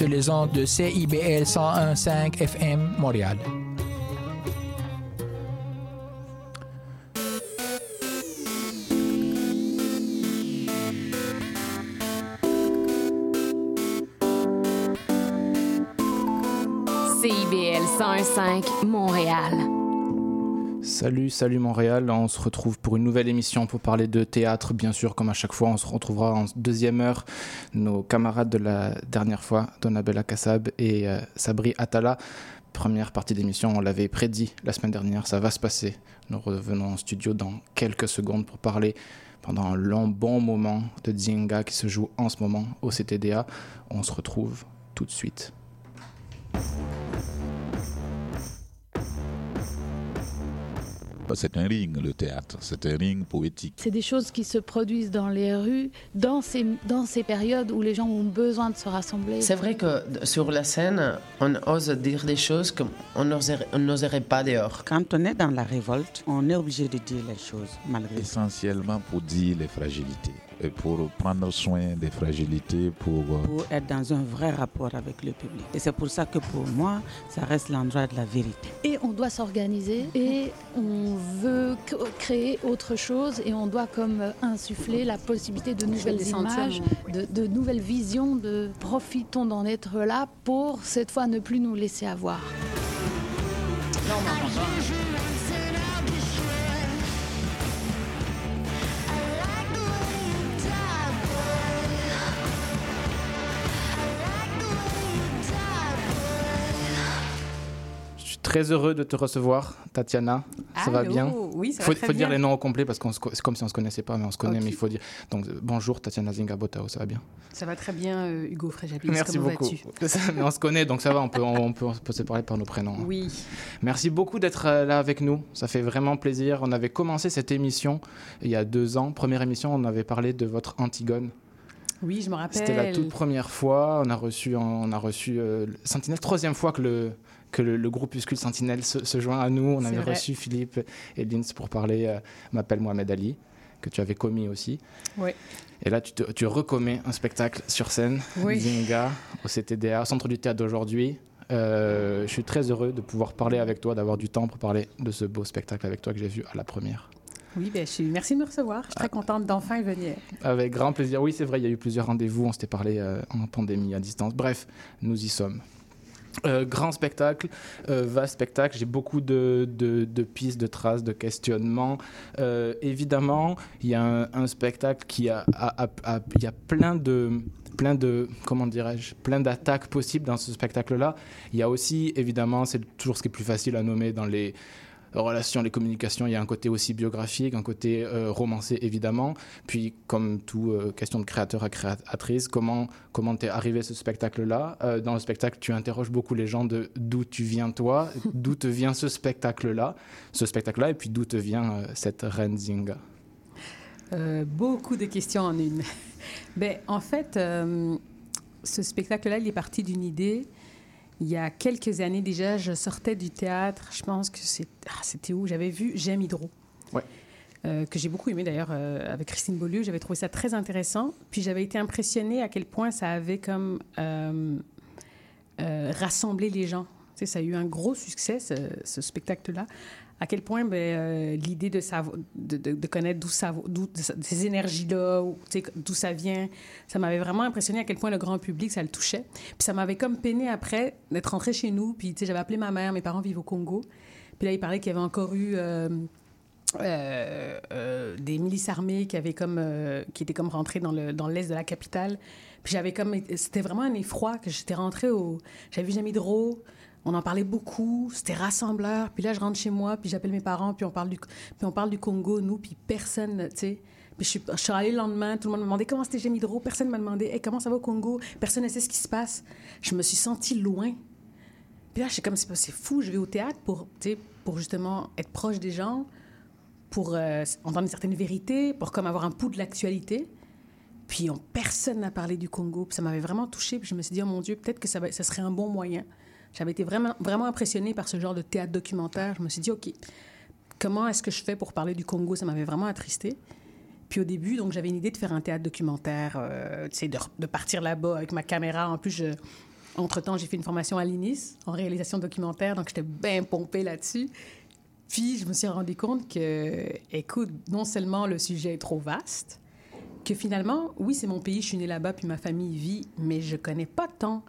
sur les ondes de CIBL 101.5 FM Montréal. CIBL 101.5 Montréal. Salut, salut Montréal. On se retrouve pour une nouvelle émission pour parler de théâtre. Bien sûr, comme à chaque fois, on se retrouvera en deuxième heure. Nos camarades de la dernière fois, Donabella Kassab et euh, Sabri Atala. Première partie d'émission, on l'avait prédit la semaine dernière, ça va se passer. Nous revenons en studio dans quelques secondes pour parler pendant un long, bon moment de Dzinga qui se joue en ce moment au CTDA. On se retrouve tout de suite. C'est un ring, le théâtre. C'est un ring poétique. C'est des choses qui se produisent dans les rues, dans ces, dans ces périodes où les gens ont besoin de se rassembler. C'est vrai que sur la scène, on ose dire des choses qu'on n'oserait pas dehors. Quand on est dans la révolte, on est obligé de dire les choses, malgré Essentiellement pour dire les fragilités pour prendre soin des fragilités, pour... euh, pour être dans un vrai rapport avec le public. Et c'est pour ça que pour moi, ça reste l'endroit de la vérité. Et on doit s'organiser et on veut créer autre chose et on doit comme euh, insuffler la possibilité de nouvelles images, de, de nouvelles visions, de profitons d'en être là pour cette fois ne plus nous laisser avoir. Suis très heureux de te recevoir, Tatiana. Ça va bien Oui, ça faut, va très faut dire les noms au complet parce que c'est comme si on se connaissait pas, mais on se connaît, mais il faut dire. Donc euh, bonjour Tatiana Zingabotao, ça va bien? Ça va très bien, euh, Hugo Fréjabis. Merci Comment beaucoup. mais on se connaît, donc ça va, on peut, on peut, on peut se parler par nos prénoms. hein. Oui. Merci beaucoup d'être euh, là avec nous. Ça fait vraiment plaisir. On avait commencé cette émission il y a deux ans. Première émission, on avait parlé de votre Antigone. Oui, je me rappelle. C'était la toute première fois. On a reçu, on a reçu euh, le Sentinelle. Troisième fois que le que le, le groupuscule Sentinelle se, se joint à nous. On avait vrai. reçu Philippe et Linz pour parler. euh, m'appelle Mohamed Ali que tu avais commis aussi. Oui. Et là, tu, te, tu recommets un spectacle sur scène, Oui. Zinga, au CTDA, au Centre du Théâtre d'aujourd'hui. Euh, je suis très heureux de pouvoir parler avec toi, d'avoir du temps pour parler de ce beau spectacle avec toi que j'ai vu à la première. Oui, ben, je suis... merci de me recevoir. Je suis très contente d'enfin venir. Avec grand plaisir. Oui, c'est vrai, il y a eu plusieurs rendez-vous, on s'était parlé euh, en pandémie à distance. Bref, nous y sommes. Euh, grand spectacle, euh, vaste spectacle, j'ai beaucoup de, de- de pistes, de traces, de questionnements. Euh, évidemment, il y a un, spectacle qui a, a- a- y a plein de, plein de, comment dirais-je, plein d'attaques possibles dans ce spectacle-là. Il y a aussi, évidemment, c'est toujours ce qui est plus facile à nommer dans les relations, les communications, il y a un côté aussi biographique, un côté euh, romancé évidemment. Puis comme tout euh, question de créateur à créatrice, comment comment t'es arrivé à ce spectacle-là? Euh, Dans le spectacle, tu interroges beaucoup les gens de d'où tu viens toi, d'où te vient ce spectacle-là, ce spectacle-là, et puis d'où te vient cette reine Zinga? Beaucoup de questions en une. ben, en fait, ce spectacle-là, il est parti d'une idée. Il y a quelques années déjà, je sortais du théâtre. Je pense que ah, c'était où? J'avais vu J'aime Hydro. Ouais. Euh, que j'ai beaucoup aimé d'ailleurs euh, avec Christine Beaulieu. J'avais trouvé ça très intéressant. Puis j'avais été impressionnée à quel point ça avait comme euh, rassemblé les gens. Ça a eu un gros succès, ce, spectacle-là. À quel point ben, euh, l'idée de, de, de- connaître d'où ces énergies-là, d'où ça vient, ça m'avait vraiment impressionné à quel point le grand public, ça le touchait. Puis ça m'avait comme peiné après d'être rentrée chez nous. Puis j'avais appelé ma mère, mes parents vivent au Congo. Puis là, il parlait qu'il y avait encore eu euh, euh, des milices armées qui, avaient comme, qui étaient comme rentrées dans le- dans l'est de la capitale. Puis j'avais comme... C'était vraiment un effroi que j'étais rentrée au... J'avais vu Jamie Hydro, on en parlait beaucoup, c'était rassembleur. Puis là, je rentre chez moi, puis j'appelle mes parents, puis on parle du, puis on parle du Congo, nous, puis personne, tu sais... Puis je suis, je suis allée le lendemain, tout le monde me demandait comment c'était Jamie Hydro, personne ne m'a demandé comment ça va au Congo, personne ne sait ce qui se passe. Je me suis sentie loin. Puis là, je suis comme, c'est fou, je vais au théâtre pour, pour justement être proche des gens, pour euh, entendre une certaine vérité, pour comme avoir un pouls de l'actualité. Puis on, personne n'a parlé du Congo. Puis ça m'avait vraiment touchée. Puis je me suis dit, oh mon Dieu, peut-être que ça serait un bon moyen. J'avais été vraiment, vraiment impressionnée par ce genre de théâtre documentaire. Je me suis dit, OK, comment est-ce que je fais pour parler du Congo? Ça m'avait vraiment attristée. Puis au début, donc j'avais une idée de faire un théâtre documentaire, euh, de, partir là-bas avec ma caméra. En plus, entre-temps, j'ai fait une formation à l'INIS en réalisation documentaire, donc j'étais bien pompée là-dessus. Puis je me suis rendu compte que, écoute, non seulement le sujet est trop vaste, que finalement, oui, c'est mon pays, je suis née là-bas, puis ma famille vit, mais je connais pas tant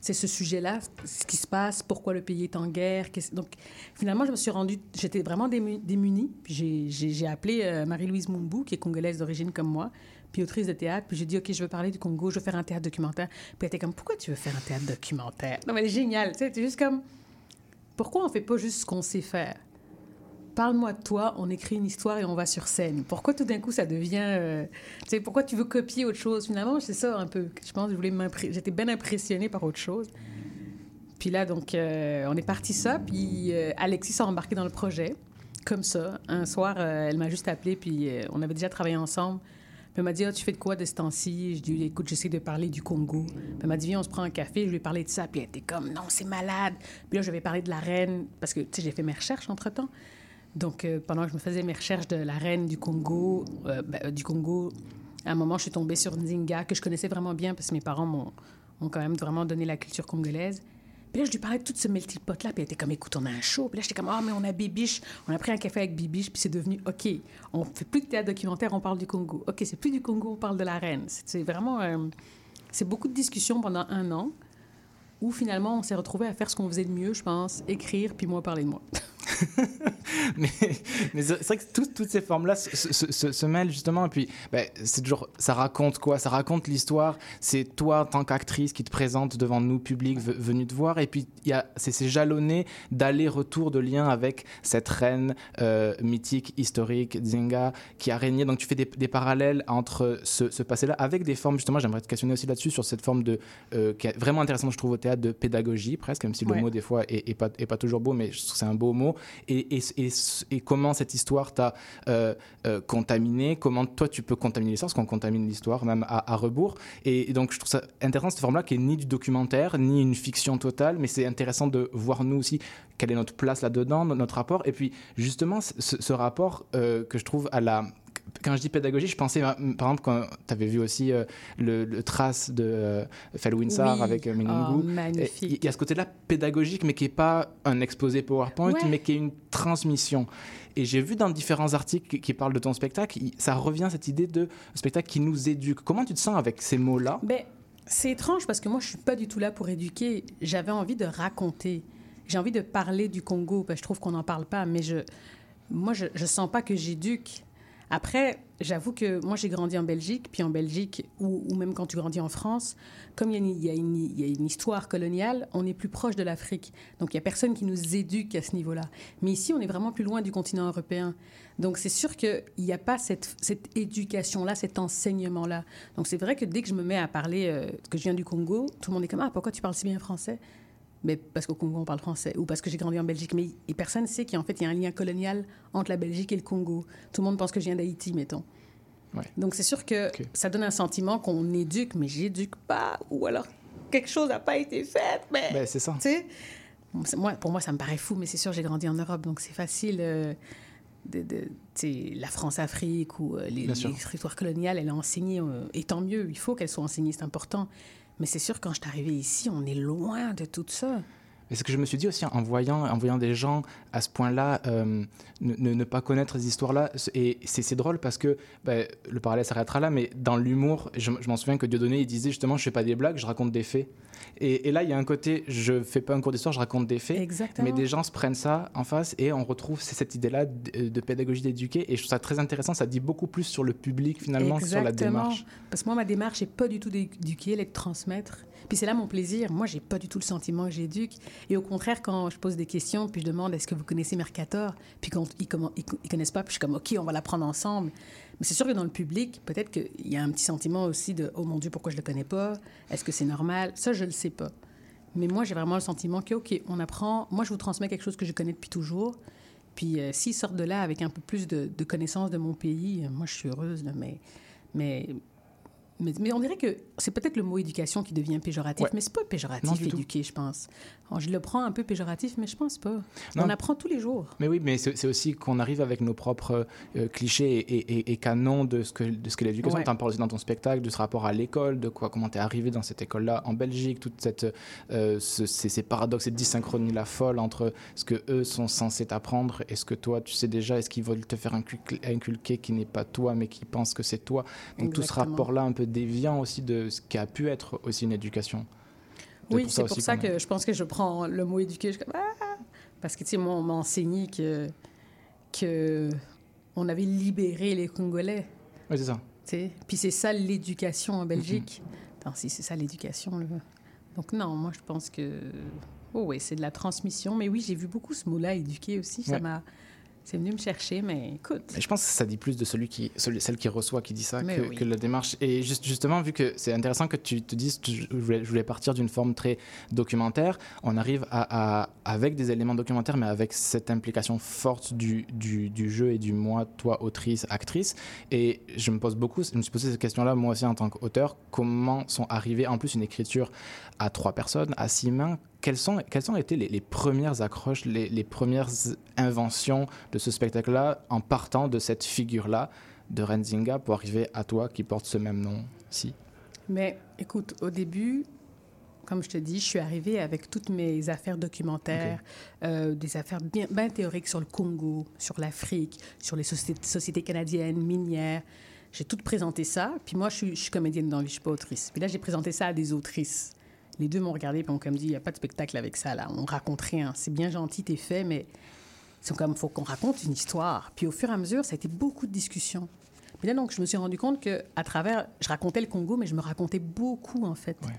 c'est ce sujet-là, ce qui se passe, pourquoi le pays est en guerre. Donc, finalement, je me suis rendue, j'étais vraiment démunie. Puis j'ai appelé euh, Marie-Louise Mumbu, qui est congolaise d'origine comme moi, puis autrice de théâtre. Puis j'ai dit, OK, je veux parler du Congo, je veux faire un théâtre documentaire. Puis elle était comme, pourquoi tu veux faire un théâtre documentaire? Non, mais génial. Tu sais, juste comme, pourquoi on fait pas juste ce qu'on sait faire? Parle-moi de toi, on écrit une histoire et on va sur scène. Pourquoi tout d'un coup ça devient, euh, tu sais, pourquoi tu veux copier autre chose? Finalement, c'est ça un peu. Je pense, voulais j'étais bien impressionnée par autre chose. Puis là, donc, euh, on est parti ça. Puis euh, Alexis s'est embarqué dans le projet, comme ça. Un soir, elle m'a juste appelé, puis on avait déjà travaillé ensemble. Elle m'a dit, ah, tu fais de quoi de ce temps-ci? Je dit, écoute, j'essaie de parler du Congo. Elle m'a dit, viens, on se prend un café. Je lui ai parlé de ça. Puis elle était comme, non, c'est malade. Puis là, je vais parler de la reine, parce que, tu sais, j'ai fait mes recherches entre-temps. Donc, euh, pendant que je me faisais mes recherches de la reine du Congo, euh, ben, euh, du Congo, à un moment, je suis tombée sur Nzinga, que je connaissais vraiment bien parce que mes parents m'ont quand même vraiment donné la culture congolaise. Puis là, je lui parlais de tout ce melting pot-là, puis elle était comme, écoute, on a un show. Puis là, j'étais comme, ah, mais on a Bibiche. On a pris un café avec Bibiche, puis c'est devenu, OK, on fait plus de théâtre documentaire, on parle du Congo. OK, c'est plus du Congo, on parle de la reine. C'est vraiment, c'est beaucoup de discussions pendant un an, où finalement, on s'est retrouvé à faire ce qu'on faisait de mieux, je pense, écrire, puis moi, parler de moi. mais, c'est vrai que toutes ces formes-là se, mêlent justement. Et puis, ben, c'est toujours, ça raconte quoi? Ça raconte l'histoire. C'est toi, en tant qu'actrice, qui te présente devant nous, public, venu te voir. Et puis, c'est jalonné d'aller-retour de liens avec cette reine euh, mythique, historique, Zinga, qui a régné. Donc, tu fais des, parallèles entre ce, passé-là avec des formes. Justement, j'aimerais te questionner aussi là-dessus, sur cette forme de, euh, qui est vraiment intéressante, je trouve, au théâtre, de pédagogie, presque, même si le mot, des fois, est, pas, est pas toujours beau, mais je trouve que c'est un beau mot. Et, et, comment cette histoire t'a euh, euh, contaminé, comment toi tu peux contaminer l'histoire, parce qu'on contamine l'histoire même à, rebours. Et, donc je trouve ça intéressant cette forme-là qui est ni du documentaire, ni une fiction totale, mais c'est intéressant de voir nous aussi quelle est notre place là-dedans, notre rapport, et puis justement ce, rapport euh, que je trouve à la quand je dis pédagogie, je pensais, par exemple, quand tu avais vu aussi euh, le, trace de euh, Felwinsar avec euh, Oh, magnifique. Il y a ce côté-là pédagogique, mais qui n'est pas un exposé PowerPoint, mais qui est une transmission. Et j'ai vu dans différents articles qui, parlent de ton spectacle, ça revient cette idée de spectacle qui nous éduque. Comment tu te sens avec ces mots-là? Ben, C'est étrange parce que moi, je suis pas du tout là pour éduquer. J'avais envie de raconter. J'ai envie de parler du Congo. Ben, je trouve qu'on n'en parle pas, mais je, moi, je ne sens pas que j'éduque. Après, j'avoue que moi, j'ai grandi en Belgique, puis en Belgique, ou, même quand tu grandis en France, comme il y, a une, histoire coloniale, on est plus proche de l'Afrique. Donc, il n'y a personne qui nous éduque à ce niveau-là. Mais ici, on est vraiment plus loin du continent européen. Donc, c'est sûr qu'il n'y a pas cette, éducation-là, cet enseignement-là. Donc, c'est vrai que dès que je me mets à parler euh, que je viens du Congo, tout le monde est comme Ah, pourquoi tu parles si bien français? Mais parce qu'au Congo, on parle français, ou parce que j'ai grandi en Belgique. Mais et personne ne sait qu'en fait, il y a un lien colonial entre la Belgique et le Congo. Tout le monde pense que je viens d'Haïti, mettons. Donc, c'est sûr que ça donne un sentiment qu'on éduque, mais j'éduque pas, ou alors quelque chose n'a pas été fait. Mais ben, c'est ça. Moi, pour moi, ça me paraît fou, mais c'est sûr, j'ai grandi en Europe, donc c'est facile. Euh, de, la France-Afrique ou euh, les, histoires coloniales, elle est enseignée, euh, et tant mieux, il faut qu'elle soit enseignée, c'est important. Mais c'est sûr, quand je suis arrivée ici, on est loin de tout ça. Et ce que je me suis dit aussi en voyant, en voyant des gens à ce point-là euh, ne, pas connaître ces histoires-là, et c'est drôle parce que ben, le parallèle s'arrêtera là, mais dans l'humour, je, je m'en souviens que Dieudonné, il disait justement, je fais pas des blagues, je raconte des faits. Et, là, il y a un côté, je fais pas un cours d'histoire, je raconte des faits. Exactement. Mais des gens se prennent ça en face et on retrouve cette idée-là de, pédagogie d'éduquer. Et je trouve ça très intéressant. Ça dit beaucoup plus sur le public finalement que sur la démarche. Parce que moi, ma démarche n'est pas du tout d'éduquer, elle est de transmettre. Puis c'est là mon plaisir. Moi, j'ai pas du tout le sentiment que j'éduque. Et au contraire, quand je pose des questions, puis je demande est-ce que vous connaissez Mercator, puis quand ils, ils, connaissent pas, puis je suis comme ok, on va l'apprendre ensemble. Mais c'est sûr que dans le public, peut-être qu'il y a un petit sentiment aussi de oh mon Dieu, pourquoi je le connais pas? Est-ce que c'est normal? Ça, je le sais pas. Mais moi, j'ai vraiment le sentiment que ok, on apprend. Moi, je vous transmets quelque chose que je connais depuis toujours. Puis euh, s'ils sortent de là avec un peu plus de, connaissances de mon pays, euh, moi, je suis heureuse. mais, mais mais, mais on dirait que c'est peut-être le mot éducation qui devient péjoratif, Ouais. mais c'est pas péjoratif éduquer, je pense. Alors, je le prends un peu péjoratif, mais je pense pas. Non. On apprend tous les jours. Mais oui, mais c'est aussi qu'on arrive avec nos propres euh, clichés et, et- et canons de ce que, de ce que l'éducation. Ouais. Tu en parles aussi dans ton spectacle, de ce rapport à l'école, de quoi, comment tu es arrivé dans cette école-là en Belgique, toute cette, euh, ce- ces, ces paradoxes, cette dysynchronie la folle entre ce que eux sont censés t'apprendre et ce que toi tu sais déjà, est-ce qu'ils veulent te faire inculquer, qui n'est pas toi mais qui pense que c'est toi. Donc tout ce rapport-là un peu déviant aussi de ce qui a pu être aussi une éducation. Oui, c'est pour ça que je pense que je prends le mot éduquer. Je Ah! Parce que, tu sais, moi, on m'a enseigné que, que on avait libéré les Congolais. Oui, c'est ça. Puis c'est ça l'éducation en Belgique. Attends, si c'est ça l'éducation. Donc non, moi je pense que... Oh oui, c'est de la transmission. Mais oui, j'ai vu beaucoup ce mot-là, éduquer aussi. Ça m'a... C'est venu me chercher, mais écoute... Mais je pense que ça dit plus de celui qui, celle qui reçoit qui dit ça que, oui. que la démarche. Et juste, justement, vu que c'est intéressant que tu te dises, tu- je voulais, je voulais partir d'une forme très documentaire, on arrive à, à- avec des éléments documentaires, mais avec cette implication forte du, du, du jeu et du moi, toi, autrice, actrice. Et je me pose beaucoup, je me suis posé cette question-là, moi aussi, en tant qu'auteur, comment sont arrivées, en plus, une écriture à trois personnes, à six mains? Quelles, sont, quelles ont été les, les premières accroches, les, les premières inventions de ce spectacle-là en partant de cette figure-là de Renzinga pour arriver à toi qui porte ce même nom si Mais écoute, au début, comme je te dis, je suis arrivée avec toutes mes affaires documentaires, euh, des affaires bien, bien théoriques sur le Congo, sur l'Afrique, sur les sociétés, sociétés canadiennes, minières. J'ai tout présenté ça. Puis moi, je suis, je suis comédienne dans la vie, je suis pas autrice. Puis là, j'ai présenté ça à des autrices. Les deux m'ont regardé et ont comme dit, il n'y a pas de spectacle avec ça, là. On raconte rien. C'est bien gentil, t'es fait, mais c'est comme, faut qu'on raconte une histoire. Puis au fur et à mesure, ça a été beaucoup de discussions. Puis là, donc, je me suis rendu compte que à travers, je racontais le Congo, mais je me racontais beaucoup, en fait. Ouais.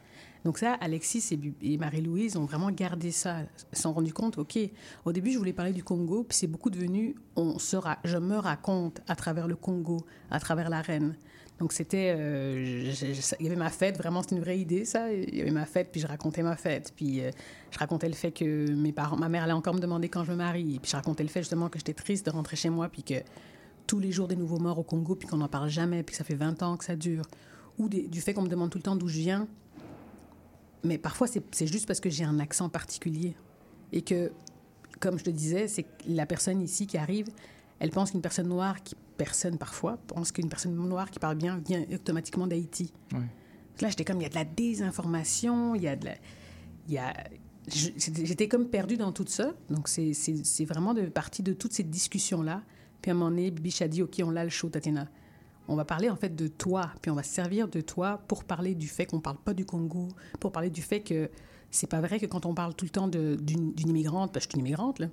Donc ça, Alexis et, Marie-Louise ont vraiment gardé ça. Ils se sont rendus compte, OK, au début, je voulais parler du Congo, puis c'est beaucoup devenu, on se ra- je me raconte à travers le Congo, à travers la reine. Donc c'était, euh, il y avait ma fête, vraiment, c'était une vraie idée, ça. Il y avait ma fête, puis je racontais ma fête. Puis euh, je racontais le fait que mes parents, ma mère allait encore me demander quand je me marie. Puis je racontais le fait justement que j'étais triste de rentrer chez moi, puis que tous les jours des nouveaux morts au Congo, puis qu'on n'en parle jamais, puis que ça fait 20 ans que ça dure. Ou du fait qu'on me demande tout le temps d'où je viens. Mais parfois, c'est juste parce que j'ai un accent particulier. Et que, comme je te disais, c'est la personne ici qui arrive, elle pense qu'une personne noire, qui, personne parfois, pense qu'une personne noire qui parle bien vient automatiquement d'Haïti. Là, j'étais comme, il y a de la désinformation, il y a de la... Il y a, j'étais comme perdue dans tout ça. Donc, c'est- c'est c'est vraiment de partie de toutes ces discussions-là. Puis à un moment donné, Biche a dit, OK, on l'a le show, Tatiana. On va parler en fait de toi, puis on va se servir de toi pour parler du fait qu'on parle pas du Congo, pour parler du fait que c'est pas vrai que quand on parle tout le temps d'une immigrante, parce que je suis une immigrante, là,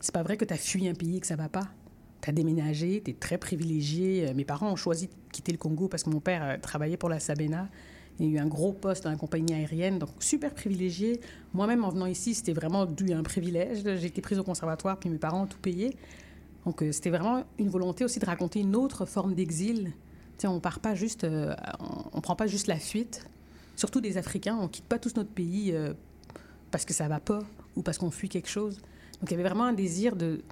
c'est pas vrai que tu as fui un pays et que ça va pas. Tu as déménagé, tu es très privilégié. Euh, Mes parents ont choisi de quitter le Congo parce que mon père euh, travaillait pour la Sabena. Il y a eu un gros poste dans la compagnie aérienne, donc super privilégié. Moi-même, en venant ici, c'était vraiment dû à un privilège. J'ai été prise au conservatoire, puis mes parents ont tout payé. Donc, euh, c'était vraiment une volonté aussi de raconter une autre forme d'exil. On part pas juste, on, prend pas juste la fuite. Surtout des Africains, on quitte pas tous notre pays parce que ça va pas ou parce qu'on fuit quelque chose. Donc, il y avait vraiment un désir de,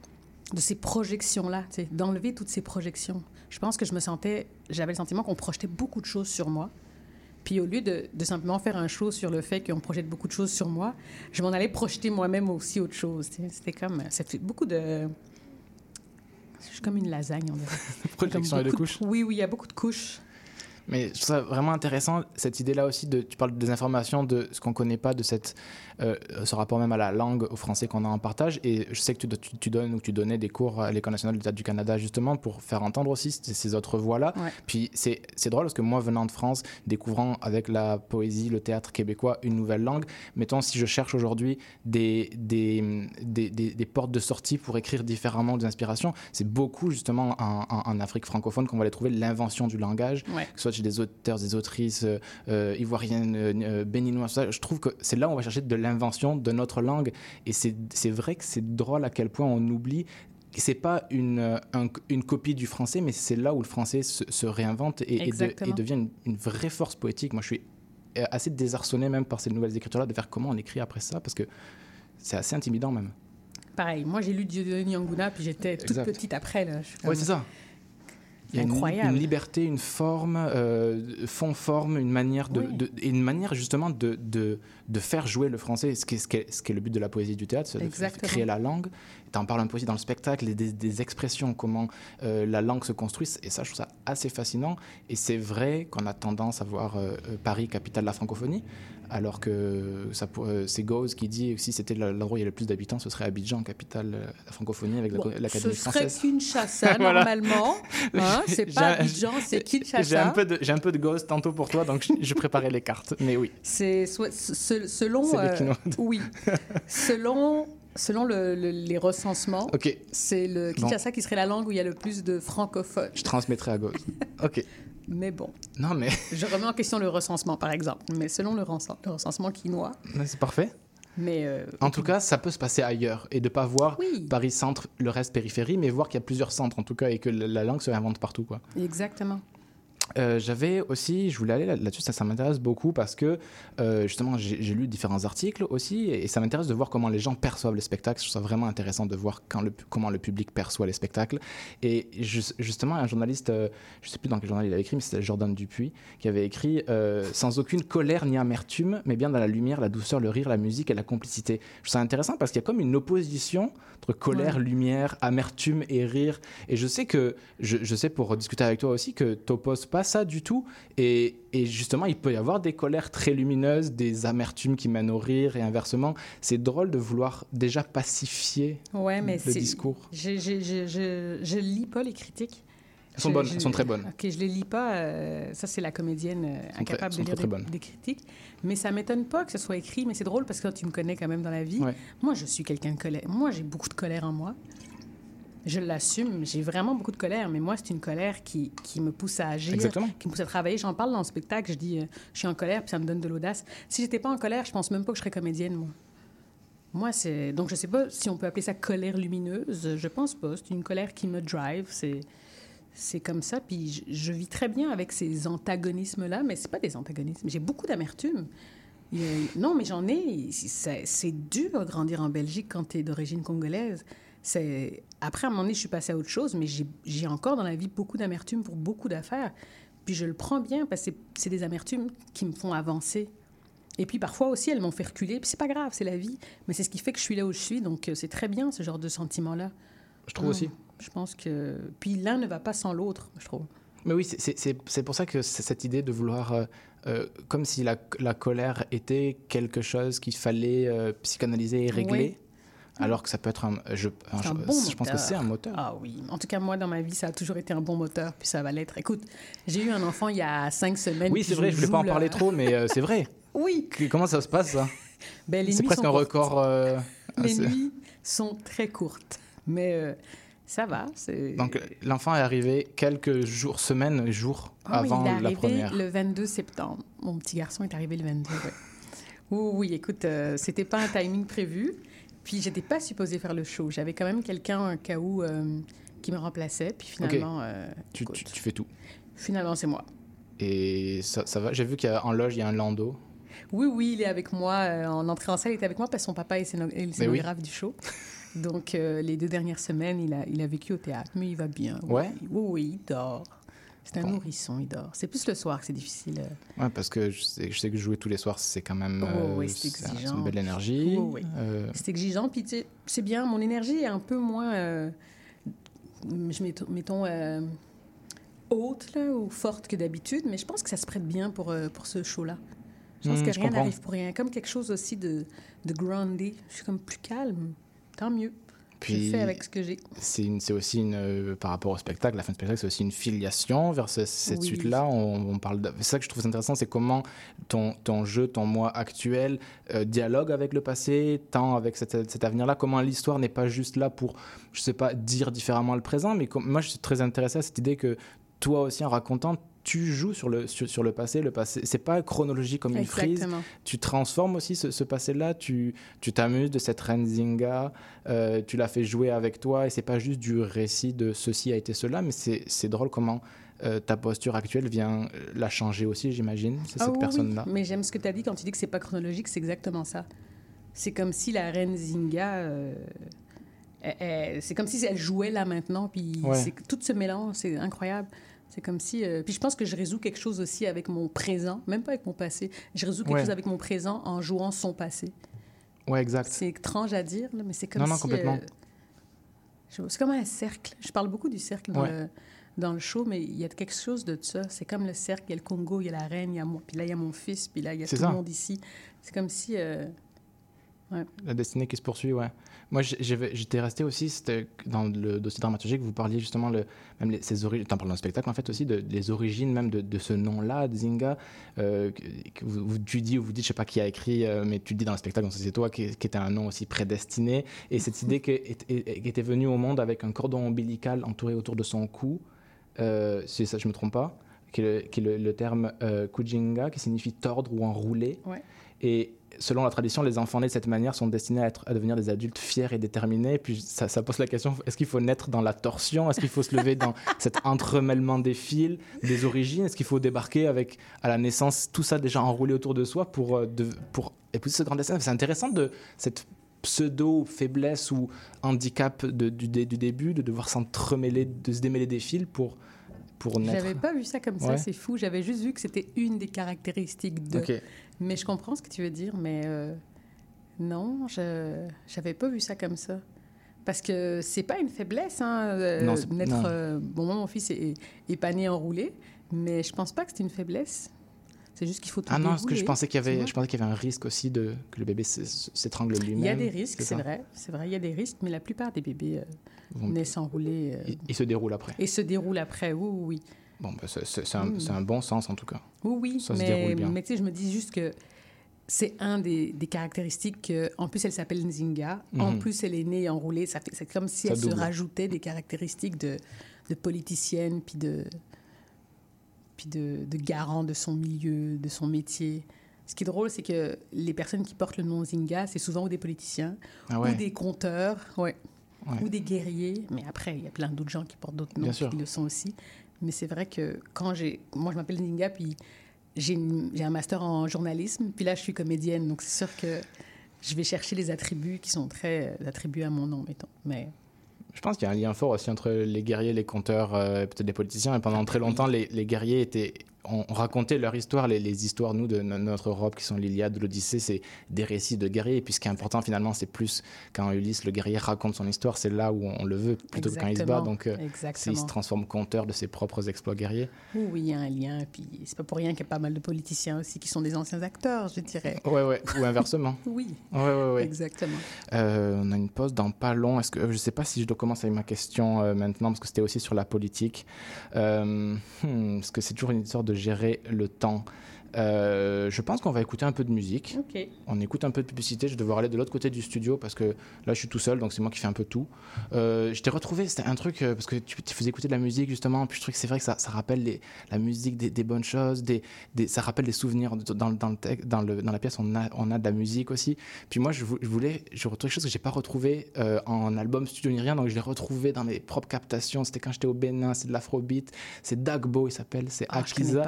de ces projections-là, d'enlever toutes ces projections. Je pense que je me sentais, j'avais le sentiment qu'on projetait beaucoup de choses sur moi. Puis au lieu de, de simplement faire un show sur le fait qu'on projette beaucoup de choses sur moi, je m'en allais projeter moi-même aussi autre chose. C'était comme, ça fait beaucoup de... Je suis comme une lasagne, on dirait. projection de couches Oui, oui, il y a beaucoup de couches. Mais je trouve ça vraiment intéressant, cette idée-là aussi, de, tu parles des informations, de ce qu'on ne connaît pas, de cette, euh, ce rapport même à la langue, au français qu'on a en partage. Et je sais que tu, tu, tu donnes ou tu donnais des cours à l'École nationale de théâtre du Canada, justement, pour faire entendre aussi ces, ces autres voix-là. Ouais. Puis c'est c'est drôle parce que moi, venant de France, découvrant avec la poésie, le théâtre québécois, une nouvelle langue, mettons, si je cherche aujourd'hui des, des, des, des- des portes de sortie pour écrire différemment des inspirations, c'est beaucoup justement en, en- en Afrique francophone qu'on va aller trouver l'invention du langage Ouais. que ce soit des auteurs, des autrices euh, euh, ivoiriennes, euh, euh, béninoises, ça, je trouve que c'est là où on va chercher de l'invention de notre langue. Et c'est vrai que c'est drôle à quel point on oublie. que C'est pas une, un- une copie du français, mais c'est là où le français se, se réinvente et, et de- Exactement. et devient une, une vraie force poétique. Moi, je suis assez désarçonné même par ces nouvelles écritures-là de faire comment on écrit après ça, parce que c'est assez intimidant même. Pareil, moi j'ai lu Dieudonné Nyanguna, puis j'étais toute petite après. Oui, c'est ça. Il y a une, Incroyable. une liberté, une forme, euh, fond-forme, une manière de, Oui. de- et une manière justement de, de, de faire jouer le français, ce qui, est, ce, qui est, ce qui est le but de la poésie du théâtre, c'est de créer la langue. Tu en parles un peu aussi dans le spectacle, et des, des expressions, comment euh, la langue se construit, et ça je trouve ça assez fascinant. Et c'est vrai qu'on a tendance à voir euh, euh, Paris capitale de la francophonie, alors que ça euh, c'est Gauze qui dit que si c'était l'endroit où il y a le plus d'habitants, ce serait Abidjan, capitale de la francophonie avec la- Bon, l'Académie ce serait française. Kinshasa, Voilà. normalement. Hein, c'est pas Abidjan, c'est Kinshasa. J'ai un peu de, j'ai un peu de Gauze tantôt pour toi, donc je, je préparais les cartes. Mais oui, C'est selon. Oui. selon selon le- le- les recensements, ok, c'est le Bon. Kinshasa qui serait la langue où il y a le plus de francophones. je transmettrai à Gauze. Ok, Mais bon, non mais je remets en question le recensement, par exemple. Mais selon le, recens- le recensement quinoa. c'est parfait. Mais. euh, En tout cas, ça peut se passer ailleurs et de pas voir Oui. Paris centre, le reste périphérie, mais voir qu'il y a plusieurs centres en tout cas et que la la langue se réinvente partout quoi. Exactement. Euh, J'avais aussi, je voulais aller là- là-dessus, ça, ça m'intéresse beaucoup parce que euh, justement j'ai lu différents articles aussi et, ça m'intéresse de voir comment les gens perçoivent le spectacle. Je trouve ça vraiment intéressant de voir quand le, comment le public perçoit les spectacles. Et ju- justement, un journaliste, euh, je sais plus dans quel journal il avait écrit, mais c'était Jordan Dupuis, qui avait écrit euh, sans aucune colère ni amertume, mais bien dans la lumière, la douceur, le rire, la musique et la complicité. Je trouve ça intéressant parce qu'il y a comme une opposition entre colère, lumière, amertume et rire. Et je sais que, je, je sais pour discuter avec toi aussi, que tu n'opposes pas ça du tout. Et, et justement, il peut y avoir des colères très lumineuses, des amertumes qui mènent au rire et inversement. C'est drôle de vouloir déjà pacifier Ouais, mais le discours. Je, je, je, je, lis pas les critiques. Elles sont bonnes, elles sont très bonnes. Ok, je les lis pas. euh, ça, c'est la comédienne euh, incapable de lire très, très des, critiques. Mais ça m'étonne pas que ce soit écrit. Mais c'est drôle parce que tu me connais quand même dans la vie. Ouais. Moi, je suis quelqu'un de colère. Moi, j'ai beaucoup de colère en moi. Je l'assume. J'ai vraiment beaucoup de colère. Mais moi, c'est une colère qui, qui me pousse à agir, Exactement. qui me pousse à travailler. J'en parle dans le spectacle. Je dis, euh, je suis en colère, puis ça me donne de l'audace. Si j'étais pas en colère, je pense même pas que je serais comédienne, moi. Moi, c'est. Donc, je sais pas si on peut appeler ça colère lumineuse. Je pense pas. C'est une colère qui me drive. C'est. C'est comme ça. Puis je, je vis très bien avec ces antagonismes-là, mais c'est pas des antagonismes. J'ai beaucoup d'amertume. A- Non, mais j'en ai. C'est c'est dur de grandir en Belgique quand tu es d'origine congolaise. C'est Après, à un moment donné, je suis passée à autre chose, mais j'ai- j'ai encore dans la vie beaucoup d'amertume pour beaucoup d'affaires. Puis je le prends bien parce que c'est- c'est des amertumes qui me font avancer. Et puis parfois aussi, elles m'ont fait reculer. Puis c'est pas grave, c'est la vie. Mais c'est ce qui fait que je suis là où je suis. Donc euh, c'est très bien ce genre de sentiment-là. Je trouve Non, aussi. Je pense que. Puis l'un ne va pas sans l'autre, je trouve. Mais oui, c'est- c'est c'est- c'est pour ça que c'est cette idée de vouloir, euh, euh, comme si la, la colère était quelque chose qu'il fallait euh, psychanalyser et régler, Oui. Alors que ça peut être un... Je, un je- bon je pense que c'est un moteur. Ah oui. En tout cas, moi, dans ma vie, ça a toujours été un bon moteur. Puis ça va l'être. Écoute, j'ai eu un enfant il y a cinq semaines. oui, c'est vrai, je voulais joue, pas en là. parler trop, mais euh, c'est vrai. Oui. Que- Comment ça se passe, ça? Ben, C'est presque un record. euh, Les nuits sont très courtes. Mais euh, ça va. Donc l'enfant est arrivé quelques jours, semaines, jours Ah oui, avant il est la arrivé première. le 22 septembre. Mon petit garçon est arrivé le 22. ouais. Oui, oui, écoute, euh, c'était pas un timing prévu. Puis j'étais pas supposée faire le show. J'avais quand même quelqu'un, un cas où, euh, qui me remplaçait. Puis finalement, euh, Tu, écoute, tu- tu fais tout. finalement c'est moi. Et ça, ça va? J'ai vu qu'en loge, il y a un landau. Oui, oui, il est avec moi. euh, en entrée en salle, il est avec moi parce que son papa est, scéno- est le oui. scénographe du show. Donc, euh, les deux dernières semaines, il a, il a vécu au théâtre, mais il va bien. Oui. Oui, oui, il dort. C'est un Bon. nourrisson, il dort. C'est plus le soir que c'est difficile. Ouais, parce que je sais, je sais que jouer tous les soirs, c'est quand même. Oh, euh, oui, c'est exigeant. une belle énergie. Oh, oui. Euh, C'est exigeant, puis tu sais, c'est bien. Mon énergie est un peu moins, euh, je mettons, mettons, euh, haute là, ou forte que d'habitude, mais je pense que ça se prête bien pour, pour ce show-là. Je pense Hmm, que rien n'arrive pour rien. Comme quelque chose aussi de, de groundé. Je suis comme plus calme. Tant mieux. Puis- je fais avec ce que j'ai. c'est aussi une euh, par rapport au spectacle la fin du spectacle c'est aussi une filiation vers ce- cette Oui. suite là on, on parle de- c'est ça que je trouve intéressant c'est comment ton, ton jeu ton moi actuel euh, dialogue avec le passé tant avec cet, cet avenir là comment l'histoire n'est pas juste là pour je sais pas dire différemment le présent mais comme, moi je suis très intéressé à cette idée que toi aussi en racontant tu joues sur le sur, sur le passé le passé c'est pas chronologique comme une frise tu transformes aussi ce, ce passé-là, tu tu t'amuses de cette reine Zinga, euh, tu la fais jouer avec toi, et c'est pas juste du récit de ceci a été cela, mais c'est c'est drôle comment euh, ta posture actuelle vient euh, la changer aussi, j'imagine, c'est Ah cette oui, personne-là. oui. Mais j'aime ce que tu as dit quand tu dis que c'est pas chronologique, c'est exactement ça. C'est comme si la reine Zinga, euh, elle- elle- c'est comme si elle jouait là maintenant, puis Ouais. c'est tout ce mélange, c'est incroyable. C'est comme si. euh, puis je pense que je résous quelque chose aussi avec mon présent, même pas avec mon passé. Je résous quelque Ouais. chose avec mon présent en jouant son passé. Ouais, exact. C'est étrange à dire, mais c'est comme Non, non, si. complètement. euh, c'est comme un cercle. Je parle beaucoup du cercle dans, Ouais. le, dans le show, mais il y a quelque chose de ça. C'est comme le cercle. Il y a le Congo, il y a la reine, il y a moi, puis là, il y a mon fils, puis là, il y a tout le monde ici. C'est comme si. euh, La destinée qui se poursuit, ouais. Moi, j'étais resté aussi dans le dossier dramaturgique, vous parliez justement, le, même les, ces origines, dans le spectacle en fait aussi, de, des origines même de, de ce nom-là, Zinga, euh, que, que vous, vous- tu dis ou vous dites, je sais pas qui a écrit, euh, mais tu dis dans le spectacle, donc c'est toi, qui, qui était un nom aussi prédestiné, et cette idée qui était, venue au monde avec un cordon ombilical entouré autour de son cou, euh, si ça je me trompe pas, qui est le, qui est le, le terme euh, kujinga, qui signifie tordre ou enrouler. Ouais. Et selon la tradition, les enfants nés de cette manière sont destinés à, être, à devenir des adultes fiers et déterminés. Puis ça, pose la question est-ce qu'il faut naître dans la torsion? Est-ce qu'il faut se lever dans cet entremêlement des fils, des origines? Est-ce qu'il faut débarquer avec, à la naissance, tout ça déjà enroulé autour de soi pour, euh, de- pour épouser ce grand destin? C'est intéressant de cette pseudo-faiblesse ou handicap du, du début, de devoir s'entremêler, de se démêler des fils pour, pour naître. J'avais pas vu ça comme ça, Ouais. c'est fou. J'avais juste vu que c'était une des caractéristiques de. Mais je comprends ce que tu veux dire, mais euh, non, je j'avais pas vu ça comme ça. Parce que c'est pas une faiblesse, hein, euh, Non, naître. euh, bon, moi, mon fils est, est pas né enroulé, mais je pense pas que c'est une faiblesse. C'est juste qu'il faut tout Ah non, parce que je pensais qu'il y avait, je pensais qu'il y avait un risque aussi de que le bébé s'étrangle lui-même. Il y a des risques, c'est vrai. C'est vrai, il y a des risques, mais la plupart des bébés euh, Vont- naissent enroulés euh, Il, il se déroule après. et se déroulent après. Oui, oui. Bon, bah, c'est c'est- un, bon sens en tout cas. Oui, oui, Ça mais, déroule mais tu sais, je me dis juste que c'est un des, des caractéristiques. que- en plus, elle s'appelle Nzinga. En Mhm. plus, elle est née enroulée. Ça fait, c'est comme si Ça elle double. se rajoutait des caractéristiques de, de politicienne, puis de, puis de, de garant de son milieu, de son métier. Ce qui est drôle, c'est que les personnes qui portent le nom Zinga, c'est souvent ou des politiciens, Ah ouais. ou des conteurs, ouais, Ouais. ou des guerriers. Mais après, il y a plein d'autres gens qui portent d'autres noms qui le sont aussi. Mais c'est vrai que quand j'ai. Moi, je m'appelle Zinga, puis j'ai un master en journalisme, puis là, je suis comédienne. Donc, c'est sûr que je vais chercher les attributs qui sont très euh, attribués à mon nom, mettons. Mais Je pense qu'il y a un lien fort aussi entre les guerriers, les conteurs, euh, peut-être les politiciens. Et pendant très longtemps, les, les guerriers étaient, on, on racontait leur histoire, les, les histoires, nous, de no- notre Europe, qui sont l'Iliade, l'Odyssée, c'est des récits de guerriers. Et puis ce qui est important, finalement, c'est plus quand Ulysse, le guerrier, raconte son histoire, c'est là où on, le veut, plutôt que quand il se bat. Donc, euh, s'il se transforme conteur de ses propres exploits guerriers. Oui, il y a un lien. Puis c'est pas pour rien qu'il y a pas mal de politiciens aussi qui sont des anciens acteurs, je dirais. Ouais, ouais. Ou inversement. Oui, Ouais, ouais, ouais. exactement. Euh, on a une pause dans pas long. Est-ce que je sais pas si je dois commencer avec ma question euh, maintenant parce que c'était aussi sur la politique. Euh, hmm, parce que c'est toujours une histoire de gérer le temps. Euh, je pense qu'on va écouter un peu de musique. On écoute un peu de publicité. Je vais devoir aller de l'autre côté du studio parce que là, je suis tout seul, donc c'est moi qui fais un peu tout. Euh, je t'ai retrouvé, c'était un truc euh, parce que tu, tu faisais écouter de la musique justement. Puis je trouve que c'est vrai que ça, ça rappelle les- la musique des, des bonnes choses, des, des- ça rappelle des souvenirs dans, dans le texte, dans, le, dans la pièce. On a, on a de la musique aussi. Puis moi, je, vou- je voulais, je retrouve quelque chose que j'ai pas retrouvé euh, en album studio ni rien, donc je l'ai retrouvé dans mes propres captations. C'était quand j'étais au Bénin, c'est de l'afrobeat, c'est Dagbo, il s'appelle, c'est Ah, Akiza.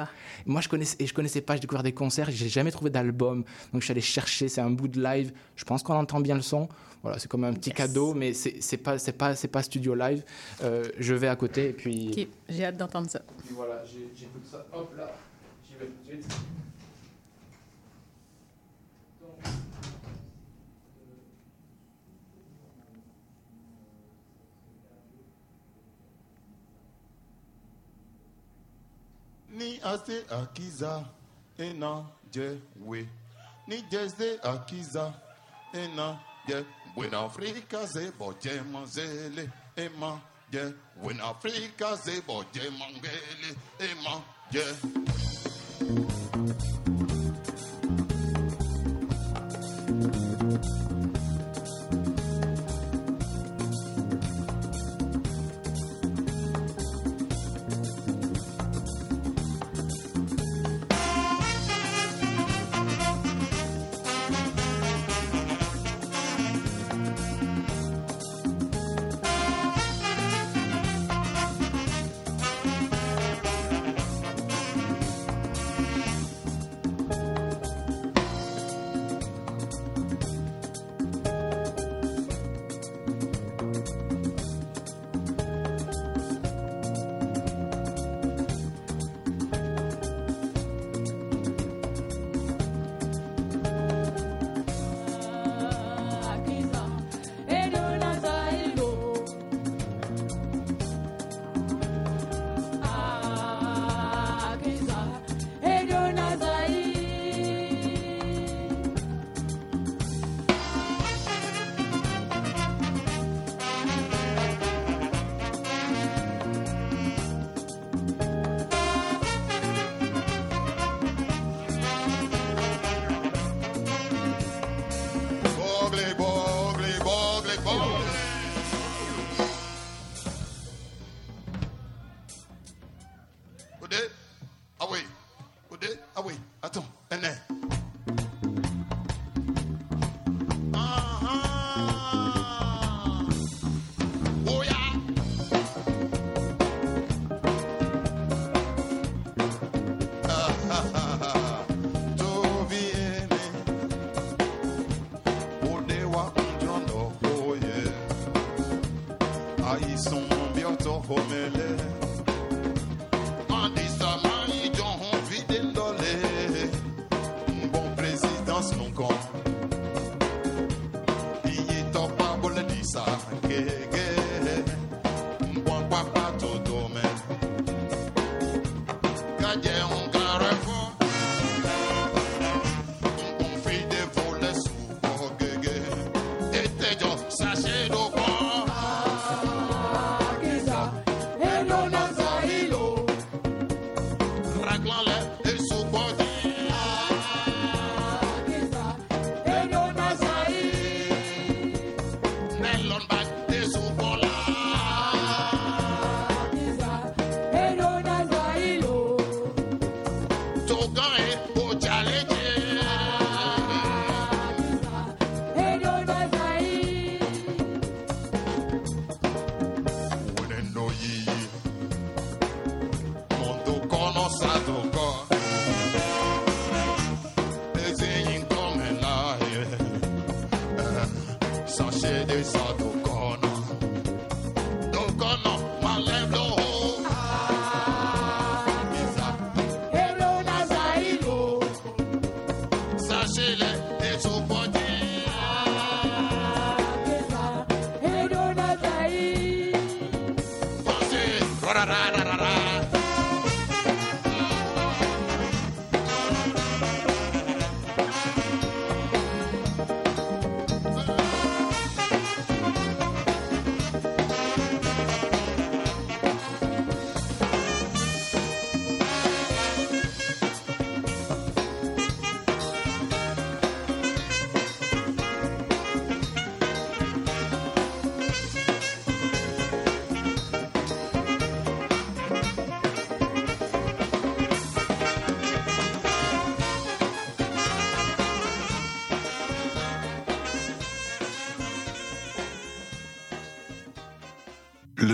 Moi, je connaissais, et je connaissais pas, j'ai découvert des concerts, j'ai jamais trouvé d'album. Donc, je suis allé chercher, c'est un bout de live. Je pense qu'on entend bien le son. Voilà, c'est comme un petit Yes. cadeau, mais c'est pas, c'est pas, c'est pas studio live. Euh, je vais à côté et puis. J'ai hâte d'entendre ça. voilà, j'écoute ça. Hop là, j'y vais tout de suite. ni ase akiza inajewe nijezde akiza. Inaje wen afrika zebo jemozele ema je wen afrika zebo jemangele ema je.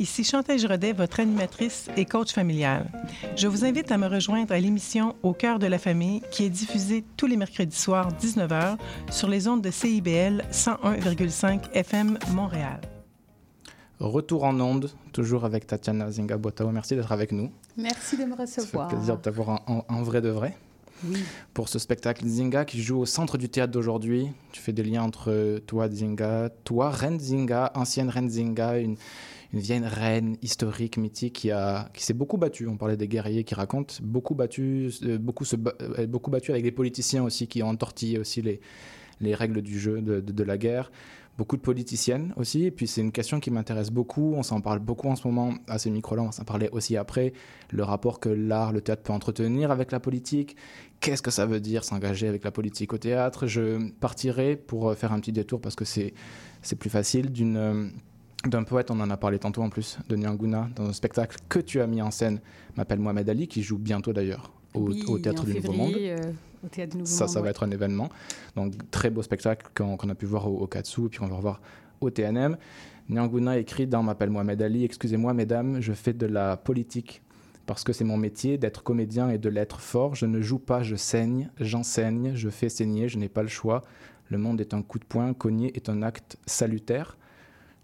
Ici Chantal Giraudet, votre animatrice et coach familial. Je vous invite à me rejoindre à l'émission Au cœur de la famille qui est diffusée tous les mercredis soirs 19h sur les ondes de CIBL 101,5 FM Montréal. Retour en onde, toujours avec Tatiana Zinga-Botao. Merci d'être avec nous. Merci de me recevoir. plaisir de t'avoir en, en- en vrai de vrai. Oui. Pour ce spectacle Zinga qui joue au centre du théâtre d'aujourd'hui, tu fais des liens entre toi, Zinga, toi, Reine Zinga, ancienne Reine Zinga, une, une vieille reine historique, mythique, qui, qui s'est beaucoup battue. On parlait des guerriers qui racontent, beaucoup battu, euh, beaucoup, euh, beaucoup avec des politiciens aussi qui ont entortillé aussi les, les règles du jeu de, de- la guerre. Beaucoup de politiciennes aussi. Et puis c'est une question qui m'intéresse beaucoup. On s'en parle beaucoup en ce moment à ces micros-là. On s'en parler aussi après. Le rapport que l'art, le théâtre peut entretenir avec la politique. Qu'est-ce que ça veut dire s'engager avec la politique au théâtre? Je partirai pour euh, faire un petit détour parce que c'est c'est plus facile d'une d'un poète, on en a parlé tantôt en plus, de Nyanguna, dans un spectacle que tu as mis en scène, m'appelle Mohamed Ali, qui joue bientôt d'ailleurs au, Oui, au Théâtre du Nouveau Monde. euh, au Théâtre du Nouveau Ça, Monde, ça va ouais. être un événement. Donc, très beau spectacle qu'on a pu voir au, au Katsu, et puis on va revoir au TNM. Nyanguna écrit dans M'appelle Mohamed Ali Excusez-moi, mesdames, je fais de la politique parce que c'est mon métier d'être comédien et de l'être fort. Je ne joue pas, je saigne, j'enseigne, je fais saigner, je n'ai pas le choix. Le monde est un coup de poing, cogner est un acte salutaire.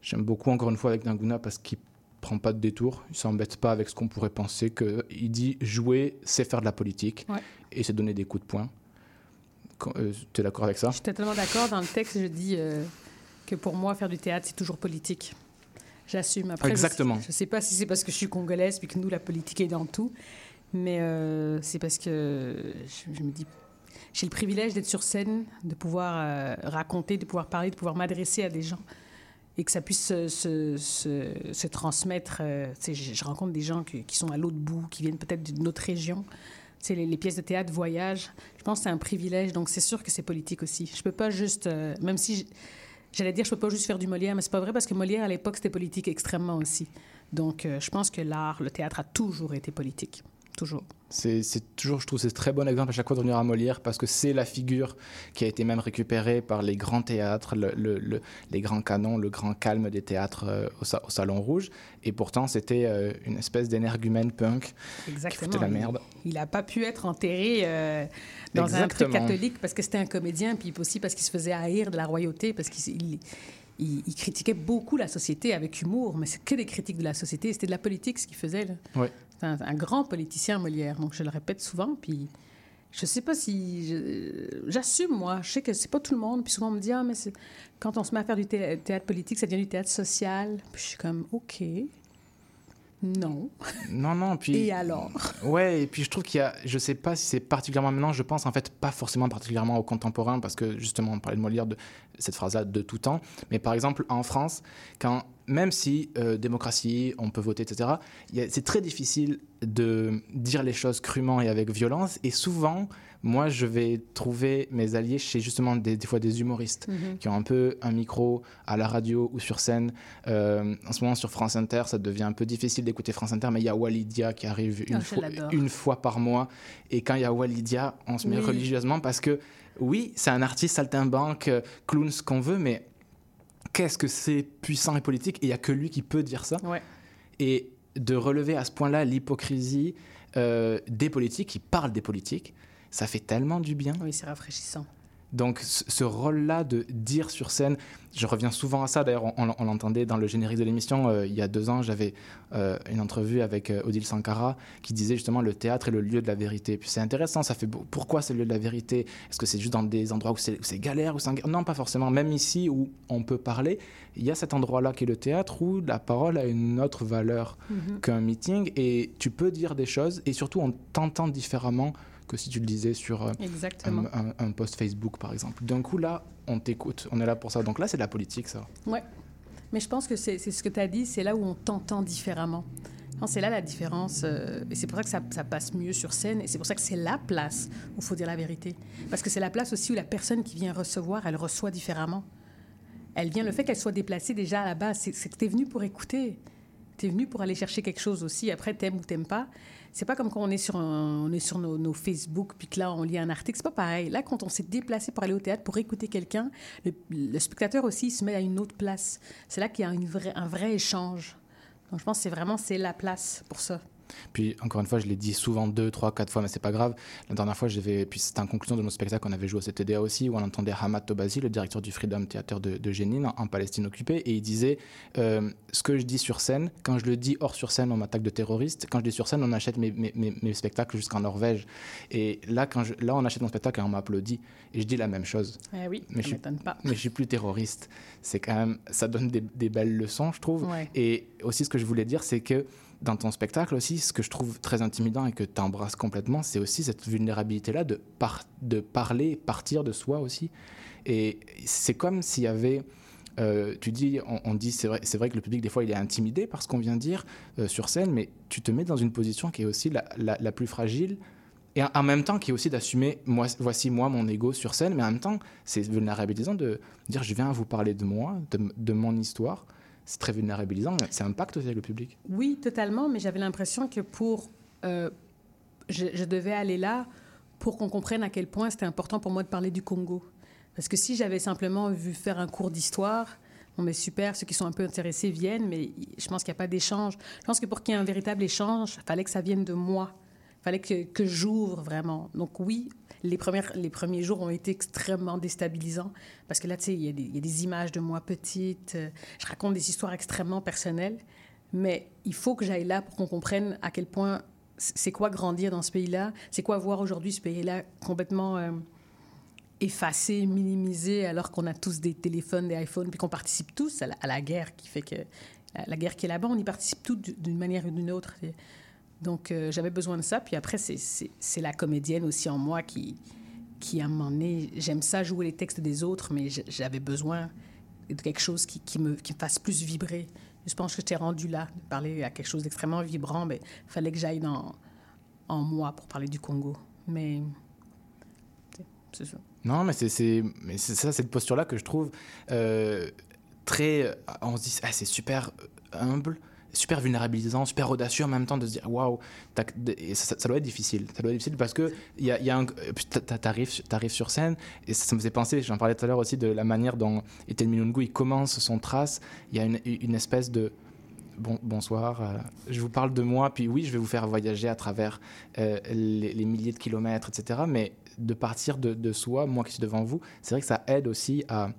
J'aime beaucoup, encore une fois, avec Nyanguna parce qu'il prend pas de détour, il s'embête pas avec ce qu'on pourrait penser que il dit jouer, c'est faire de la politique Ouais. et c'est donner des coups de poing. tu es d'accord avec ça? Je suis totalement d'accord. Dans le texte, je dis euh, que pour moi, faire du théâtre, c'est toujours politique. J'assume. Après, Exactement. Je ne sais pas si c'est parce que je suis congolaise puis que nous, la politique est dans tout, mais euh, c'est parce que je, je me dis, j'ai le privilège d'être sur scène, de pouvoir euh, raconter, de pouvoir parler, de pouvoir m'adresser à des gens et que ça puisse se, transmettre. euh, je, rencontre des gens qui, sont à l'autre bout, qui viennent peut-être d'une autre région. Les, pièces de théâtre voyagent. Je pense que c'est un privilège, donc c'est sûr que c'est politique aussi. Je peux pas juste, euh, même si j'allais dire, je peux pas juste faire du Molière, mais c'est pas vrai parce que Molière à l'époque c'était politique extrêmement aussi. Donc euh, je pense que l'art, le théâtre a toujours été politique, toujours. C'est toujours, je trouve, c'est un très bon exemple à chaque fois de revenir à Molière parce que c'est la figure qui a été même récupérée par les grands théâtres, le- le- le- les grands canons, le grand calme des théâtres euh, au, sa- au Salon Rouge. Et pourtant, c'était euh, une espèce d'énergumène punk Exactement. foutait la merde. Il n'a pas pu être enterré euh, dans un truc catholique parce que c'était un comédien, puis aussi parce qu'il se faisait haïr de la royauté, parce qu'il il, il- il critiquait beaucoup la société avec humour, mais c'est que des critiques de la société. C'était de la politique ce qu'il faisait. là. Ouais. C'est un, un grand politicien, Molière. Donc je le répète souvent, puis je sais pas si j'assume moi. Je sais que c'est pas tout le monde. Puis souvent on me dit ah mais quand on se met à faire du thé- théâtre politique, ça devient du théâtre social. Puis je suis comme ok. Non. Non, non, puis... Et alors? Ouais, et puis je trouve qu'il y a, je sais pas si c'est particulièrement maintenant, je pense en fait pas forcément particulièrement aux contemporains, parce que justement on parlait de Molière, de cette phrase-là de tout temps, mais par exemple en France, quand, même si euh, démocratie, on peut voter, etc., c'est très difficile de dire les choses crûment et avec violence, et souvent, moi je vais trouver mes alliés chez justement des, des fois des humoristes Mhm. qui ont un peu un micro à la radio ou sur scène. Euh, en ce moment sur France Inter, ça devient un peu difficile d'écouter France Inter, mais il y a Walidia qui arrive une, Ah, fois, l'adore. une fois par mois. Et quand il y a Walidia, on se met Oui. religieusement parce que oui, c'est un artiste saltimbanque, euh, clown, ce qu'on veut, mais qu'est-ce que c'est puissant et politique Et il n'y a que lui qui peut dire ça. Ouais. Et de relever à ce point-là l'hypocrisie euh, des politiques qui parlent des politiques, ça fait tellement du bien. Oui, c'est rafraîchissant. Donc ce rôle-là de dire sur scène, je reviens souvent à ça, d'ailleurs on, on- on l'entendait dans le générique de l'émission, euh, il y a deux ans j'avais euh, une entrevue avec euh, Odile Sankara qui disait justement le théâtre est le lieu de la vérité. Puis c'est intéressant, ça fait pourquoi c'est le lieu de la vérité? Est-ce que c'est juste dans des endroits où c'est galère ou Non, pas forcément. Même ici où on peut parler, il y a cet endroit-là qui est le théâtre où la parole a une autre valeur Mhm. qu'un meeting et tu peux dire des choses et surtout on t'entend différemment que si tu le disais sur euh, Exactement. un, un- un post Facebook par exemple. D'un coup là, on t'écoute, on est là pour ça. Donc là, c'est de la politique ça. Ouais. Mais je pense que c'est ce que tu as dit, c'est là où on t'entend différemment. C'est là la différence. euh, et c'est pour ça que ça, ça passe mieux sur scène. Et c'est pour ça que c'est la place où il faut dire la vérité. Parce que c'est la place aussi où la personne qui vient recevoir, elle reçoit différemment. Elle vient, le fait qu'elle soit déplacée déjà à la base, c'est c'est que tu es venu pour écouter. Tu es venu pour aller chercher quelque chose aussi. Après, t'aimes ou t'aimes pas. C'est pas comme quand on est sur, on est sur nos, Facebook, puis que là, on lit un article. C'est pas pareil. Là, quand on s'est déplacé pour aller au théâtre, pour écouter quelqu'un, le, spectateur aussi se met à une autre place. C'est là qu'il y a un vrai échange. Donc, je pense que c'est vraiment c'est la place pour ça. Puis encore une fois, je l'ai dit souvent deux, trois, quatre fois, mais c'est pas grave. La dernière fois, j'avais, puis c'était en conclusion de notre spectacle qu'on avait joué au CTDA aussi, où on entendait Hamad Tobazi, le directeur du Freedom Theater de, de Jenin, en, en Palestine occupée, et il disait euh, ce que je dis sur scène, quand je le dis hors sur scène, on m'attaque de terroriste. Quand je dis sur scène, on achète mes, mes, mes- mes spectacles jusqu'en Norvège. Et là, quand je, là, on achète mon spectacle et on m'applaudit, et je dis la même chose. Eh oui, mais ça je, m'étonne pas. mais je suis plus terroriste. C'est quand même, ça donne des, des belles leçons, je trouve. Ouais. Et aussi, ce que je voulais dire, c'est que dans ton spectacle aussi, ce que je trouve très intimidant et que tu embrasses complètement, c'est aussi cette vulnérabilité-là de, par- de parler, partir de soi aussi. Et c'est comme s'il y avait. euh, tu dis, on, dit, c'est vrai, vrai que le public, des fois, il est intimidé par ce qu'on vient dire euh, sur scène, mais tu te mets dans une position qui est aussi la, la- plus fragile. Et en- en même temps, qui est aussi d'assumer, moi, voici moi, mon ego sur scène, mais en même temps, c'est vulnérabilisant de dire, je viens vous parler de moi, de, de mon histoire. C'est très vulnérabilisant, c'est un pacte aussi le public. Oui, totalement, mais j'avais l'impression que pour... euh, je, je devais aller là pour qu'on comprenne à quel point c'était important pour moi de parler du Congo. Parce que si j'avais simplement vu faire un cours d'histoire, bon, mais super, ceux qui sont un peu intéressés viennent, mais je pense qu'il n'y a pas d'échange. Je pense que pour qu'il y ait un véritable échange, il fallait que ça vienne de moi. Fallait que, que j'ouvre vraiment. Donc oui, les, premières, les premiers jours ont été extrêmement déstabilisants parce que là, tu sais, il y, a des- images de moi petite, euh, je raconte des histoires extrêmement personnelles, mais il faut que j'aille là pour qu'on comprenne à quel point c'est quoi grandir dans ce pays-là, c'est quoi voir aujourd'hui ce pays-là complètement euh, effacé, minimisé, alors qu'on a tous des téléphones, des iPhones, puis qu'on participe tous à la, à la guerre qui fait que la guerre qui est là-bas, on y participe tous d'une manière ou d'une autre. Donc, euh, j'avais besoin de ça. Puis après, c'est la comédienne aussi en moi qui, qui à j'aime ça jouer les textes des autres, mais j'avais besoin de quelque chose qui, qui, me, qui me fasse plus vibrer. Je pense que j'étais rendu là, de parler à quelque chose d'extrêmement vibrant, mais il fallait que j'aille dans en moi pour parler du Congo. Mais c'est ça. Non, mais c'est ça, cette posture-là que je trouve euh, très. On se dit, ah, c'est super humble, super vulnérabilisant, super audacieux en même temps de se dire waouh, ça, doit être difficile. Ça doit être difficile parce que y a, t'arrives sur scène et ça, me faisait penser, j'en parlais tout à l'heure aussi, de la manière dont Etienne Milungu il commence son trace. Il y a une, espèce de Bon, bonsoir, euh, je vous parle de moi, puis oui, je vais vous faire voyager à travers euh, les, milliers de kilomètres, etc. Mais de partir de, soi, moi qui suis devant vous, c'est vrai que ça aide aussi à,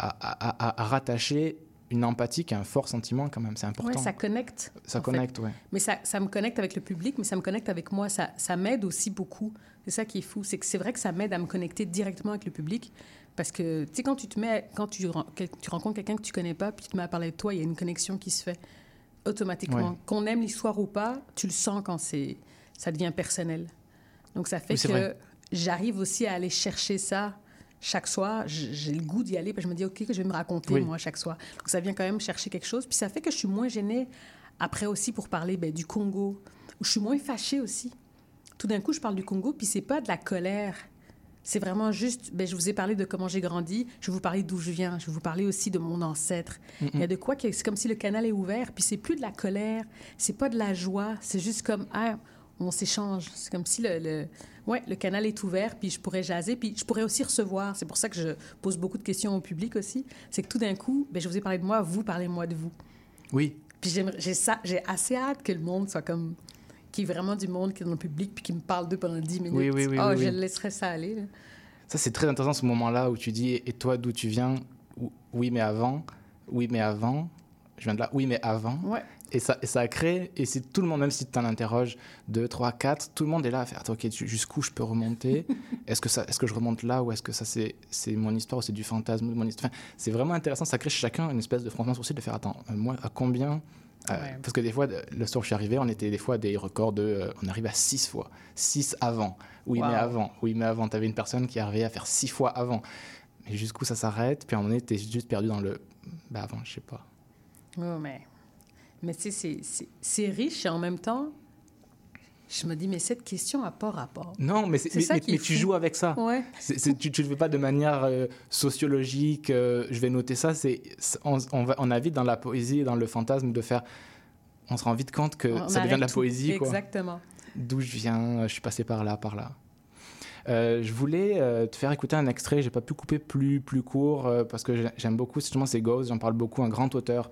rattacher une empathie qui est un fort sentiment quand même, c'est important. Ça connecte. Ça connecte, oui. Mais ça, ça, me connecte avec le public, mais ça me connecte avec moi. Ça, ça m'aide aussi beaucoup. C'est ça qui est fou. C'est que c'est vrai que ça m'aide à me connecter directement avec le public. Parce que, tu sais, quand tu te mets, quand tu, tu rencontres quelqu'un que tu connais pas, puis tu te mets à parler de toi, il y a une connexion qui se fait automatiquement. Qu'on aime l'histoire ou pas, tu le sens quand c'est, ça devient personnel. Donc ça fait que j'arrive aussi à aller chercher ça chaque soir. J'ai le goût d'y aller, puis je me dis, OK, que je vais me raconter, moi, chaque soir. Donc ça vient quand même chercher quelque chose. Puis ça fait que je suis moins gênée après aussi pour parler ben, du Congo, où je suis moins fâchée aussi. Tout d'un coup, je parle du Congo, puis c'est pas de la colère c'est vraiment juste, ben, je vous ai parlé de comment j'ai grandi, je vais vous parler d'où je viens, je vais vous parler aussi de mon ancêtre. Il y a de quoi que c'est comme si le canal est ouvert, puis c'est plus de la colère, c'est pas de la joie, c'est juste comme, ah, on s'échange. C'est comme si le, ouais, le canal est ouvert, puis je pourrais jaser, puis je pourrais aussi recevoir. C'est pour ça que je pose beaucoup de questions au public aussi. C'est que tout d'un coup, ben, je vous ai parlé de moi, vous parlez-moi de vous. Oui. Puis j'ai ça, j'ai assez hâte que le monde soit comme qui est vraiment du monde qui est dans le public puis qui me parle d'eux pendant 10 minutes. Oui, oui, oui. Oh, je le laisserai ça aller. Ça, c'est très intéressant ce moment-là où tu dis Et toi, d'où tu viens Oui, mais avant. Oui, mais avant. Je viens de là. Oui, mais avant. Ouais. Et ça, et ça a créé, et c'est tout le monde, même si tu t'en interroges 2, 3, 4, tout le monde est là à faire Ok, jusqu'où je peux remonter? Est-ce que, ça, est -ce que je remonte là ou est-ce que ça c'est mon histoire ou c'est du fantasme mon histoire C'est vraiment intéressant, ça crée chez chacun une espèce de frontement sourcil de faire Attends, euh, moi, à combien euh, parce que des fois, le soir où je suis arrivé, on était des fois des records de. Euh, on arrive à six fois. Six avant. Oui, mais avant. Oui, mais avant. Tu avais une personne qui arrivait à faire six fois avant. Mais jusqu'où ça s'arrête? Puis à un moment donné, tu es juste perdu dans le. Bah, avant, je sais pas. Oh, mais. Mais tu sais, c'est riche et en même temps, je me dis, mais cette question n'a pas rapport. Non, mais, mais, mais, tu joues avec ça. Ouais. tu ne le fais pas de manière euh, sociologique, euh, je vais noter ça. C'est, on, on, va, on a vite dans la poésie et dans le fantasme de faire. On se rend vite compte que ça devient de la poésie. Exactement. D'où je viens, je suis passé par là, par là. Euh, je voulais euh, te faire écouter un extrait. J'ai pas pu couper plus plus court euh, parce que j'aime beaucoup justement ces Ghosts. J'en parle beaucoup. Un grand auteur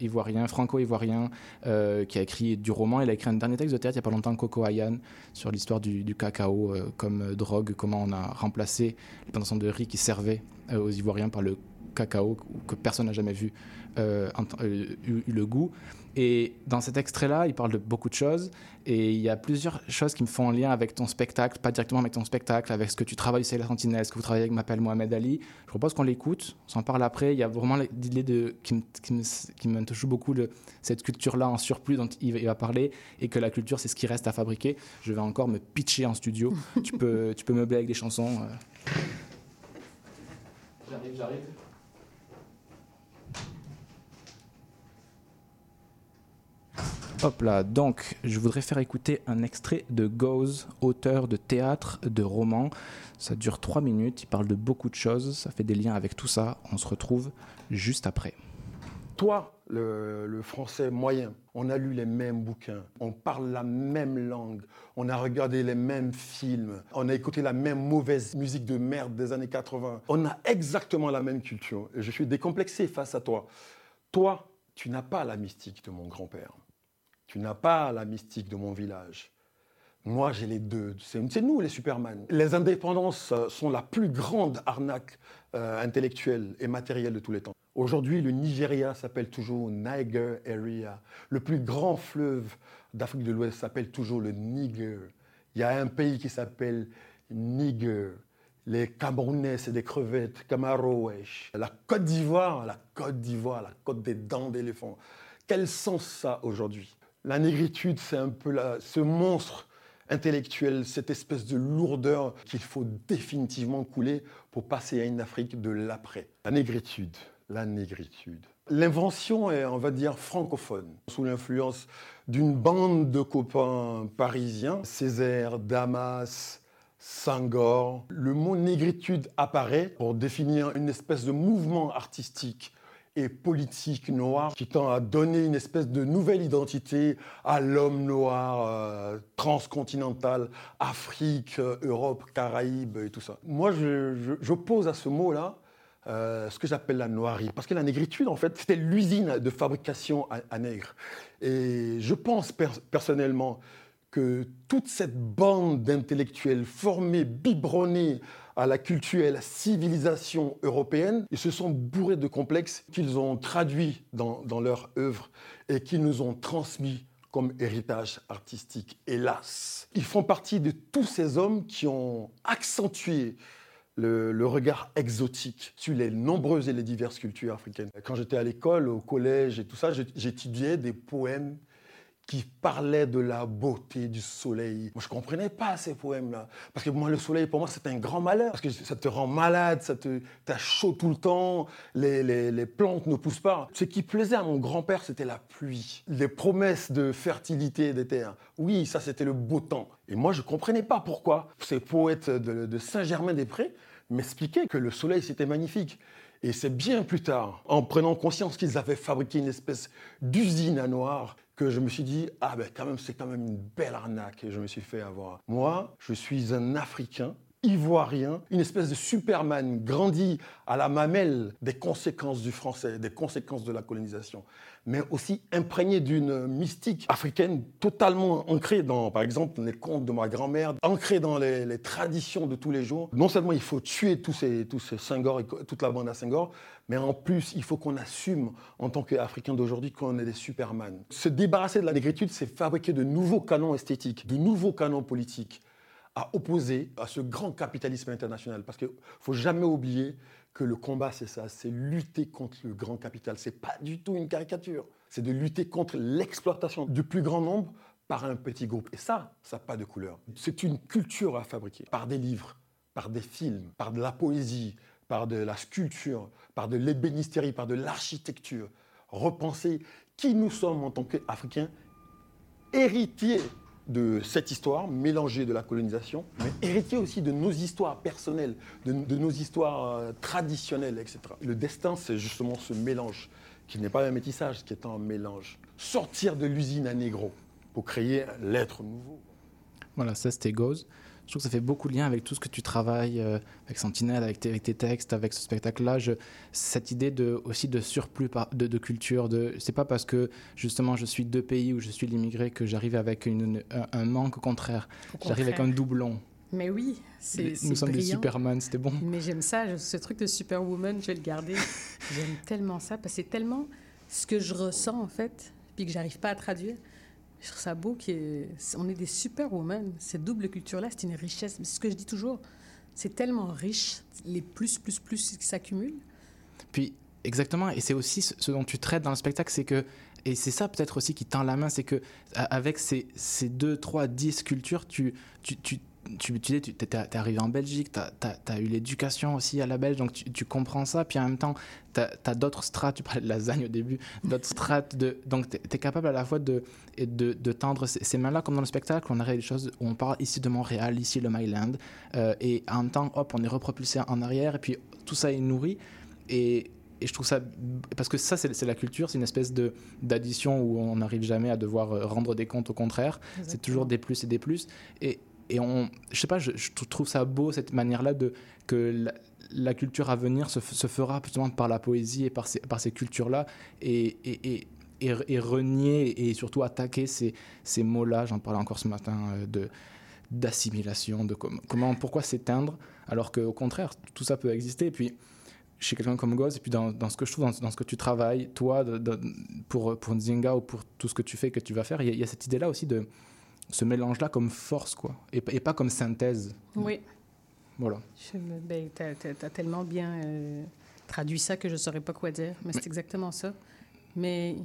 ivoirien, franco-ivoirien, qui a écrit du roman. Il a écrit un dernier texte de théâtre il y a pas longtemps, Coco Ayan, sur l'histoire du, cacao comme drogue, comment on a remplacé les plantations de riz qui servaient aux Ivoiriens par le cacao que personne n'a jamais vu eu, le goût. Et dans cet extrait-là, il parle de beaucoup de choses. Et il y a plusieurs choses qui me font en lien avec ton spectacle, pas directement avec ton spectacle, avec ce que tu travailles c'est la Sentinelle, ce que vous travaillez avec M'appelle Mohamed Ali. Je propose qu'on l'écoute, on s'en parle après. Il y a vraiment l'idée de, qui, me, qui, me, touche beaucoup, de cette culture-là en surplus dont il va, parler, et que la culture, c'est ce qui reste à fabriquer. Je vais encore me pitcher en studio. tu, peux, tu peux meubler avec des chansons. Euh. J'arrive, j'arrive. Hop là, donc je voudrais faire écouter un extrait de Goes, auteur de théâtre, de roman. Ça dure trois minutes, il parle de beaucoup de choses, ça fait des liens avec tout ça. On se retrouve juste après. Toi, le, français moyen, on a lu les mêmes bouquins, on parle la même langue, on a regardé les mêmes films, on a écouté la même mauvaise musique de merde des années 80. On a exactement la même culture je suis décomplexé face à toi. Toi, tu n'as pas la mystique de mon grand-père. Tu n'as pas la mystique de mon village. Moi, j'ai les deux. C'est nous, les Superman. Les indépendances euh, sont la plus grande arnaque euh, intellectuelle et matérielle de tous les temps. Aujourd'hui, le Nigeria s'appelle toujours Niger Area. Le plus grand fleuve d'Afrique de l'Ouest s'appelle toujours le Niger. Il y a un pays qui s'appelle Niger. Les Camerounais, c'est des crevettes, Camaro, wesh. La Côte d'Ivoire, la Côte d'Ivoire, la côte des dents d'éléphant. Quel sens ça aujourd'hui? La négritude, c'est un peu ce monstre intellectuel, cette espèce de lourdeur qu'il faut définitivement couler pour passer à une Afrique de l'après. La négritude, la négritude. L'invention est, on va dire, francophone, sous l'influence d'une bande de copains parisiens, Césaire, Damas, Senghor. Le mot négritude apparaît pour définir une espèce de mouvement artistique et politique noir qui tend à donner une espèce de nouvelle identité à l'homme noir euh, transcontinental, Afrique, euh, Europe, Caraïbes et tout ça. Moi, j'oppose à ce mot-là euh, ce que j'appelle la noirie. Parce que la négritude, en fait, c'était l'usine de fabrication à, à nègre. Et je pense per- personnellement que toute cette bande d'intellectuels formés, biberonnés à la culture et à la civilisation européenne, ils se sont bourrés de complexes qu'ils ont traduits dans, dans leur œuvre et qu'ils nous ont transmis comme héritage artistique, hélas. Ils font partie de tous ces hommes qui ont accentué le, regard exotique sur les nombreuses et les diverses cultures africaines. Quand j'étais à l'école, au collège et tout ça, j'étudiais des poèmes qui parlaient de la beauté du soleil. Moi, je comprenais pas ces poèmes-là. Parce que moi, le soleil, pour moi, c'est un grand malheur. Parce que ça te rend malade, ça te, t'as chaud tout le temps, les, les- les plantes ne poussent pas. Ce qui plaisait à mon grand-père, c'était la pluie. Les promesses de fertilité des terres. Oui, ça, c'était le beau temps. Et moi, je comprenais pas pourquoi ces poètes de, de Saint-Germain-des-Prés m'expliquaient que le soleil, c'était magnifique. Et c'est bien plus tard, en prenant conscience qu'ils avaient fabriqué une espèce d'usine à noir, que je me suis dit, ah ben quand même, c'est quand même une belle arnaque et je me suis fait avoir. Moi, je suis un Africain, ivoirien, une espèce de Superman grandi à la mamelle des conséquences du français, des conséquences de la colonisation, mais aussi imprégné d'une mystique africaine totalement ancrée dans, par exemple, les contes de ma grand-mère, ancrée dans les, traditions de tous les jours. Non seulement il faut tuer tous ces, tous toute la bande à Senghor, mais en plus, il faut qu'on assume, en tant qu'Africains d'aujourd'hui, qu'on est des Superman. Se débarrasser de la négritude, c'est fabriquer de nouveaux canons esthétiques, de nouveaux canons politiques à opposer à ce grand capitalisme international. Parce qu'il ne faut jamais oublier que le combat, c'est ça, c'est lutter contre le grand capital. Ce n'est pas du tout une caricature. C'est de lutter contre l'exploitation du plus grand nombre par un petit groupe. Et ça, ça n'a pas de couleur. C'est une culture à fabriquer par des livres, par des films, par de la poésie, par de la sculpture, par de l'ébénisterie, par de l'architecture. Repenser qui nous sommes en tant qu'Africains, héritiers de cette histoire mélangée de la colonisation, mais héritiers aussi de nos histoires personnelles, de, nos histoires euh, traditionnelles, etc. Le destin, c'est justement ce mélange, qui n'est pas un métissage, qui est un mélange. Sortir de l'usine à négro pour créer l'être nouveau. Voilà, ça c'était Goes. Je trouve que ça fait beaucoup de lien avec tout ce que tu travailles euh, avec Sentinelle, avec tes, avec tes textes, avec ce spectacle-là. Cette idée de, aussi de surplus par- de, de culture. De, c'est pas parce que justement je suis deux pays où je suis l'immigré que j'arrive avec une- un, un manque. Au contraire, j'arrive avec un doublon. Mais oui, c'est Nous sommes des brillant. Superman, c'était bon. Mais j'aime ça, ce truc de Superwoman, je vais le garder. j'aime tellement ça, parce que c'est tellement ce que je ressens, en fait, puis que j'arrive pas à traduire. Je trouve ça beau qu'on est des Superwoman. Cette double culture-là, c'est une richesse. Ce que je dis toujours. C'est tellement riche, les plus, plus, plus qui s'accumulent. Puis, exactement, et c'est aussi ce, dont tu traites dans le spectacle, c'est que, et c'est ça peut-être aussi qui tend la main, c'est que avec ces, ces 2, 3, 10 cultures, tu, tu, tu, tu, tu, tu es, arrivé en Belgique, tu as, eu l'éducation aussi à la Belge, donc tu, tu comprends ça, puis en même temps, tu as, d'autres strates, tu parlais de lasagne au début, d'autres strates, de, donc tu es, capable à la fois de, de, de tendre ces, ces mains-là, comme dans le spectacle, on aurait des choses où on parle ici de Montréal, ici le Myland, euh, et en même temps, hop, on est repropulsé en arrière, et puis tout ça est nourri. Et, et je trouve ça. Parce que ça, c'est la culture, c'est une espèce d'addition où on n'arrive jamais à devoir euh, rendre des comptes, au contraire. C'est toujours des plus et des plus. Et, et on. Je sais pas, je, trouve ça beau, cette manière-là, de que la, culture à venir se, se, fera justement par la poésie et par ces, par ces cultures-là. Et, et, et, et, renier et surtout attaquer ces, ces mots-là, j'en parlais encore ce matin, euh, de d'assimilation, de com comment, pourquoi s'éteindre, alors qu'au contraire, tout ça peut exister. Et puis, chez quelqu'un comme Goz, et puis dans, dans, ce que je trouve, dans, ce que tu travailles, toi, pour, pour Nzinga ou pour tout ce que tu fais, que tu vas faire, il y, a cette idée-là aussi de ce mélange-là comme force, quoi, et, et, pas comme synthèse. Oui. Voilà. Je me- ben, t'as- t'as tellement bien euh, traduit ça que je ne saurais pas quoi dire, mais c'est Mais- exactement ça. Mais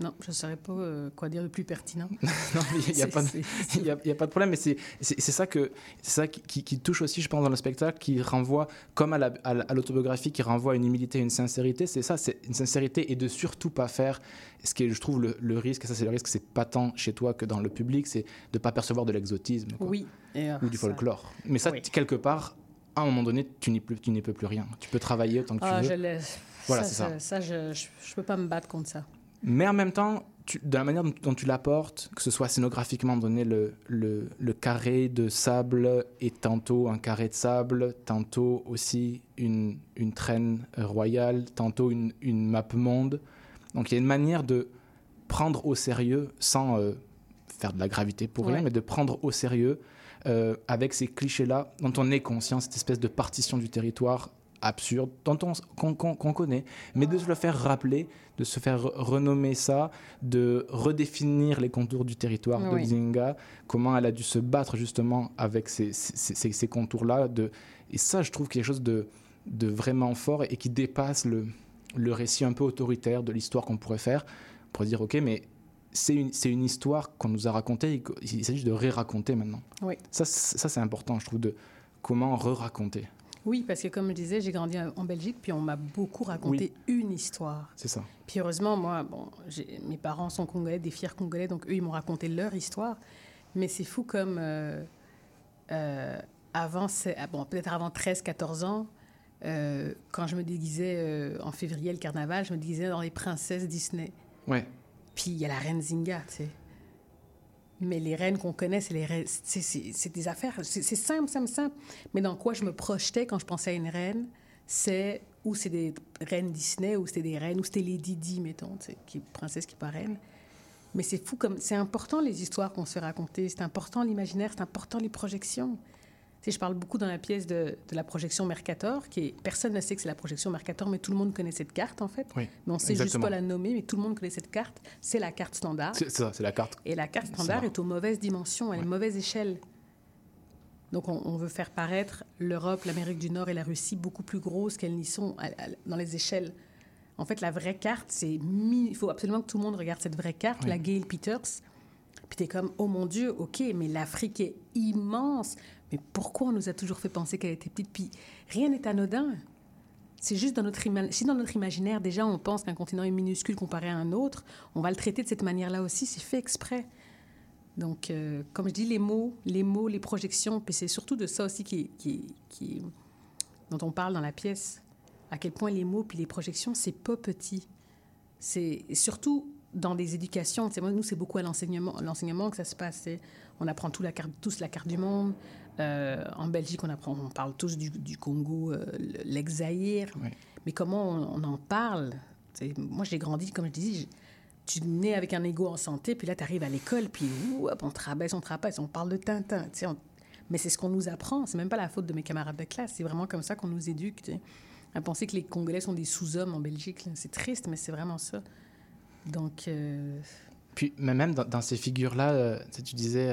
non, je ne saurais pas euh, quoi dire de plus pertinent. non, il n'y a, pas de- a- a pas problème, mais c'est ça, que, c'est ça qui, touche aussi, je pense, dans le spectacle, qui renvoie, comme à la- à la- à l'autobiographie, qui renvoie à une humilité, une sincérité. C'est ça, c'est une sincérité et de surtout pas faire ce qui est, je trouve, le, le risque, et ça c'est le risque, c'est pas tant chez toi que dans le public, c'est de ne pas percevoir de l'exotisme Oui. Euh, ou du ça- folklore. Mais ça, Oui. quelque part, à un moment donné, tu n'y peux plus rien. Tu peux travailler autant que Ah, tu je veux. Voilà, ça. ça, ça, je ne peux pas me battre contre ça. Mais en même temps, tu- de la manière dont, tu l'apportes, que ce soit scénographiquement donné le, le, le carré de sable et tantôt un carré de sable, tantôt aussi une, une traîne royale, tantôt une, une map monde. Donc il y a une manière de prendre au sérieux sans euh, faire de la gravité pour rien, mais de prendre au sérieux euh, avec ces clichés-là dont on est conscient, cette espèce de partition du territoire absurde s- qu'on connaît, mais de se le faire rappeler, de se faire re- renommer ça, de redéfinir les contours du territoire de Oui. Zinga, comment elle a dû se battre justement avec ces, ces- ces- ces contours-là. de- Et ça, je trouve quelque chose de, de vraiment fort et qui dépasse le, le récit un peu autoritaire de l'histoire qu'on pourrait faire pour dire, OK, mais c'est une, une histoire qu'on nous a racontée, il s'agit de ré-raconter maintenant. Oui. Ça, ça c'est important, je trouve, de comment re-raconter. Oui, parce que comme je disais, j'ai grandi en Belgique, puis on m'a beaucoup raconté une histoire. C'est ça. Puis heureusement, moi, bon, mes parents sont congolais, des fiers congolais, donc eux, ils m'ont raconté leur histoire. Mais c'est fou comme euh, euh, avant, ah, bon, peut-être avant 13-14 ans, euh, quand je me déguisais euh, en février, le carnaval, je me déguisais dans les princesses Disney. Ouais. Puis il y a la reine Zinga, tu sais. Mais les reines qu'on connaît, c'est les c'est- des affaires, c'est simple, simple, simple. Mais dans quoi je me projetais quand je pensais à une reine, c'est ou c'est des reines Disney, ou c'était des reines, ou c'était Lady Di, mettons, qui princesse qui reine. Mais c'est fou comme c'est important les histoires qu'on se raconter, c'est important l'imaginaire, c'est important les projections. Sais, je parle beaucoup dans la pièce de, de la projection Mercator, qui est, personne ne sait que c'est la projection Mercator, mais tout le monde connaît cette carte en fait. Oui, Mais on sait juste pas la nommer, mais tout le monde connaît cette carte. C'est la carte standard. C'est ça, c'est la carte. Et la carte standard est aux mauvaises dimensions, elle est mauvaise échelle. Donc on, on veut faire paraître l'Europe, l'Amérique du Nord et la Russie beaucoup plus grosses qu'elles n'y sont à- à- dans les échelles. En fait, la vraie carte, c'est... Il faut absolument que tout le monde regarde cette vraie carte, Oui. la Gail Peters. Puis t'es comme, oh mon Dieu, ok, mais l'Afrique est immense. Mais pourquoi on nous a toujours fait penser qu'elle était petite? Puis rien n'est anodin. C'est juste dans notre, si dans notre imaginaire, déjà, on pense qu'un continent est minuscule comparé à un autre, on va le traiter de cette manière-là aussi, c'est fait exprès. Donc, euh, comme je dis, les mots, les mots, les projections, puis c'est surtout de ça aussi qui, qui, qui- dont on parle dans la pièce, à quel point les mots puis les projections, c'est pas petit. C'est surtout dans des éducations. Nous, c'est beaucoup à l'enseignement, l'enseignement que ça se passe. On apprend tout la carte, tous la carte du monde. Euh, en Belgique, on apprend, on parle tous du, du Congo, euh, l'ex-Zaïre. Mais comment on, on en parle? Moi, j'ai grandi, comme je disais, tu nais avec un ego en santé, puis là, tu arrives à l'école, puis ouh, hop, on te rabaisse, on te rabaisse, on parle de Tintin. on- Mais c'est ce qu'on nous apprend. C'est même pas la faute de mes camarades de classe. C'est vraiment comme ça qu'on nous éduque. À penser que les Congolais sont des sous-hommes en Belgique. C'est triste, mais c'est vraiment ça. Donc, euh, Puis mais même dans, dans ces figures-là, euh, tu sais, tu disais,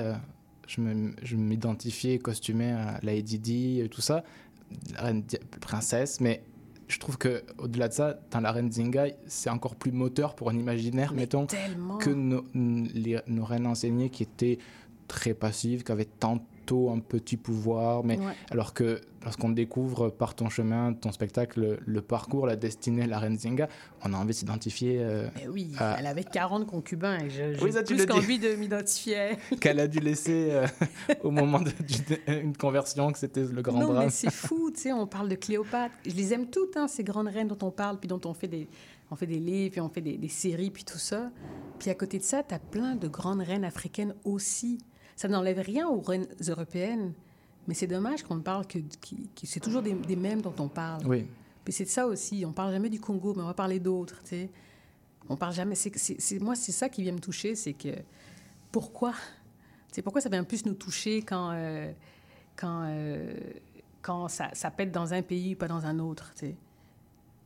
je me- je m'identifiais costumé à Lady Di tout ça, la reine princesse, mais je trouve que au-delà de ça, dans la reine Zinga, c'est encore plus moteur pour un imaginaire, mettons, tellement. que nos, les- nos reines enseignées qui étaient très passives, qui avaient un petit pouvoir, mais Ouais. alors que lorsqu'on découvre par ton chemin, ton spectacle, le, parcours, la destinée de la reine Zinga, on a envie de s'identifier euh, oui, à- elle avait 40 concubins et je- j'ai Oui, plus qu'envie de m'identifier. qu'elle a dû laisser euh, au moment d'une conversion, que c'était le grand non, drame. mais c'est fou, tu sais, on parle de Cléopâtre. Je les aime toutes, hein, ces grandes reines dont on parle, puis dont on fait des, on fait des livres, puis on fait des, des séries, puis tout ça. Puis à côté de ça, tu as plein de grandes reines africaines aussi. Ça n'enlève rien aux reines européennes, mais c'est dommage qu'on ne parle que, c'est toujours des, des mêmes dont on parle. Oui. Puis c'est de ça aussi, on parle jamais du Congo, mais on va parler d'autres, tu sais. On parle jamais. Moi, c'est ça qui vient me toucher, c'est que pourquoi C'est pourquoi ça vient plus nous toucher quand euh, quand euh, quand ça, ça pète dans un pays, pas dans un autre, tu sais.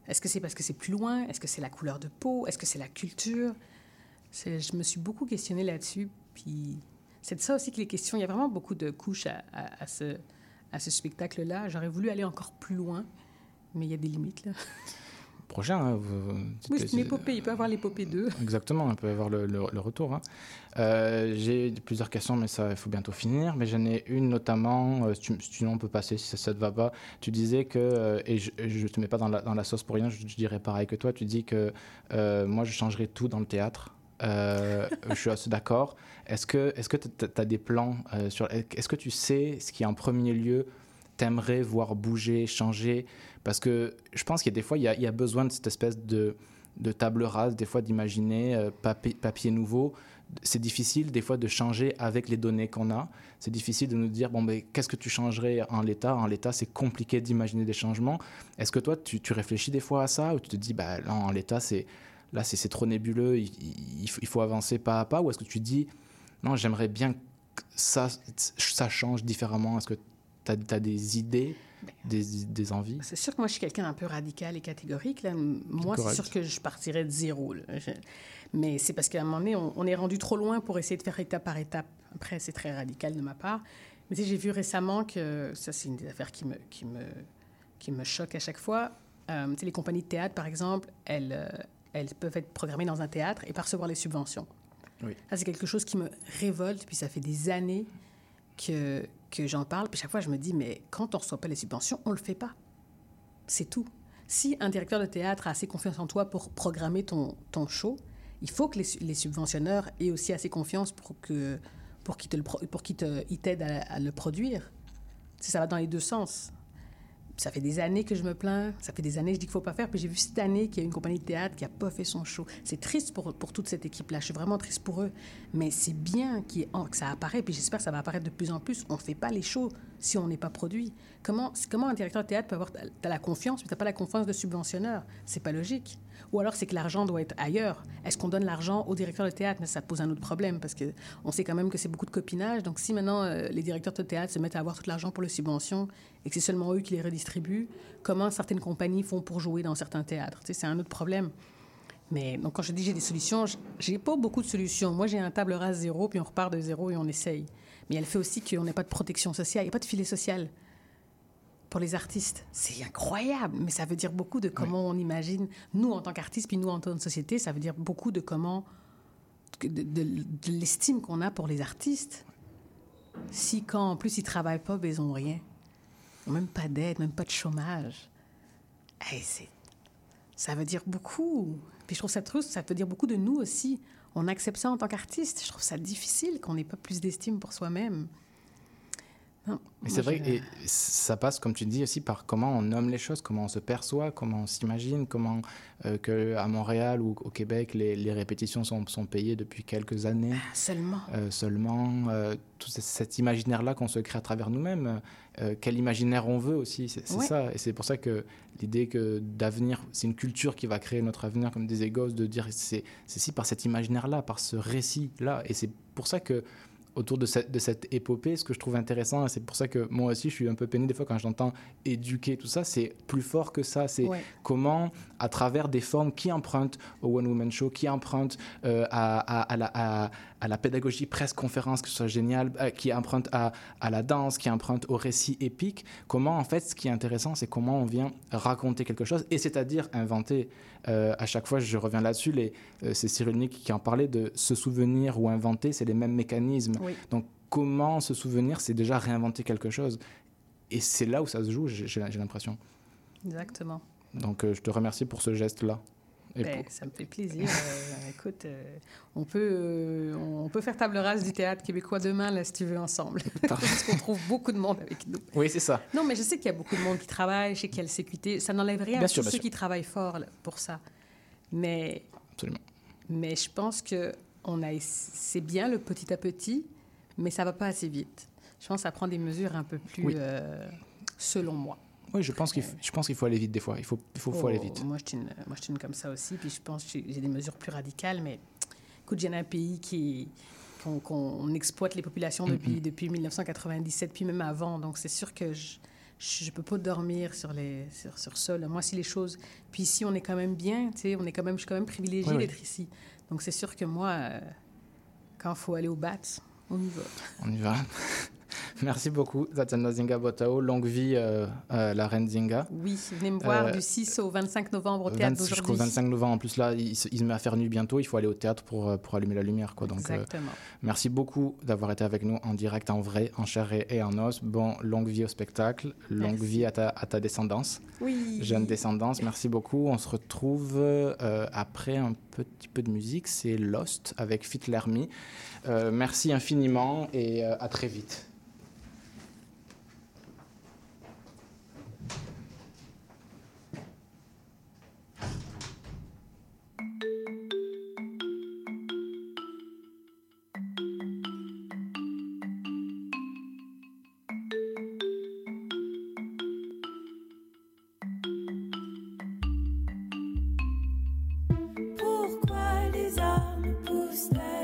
Est-ce que c'est parce que c'est plus loin? Est-ce que c'est la couleur de peau? Est-ce que c'est la culture? Je me suis beaucoup questionnée là-dessus, puis c'est de ça aussi que les questions. Il y a vraiment beaucoup de couches à, à- à ce à ce spectacle-là. J'aurais voulu aller encore plus loin, mais il y a des limites. Là. Prochain, hein, vous- Oui, c'est une épopée. Il peut y avoir l'épopée 2. Exactement, on peut avoir le, le- le retour. hein. Euh, J'ai plusieurs questions, mais ça, il faut bientôt finir. Mais j'en ai une notamment, euh, si tu- sinon on peut passer si ça, ça te va pas. Tu disais que, euh, et je ne te mets pas dans la, dans la sauce pour rien, je, je dirais pareil que toi, tu dis que moi je changerais tout dans le théâtre. Euh, je suis assez d'accord. Est-ce que que tu as des plans euh, sur Est-ce que tu sais ce qui en premier lieu t'aimerais voir bouger, changer? Parce que je pense qu'il y a des fois, il y a, besoin de cette espèce de, de table rase, des fois d'imaginer euh, papier, nouveau. C'est difficile des fois de changer avec les données qu'on a. C'est difficile de nous dire, bon, ben, qu'est-ce que tu changerais en l'état? En l'état, c'est compliqué d'imaginer des changements. Est-ce que toi, tu, réfléchis des fois à ça ou tu te dis, bah, là, en l'état, c'est là, c'est trop nébuleux, il, il faut, il faut avancer pas à pas Ou est-ce que tu dis, non, j'aimerais bien que ça, ça change différemment? Est-ce que tu as, des idées, des, des envies? C'est sûr que moi, je suis quelqu'un d'un peu radical et catégorique. Là. Moi, c'est sûr que je partirais de zéro. là. Je- Mais c'est parce qu'à un moment donné, on, on est rendu trop loin pour essayer de faire étape par étape. Après, c'est très radical de ma part. Mais tu sais, j'ai vu récemment que, ça, c'est une des affaires qui me, qui me, qui me choque à chaque fois. Euh, tu sais, les compagnies de théâtre, par exemple, elles, euh, elles peuvent être programmées dans un théâtre et percevoir les subventions. Oui. Ça, c'est quelque chose qui me révolte. Puis ça fait des années que, que j'en parle. Puis chaque fois, je me dis, mais quand on ne reçoit pas les subventions, on ne le fait pas. C'est tout. Si un directeur de théâtre a assez confiance en toi pour programmer ton, ton show, il faut que les, les subventionneurs aient aussi assez confiance pour que pour qu'ils t'aident à, à le produire. Ça va dans les deux sens. Ça fait des années que je me plains, ça fait des années que je dis qu'il faut pas faire, puis j'ai vu cette année qu'il y a une compagnie de théâtre qui a pas fait son show. C'est triste pour, pour toute cette équipe-là, je suis vraiment triste pour eux, mais c'est bien que ça apparaît, puis j'espère que ça va apparaître de plus en plus. On ne fait pas les shows si on n'est pas produit. Comment, un directeur de théâtre peut avoir t'as la confiance, mais t'as pas la confiance de subventionneur? C'est pas logique. Ou alors c'est que l'argent doit être ailleurs. Est-ce qu'on donne l'argent au directeur de théâtre? Mais ça pose un autre problème parce que on sait quand même que c'est beaucoup de copinage. Donc si maintenant euh, les directeurs de théâtre se mettent à avoir tout l'argent pour les subventions et que c'est seulement eux qui les redistribuent, comment certaines compagnies font pour jouer dans certains théâtres? Tu C'est un autre problème. Mais donc quand je dis j'ai des solutions, j'ai pas beaucoup de solutions. Moi j'ai un table rase zéro, puis on repart de zéro et on essaye. Mais elle fait aussi qu'on n'ait pas de protection sociale, il n'y a pas de filet social pour les artistes. C'est incroyable, mais ça veut dire beaucoup de comment on imagine, nous en tant qu'artistes, puis nous en tant que société, ça veut dire beaucoup de comment, de, de- de l'estime qu'on a pour les artistes. Si quand en plus ils travaillent pas, ben, ils ont rien. Même pas d'aide, même pas de chômage. Hey, c'est- ça veut dire beaucoup. Puis je trouve ça triste, ça veut dire beaucoup de nous aussi. On accepte ça en tant qu'artiste. Je trouve ça difficile qu'on n'ait pas plus d'estime pour soi-même. Non, Mais moi, c'est vrai, je- et ça passe, comme tu dis aussi, par comment on nomme les choses, comment on se perçoit, comment on s'imagine, comment euh, que à Montréal ou au Québec, les, les répétitions sont, sont payées depuis quelques années. Seulement. Euh, seulement, euh, tout ce- cet imaginaire-là qu'on se crée à travers nous-mêmes, euh, quel imaginaire on veut aussi, c'est Ouais. ça. Et c'est pour ça que l'idée que d'avenir, c'est une culture qui va créer notre avenir, comme disait Gauss, de dire c'est c'est si par cet imaginaire-là, par ce récit-là. Et c'est pour ça que autour de cette, de cette épopée, ce que je trouve intéressant, et c'est pour ça que moi aussi je suis un peu peiné des fois quand j'entends éduquer tout ça, c'est plus fort que ça. C'est Ouais. comment, à travers des formes qui empruntent au One Woman Show, qui empruntent euh, à, à- à la, à- la pédagogie presque conférence, que ce soit génial, euh, qui empruntent à, à la danse, qui empruntent au récit épique, comment en fait ce qui est intéressant, c'est comment on vient raconter quelque chose, et c'est-à-dire inventer. Euh, à chaque fois, je reviens là-dessus, les- euh, c'est Cyrulnik qui en parlait de se souvenir ou inventer, c'est les mêmes mécanismes. Oui. Donc comment se souvenir, c'est déjà réinventer quelque chose. Et c'est là où ça se joue, j'ai l'impression. Exactement. Donc euh, je te remercie pour ce geste-là. Ben, pour- Ça me fait plaisir. Euh, écoute, euh, on, peut, euh, on peut faire table rase du théâtre québécois demain, là, si tu veux, ensemble. Parce qu'on trouve beaucoup de monde avec nous. Oui, c'est ça. Non, mais je sais qu'il y a beaucoup de monde qui travaille, je sais qu'il y a le CQT. Ça n'enlève rien Bien à sûr, tous ceux sûr. qui travaillent fort là, pour ça. Mais, Absolument. mais je pense que on a, c'est bien le petit à petit, mais ça va pas assez vite. Je pense que ça prend des mesures un peu plus, Oui. euh, selon moi. Oui, je pense qu'il faut aller vite des fois. Il faut, il faut, faut Oh, aller vite. Moi, je suis une, moi, je suis une comme ça aussi. Puis je pense que j'ai des mesures plus radicales. Mais écoute, j'ai un pays qui qu'on exploite les populations depuis, depuis 1997, puis même avant. Donc, c'est sûr que je je peux pas dormir sur, les, sur, sur ça. là. Moi, si les choses... Puis ici, on est quand même bien. Tu sais, on est quand même, je suis quand même privilégiée Oui, oui. d'être ici. Donc, c'est sûr que moi, euh, quand il faut aller au BAT, on y va. On y va. Merci beaucoup, Tatiana Zinga Botao. Longue vie, euh, euh, la reine Zinga. Oui, venez me voir Euh, du 6 au 25 novembre au théâtre 20 Jusqu'au d'aujourd'hui. 25 novembre. En plus, là, il, se- il se met à faire nuit bientôt. Il faut aller au théâtre pour, euh, pour allumer la lumière. Quoi. Donc, euh, Exactement. merci beaucoup d'avoir été avec nous en direct, en vrai, en chair et, en os. Bon, longue vie au spectacle. Longue Merci. vie à ta, à ta descendance. Oui. Jeune descendance. Merci beaucoup. On se retrouve après un petit peu de musique. C'est Lost avec Fit Lermy. Merci infiniment et à très vite. stay.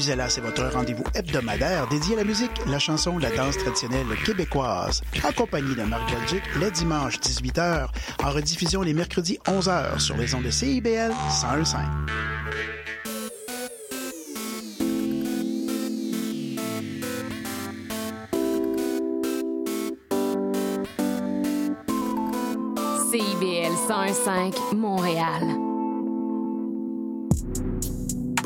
C'est votre rendez-vous hebdomadaire dédié à la musique, la chanson, la danse traditionnelle québécoise. Accompagné de Marc Belgique, les dimanches 18h, en rediffusion les mercredis 11h sur les ondes de CIBL 101.5. CIBL 101.5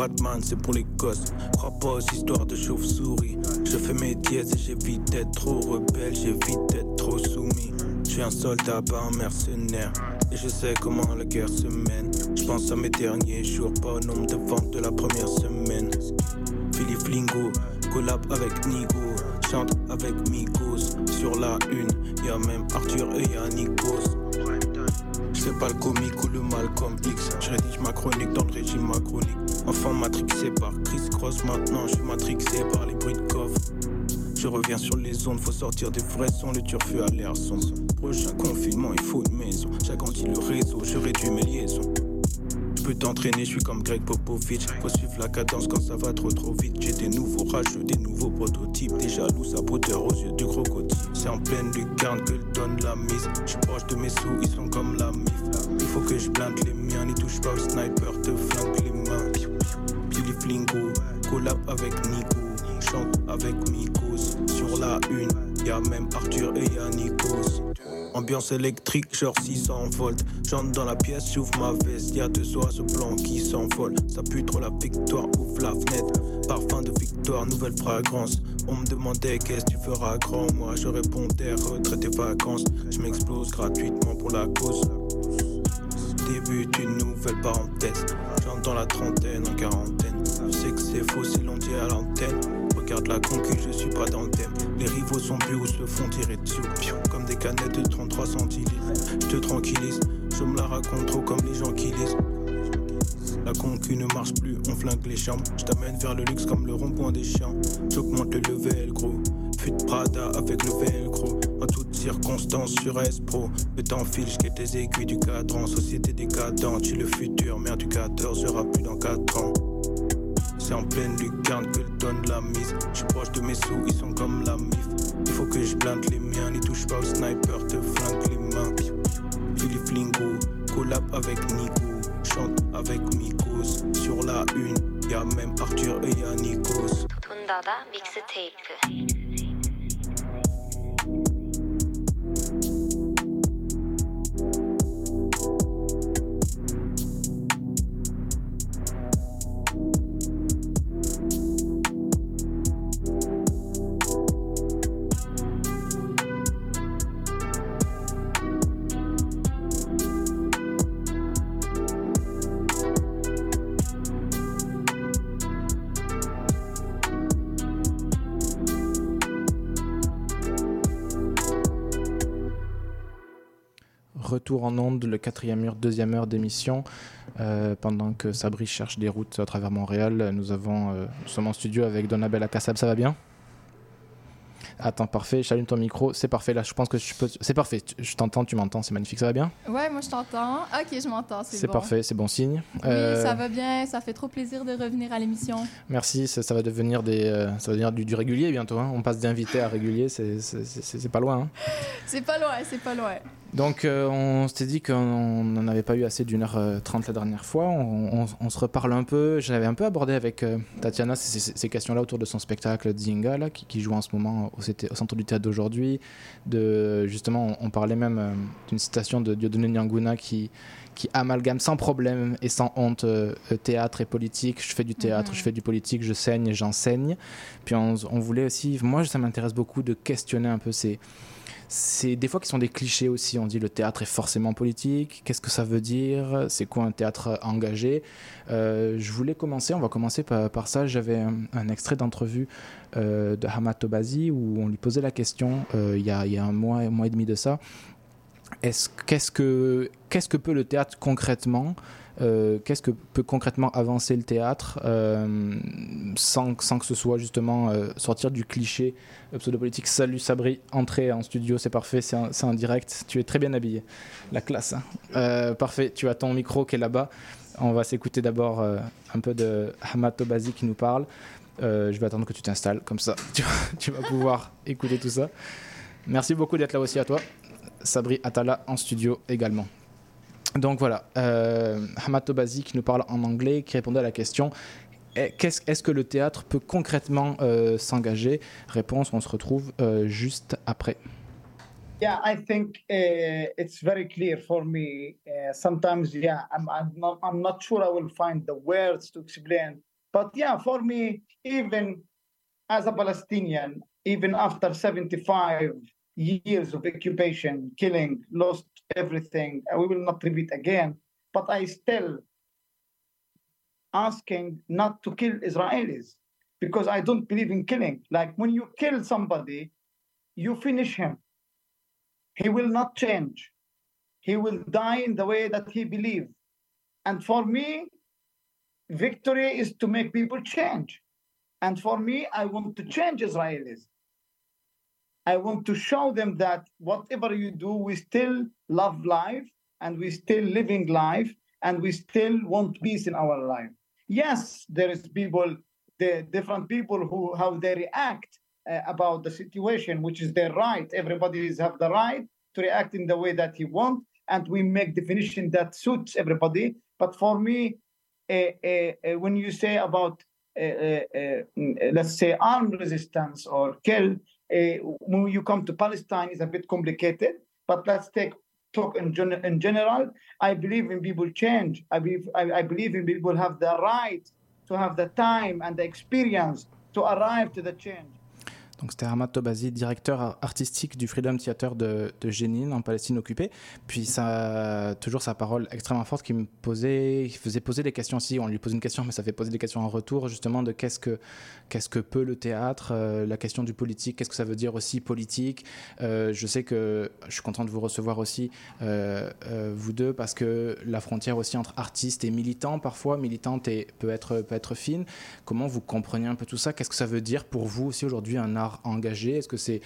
Batman, c'est pour les gosses. Crois pas aux histoires de chauve-souris. Je fais mes dièses et j'évite d'être trop rebelle, j'évite d'être trop soumis. Je suis un soldat, pas un mercenaire. Et je sais comment la guerre se mène. Je pense à mes derniers jours, pas au nombre de ventes de la première semaine. Philippe Lingo, collab avec Nigo. Chante avec Migos. Sur la une, y a même Arthur et y'a Nikos. Fais pas le comique ou le Malcolm X. Je rédige ma chronique dans le régime macronique. Enfant matrixé par Chris Cross, maintenant je suis matrixé par les bruits de coffre. Je reviens sur les ondes, faut sortir des vrais sons, le turfu a l'air sombre. Prochain confinement, il faut une maison. J'agrandis le réseau, je réduis mes liaisons. Peux t'entraîner, je suis comme Greg Popovich. Faut suivre la cadence quand ça va trop trop vite. J'ai des nouveaux rageux, des nouveaux prototypes. Des jaloux saboteurs aux yeux du crocodile. C'est en pleine lucarne que donne la mise. Je proche de mes sous, ils sont comme la mif. Il faut que je blinde les miens, n'y touche pas au sniper, te flingue les mains. Billy Flingo, collab avec Nico. Chante avec Mikos. Sur la une, y a même Arthur et y'a Nikos. Ambiance électrique, genre 600 volts. J'entre dans la pièce, j'ouvre ma veste. Y'a deux oiseaux blancs qui s'envolent. Ça pue trop la victoire, ouvre la fenêtre. Parfum de victoire, nouvelle fragrance. On me demandait qu'est-ce que tu feras grand? Moi je répondais retraite et vacances. Je m'explose gratuitement pour la cause. Début d'une nouvelle parenthèse. J'entre dans la trentaine, en quarantaine. Je sais que c'est faux, c'est l'on dit à l'antenne. Regarde la concu, je suis pas dans le thème. Les rivaux sont ou se font tirer dessus. Comme des canettes de 33 centilitres. Je te tranquillise, je me la raconte trop comme les gens qui lisent. La concu ne marche plus, on flingue les chambres. Je t'amène vers le luxe comme le rond-point des champs. J'augmente le level, gros. Fuite Prada avec le velcro. En toutes circonstances sur S-Pro. Le temps file, je tes aiguilles du cadran. Société décadente, tu le futur. Mère du 14, sera plus dans 4 ans. C'est en pleine lucarne que donne la mise. Je proche de mes sous, ils sont comme la mif. Il faut que je blinde les miens, n'y touche pas au sniper, te flingue les mains. Billy Flingo, collab avec Nico. Chante avec Mikos. Sur la une, y a même Arthur et y'a Nikos. 돈 Retour en onde, le quatrième heure, deuxième heure d'émission. Euh, pendant que Sabri cherche des routes à travers Montréal, nous, avons, euh, nous sommes en studio avec Donabella Kassab. Ça va bien? Attends, parfait. J'allume ton micro. C'est parfait. Là, je pense que je peux. C'est parfait. Je t'entends, tu m'entends. C'est magnifique. Ça va bien? Ouais, moi je t'entends. Ok, je m'entends, c'est bon. parfait. C'est bon signe. Oui, Euh, ça va bien. Ça fait trop plaisir de revenir à l'émission. Merci, ça, ça va devenir, des, euh, ça va devenir du, du régulier bientôt. hein. On passe d'invité à régulier, c'est pas loin. hein. C'est pas loin, c'est pas loin. Donc euh, on s'était dit qu'on n'en avait pas eu assez d'une heure euh, trente la dernière fois. On, on- on se reparle un peu. J'avais un peu abordé avec euh, Tatiana ces, ces- ces questions-là autour de son spectacle Zinga, là, qui, qui joue en ce moment au, Centre du Théâtre d'aujourd'hui. De, justement, on, on parlait même euh, d'une citation de Dieudonné Nyanguna qui, qui amalgame sans problème et sans honte théâtre et politique. Je fais du théâtre, je fais du politique, je saigne, et j'enseigne. Puis on voulait aussi, moi ça m'intéresse beaucoup de questionner un peu ces, c'est des fois qui sont des clichés aussi. On dit le théâtre est forcément politique. Qu'est-ce que ça veut dire? C'est quoi un théâtre engagé? Euh, Je voulais commencer, on va commencer par, ça. J'avais un, extrait d'entrevue euh, de Hamad Tobazi où on lui posait la question euh, il y, a, il y a un mois, un mois et demi de ça. Est-ce- Qu'est-ce que, peut le théâtre concrètement Euh, Qu'est-ce que peut concrètement avancer le théâtre euh, sans, que ce soit justement euh, sortir du cliché pseudo-politique? Salut Sabri, entrée en studio, c'est parfait, c'est un direct, tu es très bien habillé. La classe. hein. Parfait, tu as ton micro qui est là-bas. On va s'écouter d'abord un peu de Hamad Tobazi qui nous parle. Je vais attendre que tu t'installes, comme ça tu vas pouvoir écouter tout ça. Merci beaucoup d'être là aussi à toi. Sabri Atala en studio également. Donc voilà, euh, Hamad Tobazi qui nous parle en anglais, qui répondait à la question eh, est-ce que le théâtre peut concrètement euh, s'engager? Réponse, on se retrouve euh, juste après. Yeah, I think uh, it's very clear for me. Uh, sometimes, yeah, I'm, I'm, not, I'm not sure I will find the words to explain. But yeah, for me, even as a Palestinian, even after 75 years of occupation, killing, lost everything, we will not repeat again. But I still asking not to kill Israelis because I don't believe in killing. Like when you kill somebody, you finish him he will not change. He will die in the way that he believes. And for me, victory is to make people change. And for me, I want to change Israelis. I want to show them that whatever you do, we still love life and we still living life and we still want peace in our life. Yes, there is people, the different people who how they react uh, about the situation, which is their right. Everybody is have the right to react in the way that he want, and we make definition that suits everybody. But for me, uh, uh, uh, when you say about uh, uh, mm, let's say armed resistance or kill, when you come to Palestine, it's a bit complicated. But let's take talk in, gen- in general. I believe in people change. I believe I, I believe in people have the right to have the time and the experience to arrive to the change. Donc c'était Ahmad Tobazi, directeur ar- artistique du Freedom Theater de, de en Palestine occupée. Puis ça, toujours sa parole extrêmement forte qui me posait, qui faisait poser des questions aussi. On lui pose une question, mais ça fait poser des questions en retour justement de qu'est-ce que qu'est-ce que peut le théâtre, euh, la question du politique, qu'est-ce que ça veut dire aussi politique. Euh, je sais que je suis content de vous recevoir aussi euh, vous deux parce que la frontière aussi entre artiste et militant parfois, militante et peut être peut être fine. Comment vous comprenez un peu tout ça? Qu'est-ce que ça veut dire pour vous aussi aujourd'hui un art engagé? Est-ce que c'est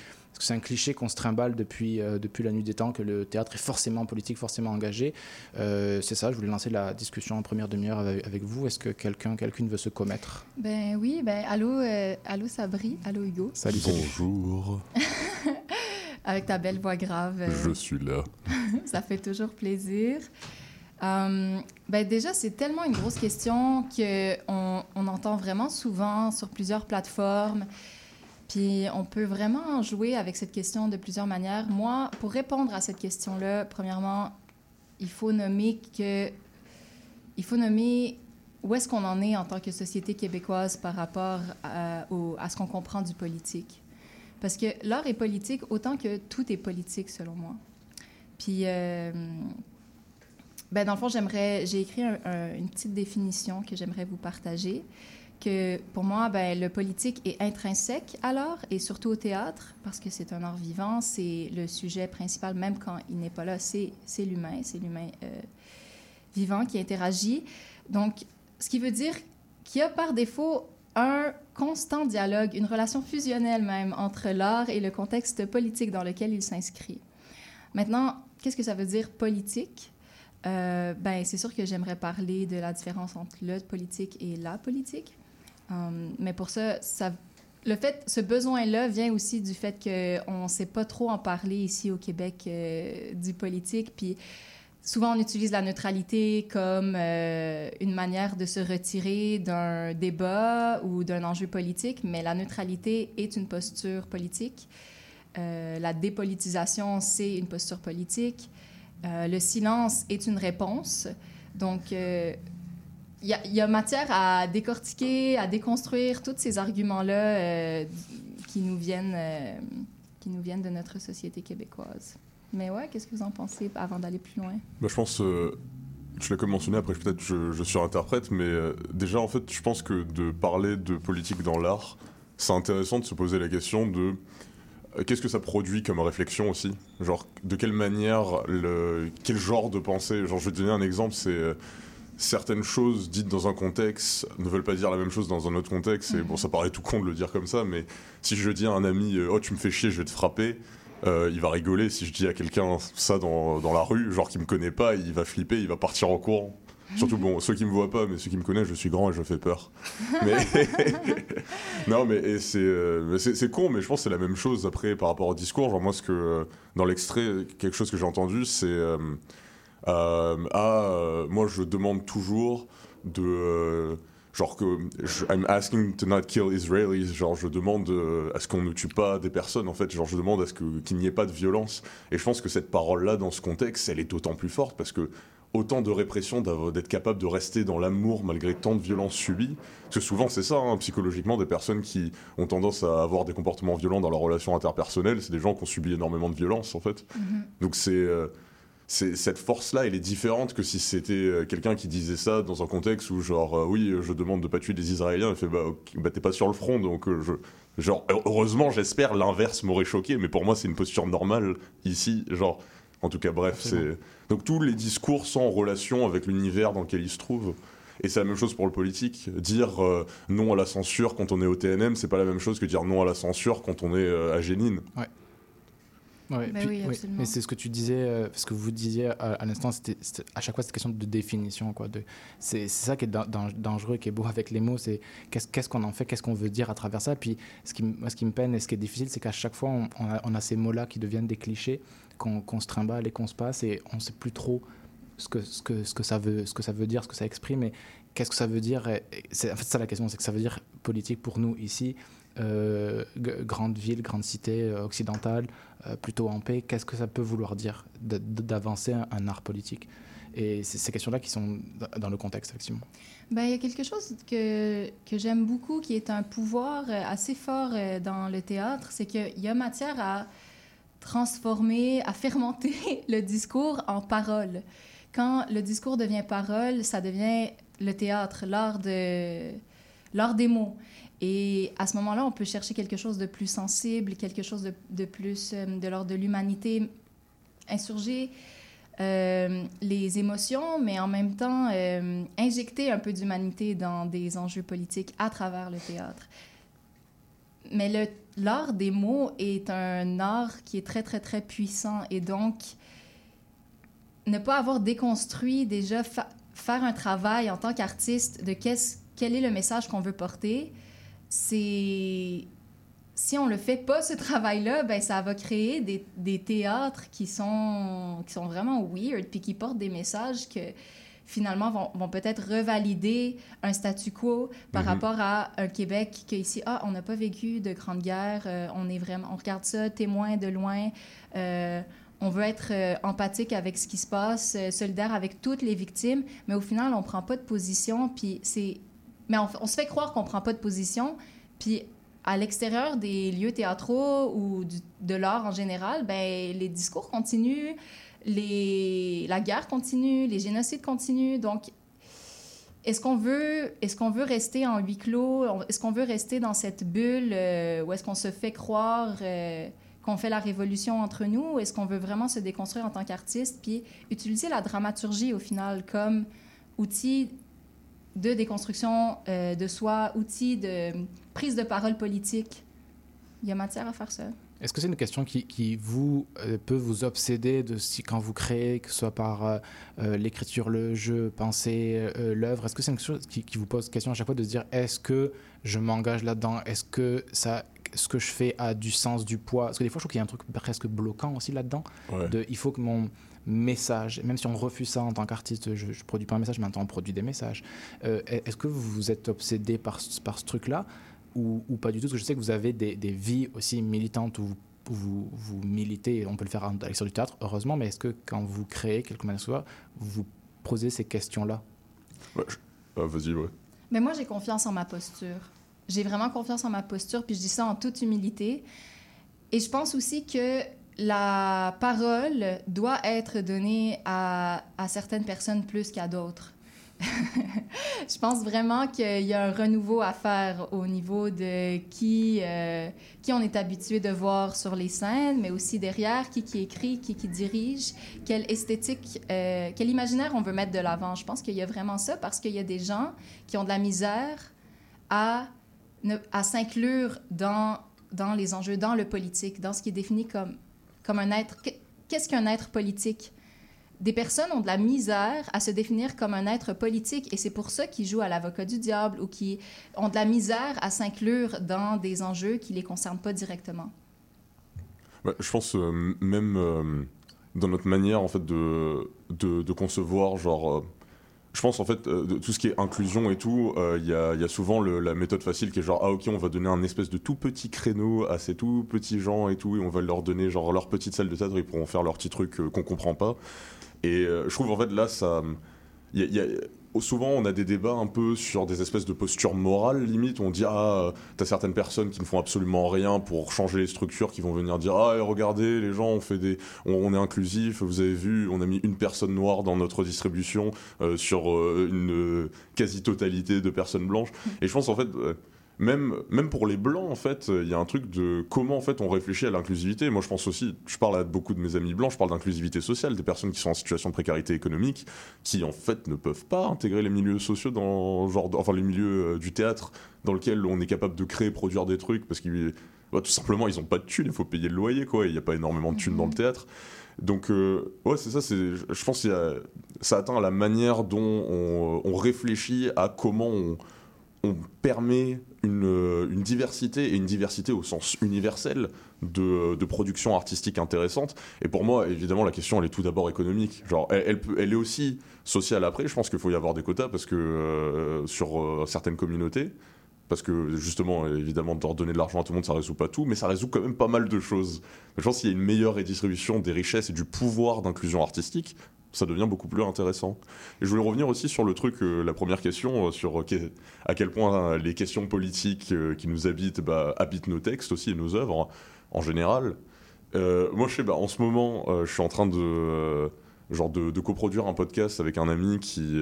un cliché qu'on se trimballe depuis, euh, depuis la nuit des temps, que le théâtre est forcément politique, forcément engagé? Euh, C'est ça, je voulais lancer la discussion en première demi-heure avec, avec vous. Est-ce que quelqu'un, quelqu'une veut se commettre? Ben oui, ben allô, euh, allô Sabri, allô Hugo. Salut. Bonjour, Avec ta belle voix grave. euh, je suis là. ça fait toujours plaisir. Euh, ben déjà, c'est tellement une grosse question qu'on on entend vraiment souvent sur plusieurs plateformes. Puis on peut vraiment jouer avec cette question de plusieurs manières. Moi, pour répondre à cette question-là, premièrement, il faut nommer que il faut nommer où est-ce qu'on en est en tant que société québécoise par rapport à, ce qu'on comprend du politique. Parce que l'art est politique autant que tout est politique, selon moi. Puis, euh, ben, dans le fond, j'aimerais, j'ai écrit un- un- une petite définition que j'aimerais vous partager. Que pour moi, ben, le politique est intrinsèque à l'art et surtout au théâtre, parce que c'est un art vivant, c'est le sujet principal, même quand il n'est pas là, c'est, l'humain, c'est l'humain euh, vivant qui interagit. Donc, ce qui veut dire qu'il y a par défaut un constant dialogue, une relation fusionnelle même entre l'art et le contexte politique dans lequel il s'inscrit. Maintenant, qu'est-ce que ça veut dire politique? Euh, ben, c'est sûr que j'aimerais parler de la différence entre le politique et la politique. Um, mais pour ça, le fait, ce besoin-là vient aussi du fait qu'on ne sait pas trop en parler ici au Québec euh, du politique. Puis souvent, on utilise la neutralité comme euh, une manière de se retirer d'un débat ou d'un enjeu politique, mais la neutralité est une posture politique. Euh, la dépolitisation, c'est une posture politique. Le silence est une réponse. Donc, il y, a- matière à décortiquer, à déconstruire tous ces arguments-là euh, qui, nous viennent, euh, qui nous viennent de notre société québécoise. Mais ouais, qu'est-ce que vous en pensez avant d'aller plus loin? Bah, je pense, euh, tu l'as comme mentionné, après peut-être je, je surinterprète, mais euh, déjà en fait je pense que de parler de politique dans l'art, c'est intéressant de se poser la question de qu'est-ce que ça produit comme réflexion aussi? Genre de quelle manière, quel genre de pensée? Genre je vais te donner un exemple, c'est... Certaines choses dites dans un contexte ne veulent pas dire la même chose dans un autre contexte. Et bon, ça paraît tout con de le dire comme ça, mais si je dis à un ami euh, Oh, tu me fais chier, je vais te frapper, euh, il va rigoler. Si je dis à quelqu'un ça dans, dans la rue, genre qui me connaît pas, il va flipper, il va partir en courant. Surtout, bon, ceux qui me voient pas, mais ceux qui me connaissent, je suis grand et je fais peur. Mais non, mais c'est euh, c'est con, mais je pense que c'est la même chose après par rapport au discours. Genre, moi, ce que euh, dans l'extrait, quelque chose que j'ai entendu, c'est euh, euh, ah, euh, moi, je demande toujours de. euh, Genre que je- I'm asking to not kill Israelis, genre je demande euh, à ce qu'on ne tue pas des personnes en fait, genre je demande à ce que- qu'il n'y ait pas de violence. Et je pense que cette parole-là dans ce contexte, elle est d'autant plus forte parce que autant de répression d'être capable de rester dans l'amour malgré tant de violences subies, parce que souvent c'est ça, hein, psychologiquement, des personnes qui ont tendance à avoir des comportements violents dans leurs relations interpersonnelles, c'est des gens qui ont subi énormément de violence en fait. Donc c'est euh, c'est- cette force-là, elle est différente que si c'était euh, quelqu'un qui disait ça dans un contexte où, genre, euh, oui, je demande de pas tuer des Israéliens, il fait, bah, ok, bah, t'es pas sur le front, donc euh, je. Genre, heureusement, j'espère, l'inverse m'aurait choqué, mais pour moi, c'est une posture normale ici. Genre, en tout cas, bref, c'est. Donc, tous les discours sont en relation avec l'univers dans lequel ils se trouvent. Et c'est la même chose pour le politique. Dire euh, non à la censure quand on est au TNM, c'est pas la même chose que dire non à la censure quand on est à Génine. Ouais. Ouais, puis- oui, absolument. Mais c'est ce que tu disais, euh, ce que vous disiez à, à l'instant, c'était à chaque fois cette question de définition. quoi. De, c'est ça qui est dan- dan- dangereux, qui est beau avec les mots, c'est qu'est-ce qu'on en fait, qu'est-ce qu'on veut dire à travers ça. Puis ce qui, moi, ce qui me peine et ce qui est difficile, c'est qu'à chaque fois, on, on a, on a ces mots-là qui deviennent des clichés, qu'on se trimballe et qu'on se passe, et on ne sait plus trop ce que, ce, que, ce, que ça veut, ce que ça veut dire, ce que ça exprime, et qu'est-ce que ça veut dire. et- et c'est en fait ça la question, c'est que ça veut dire politique pour nous ici. Euh, grande ville, grande cité euh, occidentale, euh, plutôt en paix, qu'est-ce que ça peut vouloir dire d'avancer un, art politique? Et c'est ces questions-là qui sont dans- le contexte, effectivement. Ben, il y a quelque chose que, que j'aime beaucoup, qui est un pouvoir assez fort dans le théâtre, c'est qu'il y a matière à transformer, à fermenter le discours en parole. Quand le discours devient parole, ça devient le théâtre, l'art de l'art des mots. Et à ce moment-là, on peut chercher quelque chose de plus sensible, quelque chose de, plus euh, de l'ordre de l'humanité, insurger euh, les émotions, mais en même temps euh, injecter un peu d'humanité dans des enjeux politiques à travers le théâtre. Mais l'art des mots est un art qui est très, très, très puissant. Et donc, ne pas avoir déconstruit déjà, fa- faire un travail en tant qu'artiste de qu'est-ce- quel est le message qu'on veut porter, c'est si on le fait pas ce travail-là, ben ça va créer des, des théâtres qui sont qui sont vraiment weird puis qui portent des messages que finalement vont, vont peut-être revalider un statu quo par Mhm. rapport à un Québec que ici ah on n'a pas vécu de grande guerre, euh, on est vraiment on regarde ça témoin de loin. euh, on veut être euh, empathique avec ce qui se passe, euh, solidaire avec toutes les victimes, mais au final, on prend pas de position, puis c'est... Mais on, se fait croire qu'on prend pas de position, puis à l'extérieur des lieux théâtraux ou de l'art en général, ben, les discours continuent, la guerre continue, les génocides continuent, donc est-ce qu'on veut, est qu'on veut rester en huis clos? Est-ce qu'on veut rester dans cette bulle euh, où est-ce qu'on se fait croire euh, qu'on fait la révolution entre nous? Ou est-ce qu'on veut vraiment se déconstruire en tant qu'artiste puis utiliser la dramaturgie au final comme outil de déconstruction euh, de soi, outil de prise de parole politique? Il y a matière à faire ça. Est-ce que c'est une question qui, qui vous euh, peut vous obséder de si quand vous créez, que ce soit par euh, euh, l'écriture, le jeu, penser, euh, l'œuvre Est-ce que c'est une chose qui, qui vous pose question à chaque fois de se dire est-ce que je m'engage là-dedans? Est-ce que ça, ce que je fais a du sens, du poids? Parce que des fois, je trouve qu'il y a un truc presque bloquant aussi là-dedans. Ouais. De, il faut que mon message, même si on refuse ça en tant qu'artiste, je, je produis pas un message, mais temps on produit des messages. Euh, est-ce que vous êtes obsédé par, ce- par ce truc-là ou, ou pas du tout? Parce que je sais que vous avez des, des vies aussi militantes où vous, vous, vous militez, on peut le faire à l'extérieur du théâtre, heureusement, mais est-ce que quand vous créez quelque manière que ce soit, vous vous posez ces questions-là? Ouais, je- ah, Vas-y, ouais. Mais moi, j'ai confiance en ma posture. J'ai vraiment confiance en ma posture, puis je dis ça en toute humilité. Et je pense aussi que la parole doit être donnée à, certaines personnes plus qu'à d'autres. je pense vraiment qu'il y a un renouveau à faire au niveau de qui, euh, qui on est habitué de voir sur les scènes, mais aussi derrière, qui, qui écrit, qui, qui dirige, quelle esthétique, euh, quel imaginaire on veut mettre de l'avant. Je pense qu'il y a vraiment ça parce qu'il y a des gens qui ont de la misère à, à s'inclure dans, dans les enjeux, dans le politique, dans ce qui est défini comme, comme un être. Qu'est- Qu'est-ce qu'un être politique? Des personnes ont de la misère à se définir comme un être politique et c'est pour ça qu'ils jouent à l'avocat du diable ou qui ont de la misère à s'inclure dans des enjeux qui les concernent pas directement. Ouais, je pense euh, même euh, dans notre manière en fait de, de, de concevoir genre euh, je pense en fait euh, tout ce qui est inclusion et tout euh, il y, a, souvent la méthode facile qui est genre ah ok on va donner un espèce de tout petit créneau à ces tout petits gens et tout et on va leur donner genre leur petite salle de théâtre ils pourront faire leurs petits trucs euh, qu'on comprend pas. Et euh, je trouve en fait là ça souvent on a des débats un peu sur des espèces de postures morales limite. On dit ah euh, t'as certaines personnes qui ne font absolument rien pour changer les structures qui vont venir dire ah regardez les gens on fait des on, est inclusif vous avez vu on a mis une personne noire dans notre distribution euh, sur euh, une quasi totalité de personnes blanches. Et je pense en fait même, même pour les blancs, en fait, il y a un truc de comment en fait on réfléchit à l'inclusivité. Moi, je pense aussi, je parle à beaucoup de mes amis blancs, je parle d'inclusivité sociale, des personnes qui sont en situation de précarité économique, qui en fait ne peuvent pas intégrer les milieux sociaux dans genre, enfin les milieux euh, du théâtre dans lequel on est capable de créer, produire des trucs, parce qu'il bah, tout simplement, ils ont pas de thunes, il faut payer le loyer, quoi. Il n'y a pas énormément de thunes dans le théâtre. Donc, euh, ouais, c'est ça. Je pense que ça atteint la manière dont on, on réfléchit à comment on, on permet une, euh, une diversité, et une diversité au sens universel, de, production artistique intéressante. Et pour moi, évidemment, la question, elle est tout d'abord économique. Genre, elle, peut- elle est aussi sociale après. Je pense qu'il faut y avoir des quotas parce que euh, sur euh, certaines communautés, parce que justement, évidemment, de donner de l'argent à tout le monde, ça résout pas tout, mais ça résout quand même pas mal de choses. Je pense qu'il y a une meilleure redistribution des richesses et du pouvoir d'inclusion artistique, ça devient beaucoup plus intéressant. Et je voulais revenir aussi sur le truc, euh, la première question, euh, sur euh, à quel point les questions politiques qui nous habitent bah, habitent nos textes aussi et nos œuvres en général. Moi, je sais, bah, en ce moment, je suis en train de, genre de, coproduire un podcast avec un ami qui.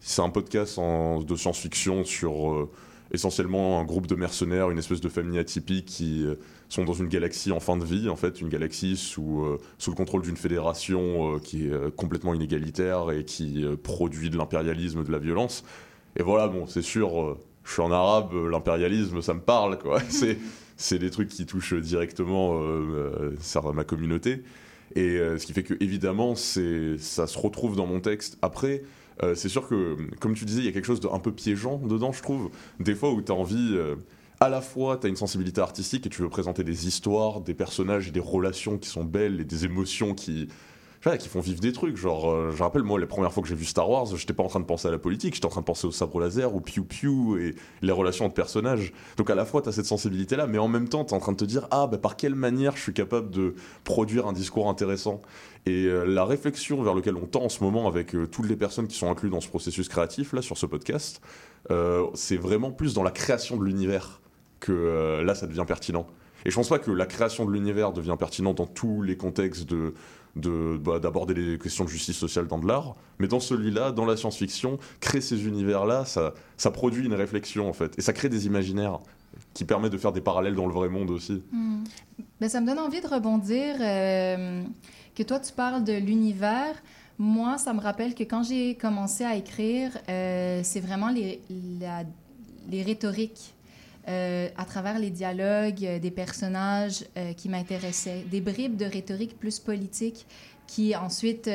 c'est un podcast de science-fiction sur essentiellement un groupe de mercenaires, une espèce de famille atypique qui euh, sont dans une galaxie en fin de vie, en fait, une galaxie sous, euh, sous le contrôle d'une fédération euh, qui est complètement inégalitaire et qui produit de l'impérialisme, de la violence. Et voilà, bon, c'est sûr, je suis en arabe, l'impérialisme, ça me parle, quoi. c'est, c'est des trucs qui touchent directement ma communauté. Et ce qui fait que, évidemment, c'est, ça se retrouve dans mon texte. Après, euh, c'est sûr que, comme tu disais, il y a quelque chose d'un peu piégeant dedans, je trouve. Des fois où tu as envie. euh, à la fois, tu as une sensibilité artistique et tu veux présenter des histoires, des personnages et des relations qui sont belles et des émotions qui, pas, qui font vivre des trucs. Genre, euh, je rappelle, moi, les premières fois que j'ai vu Star Wars, j'étais pas en train de penser à la politique, j'étais en train de penser au sabre laser, au piou-piou et les relations entre personnages. Donc, à la fois, tu as cette sensibilité-là, mais en même temps, tu es en train de te dire, ah, bah, par quelle manière je suis capable de produire un discours intéressant? Et euh, la réflexion vers laquelle on tend en ce moment avec euh, toutes les personnes qui sont incluses dans ce processus créatif, là, sur ce podcast, euh, c'est vraiment plus dans la création de l'univers que là, ça devient pertinent. Et je pense pas que la création de l'univers devient pertinent dans tous les contextes de bah, d'aborder les questions de justice sociale dans de l'art, mais dans celui-là, dans la science-fiction, créer ces univers-là, ça, produit une réflexion en fait, et ça crée des imaginaires qui permettent de faire des parallèles dans le vrai monde aussi. Hmm. Ben, ça me donne envie de rebondir que toi, tu parles de l'univers. Moi, ça me rappelle que quand j'ai commencé à écrire, euh, c'est vraiment les, les rhétoriques euh, à travers les dialogues euh, des personnages qui m'intéressaient. Des bribes de rhétorique plus politique qui ensuite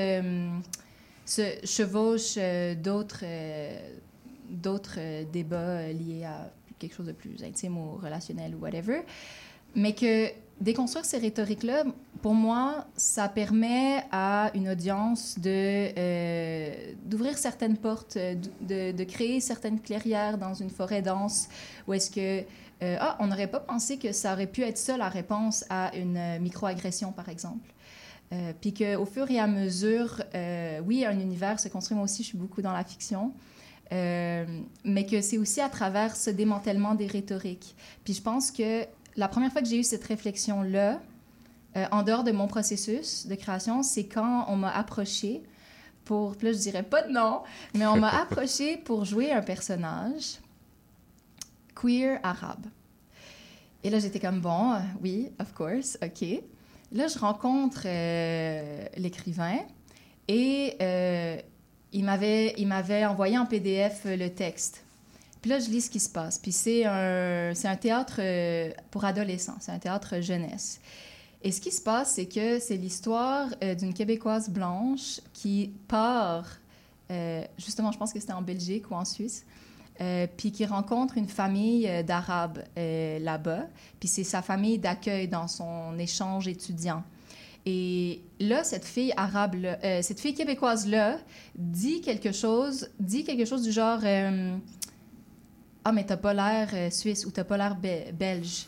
se chevauchent d'autres d'autres débats liés à quelque chose de plus intime ou relationnel ou whatever. Mais que déconstruire ces rhétoriques-là, pour moi, ça permet à une audience de euh, d'ouvrir certaines portes, euh, de, créer certaines clairières dans une forêt dense, où est-ce que euh, ah, on n'aurait pas pensé que ça aurait pu être ça la réponse à une microagression, par exemple. Euh, puis qu'au fur et à mesure, oui, un univers se construit. Moi aussi, je suis beaucoup dans la fiction. Mais que c'est aussi à travers ce démantèlement des rhétoriques. Puis je pense que la première fois que j'ai eu cette réflexion-là, euh, en dehors de mon processus de création, c'est quand on m'a approché pour, là je dirais pas de nom, mais on m'a approché pour jouer un personnage queer arabe. Et là j'étais comme bon, euh, oui, of course, ok. Là je rencontre euh, l'écrivain et euh, il m'avait envoyé en PDF le texte. Puis là, je lis ce qui se passe. Puis c'est un, c'est un théâtre euh, pour adolescents, c'est un théâtre jeunesse. Et ce qui se passe, c'est que c'est l'histoire euh, d'une Québécoise blanche qui part, euh, justement, je pense que c'était en Belgique ou en Suisse, puis qui rencontre une famille d'Arabes là-bas. Puis c'est sa famille d'accueil dans son échange étudiant. Et là, cette fille arabe, cette fille québécoise-là, dit quelque chose, dit quelque chose du genre Ah, mais t'as pas l'air euh, suisse ou t'as pas l'air be- belge.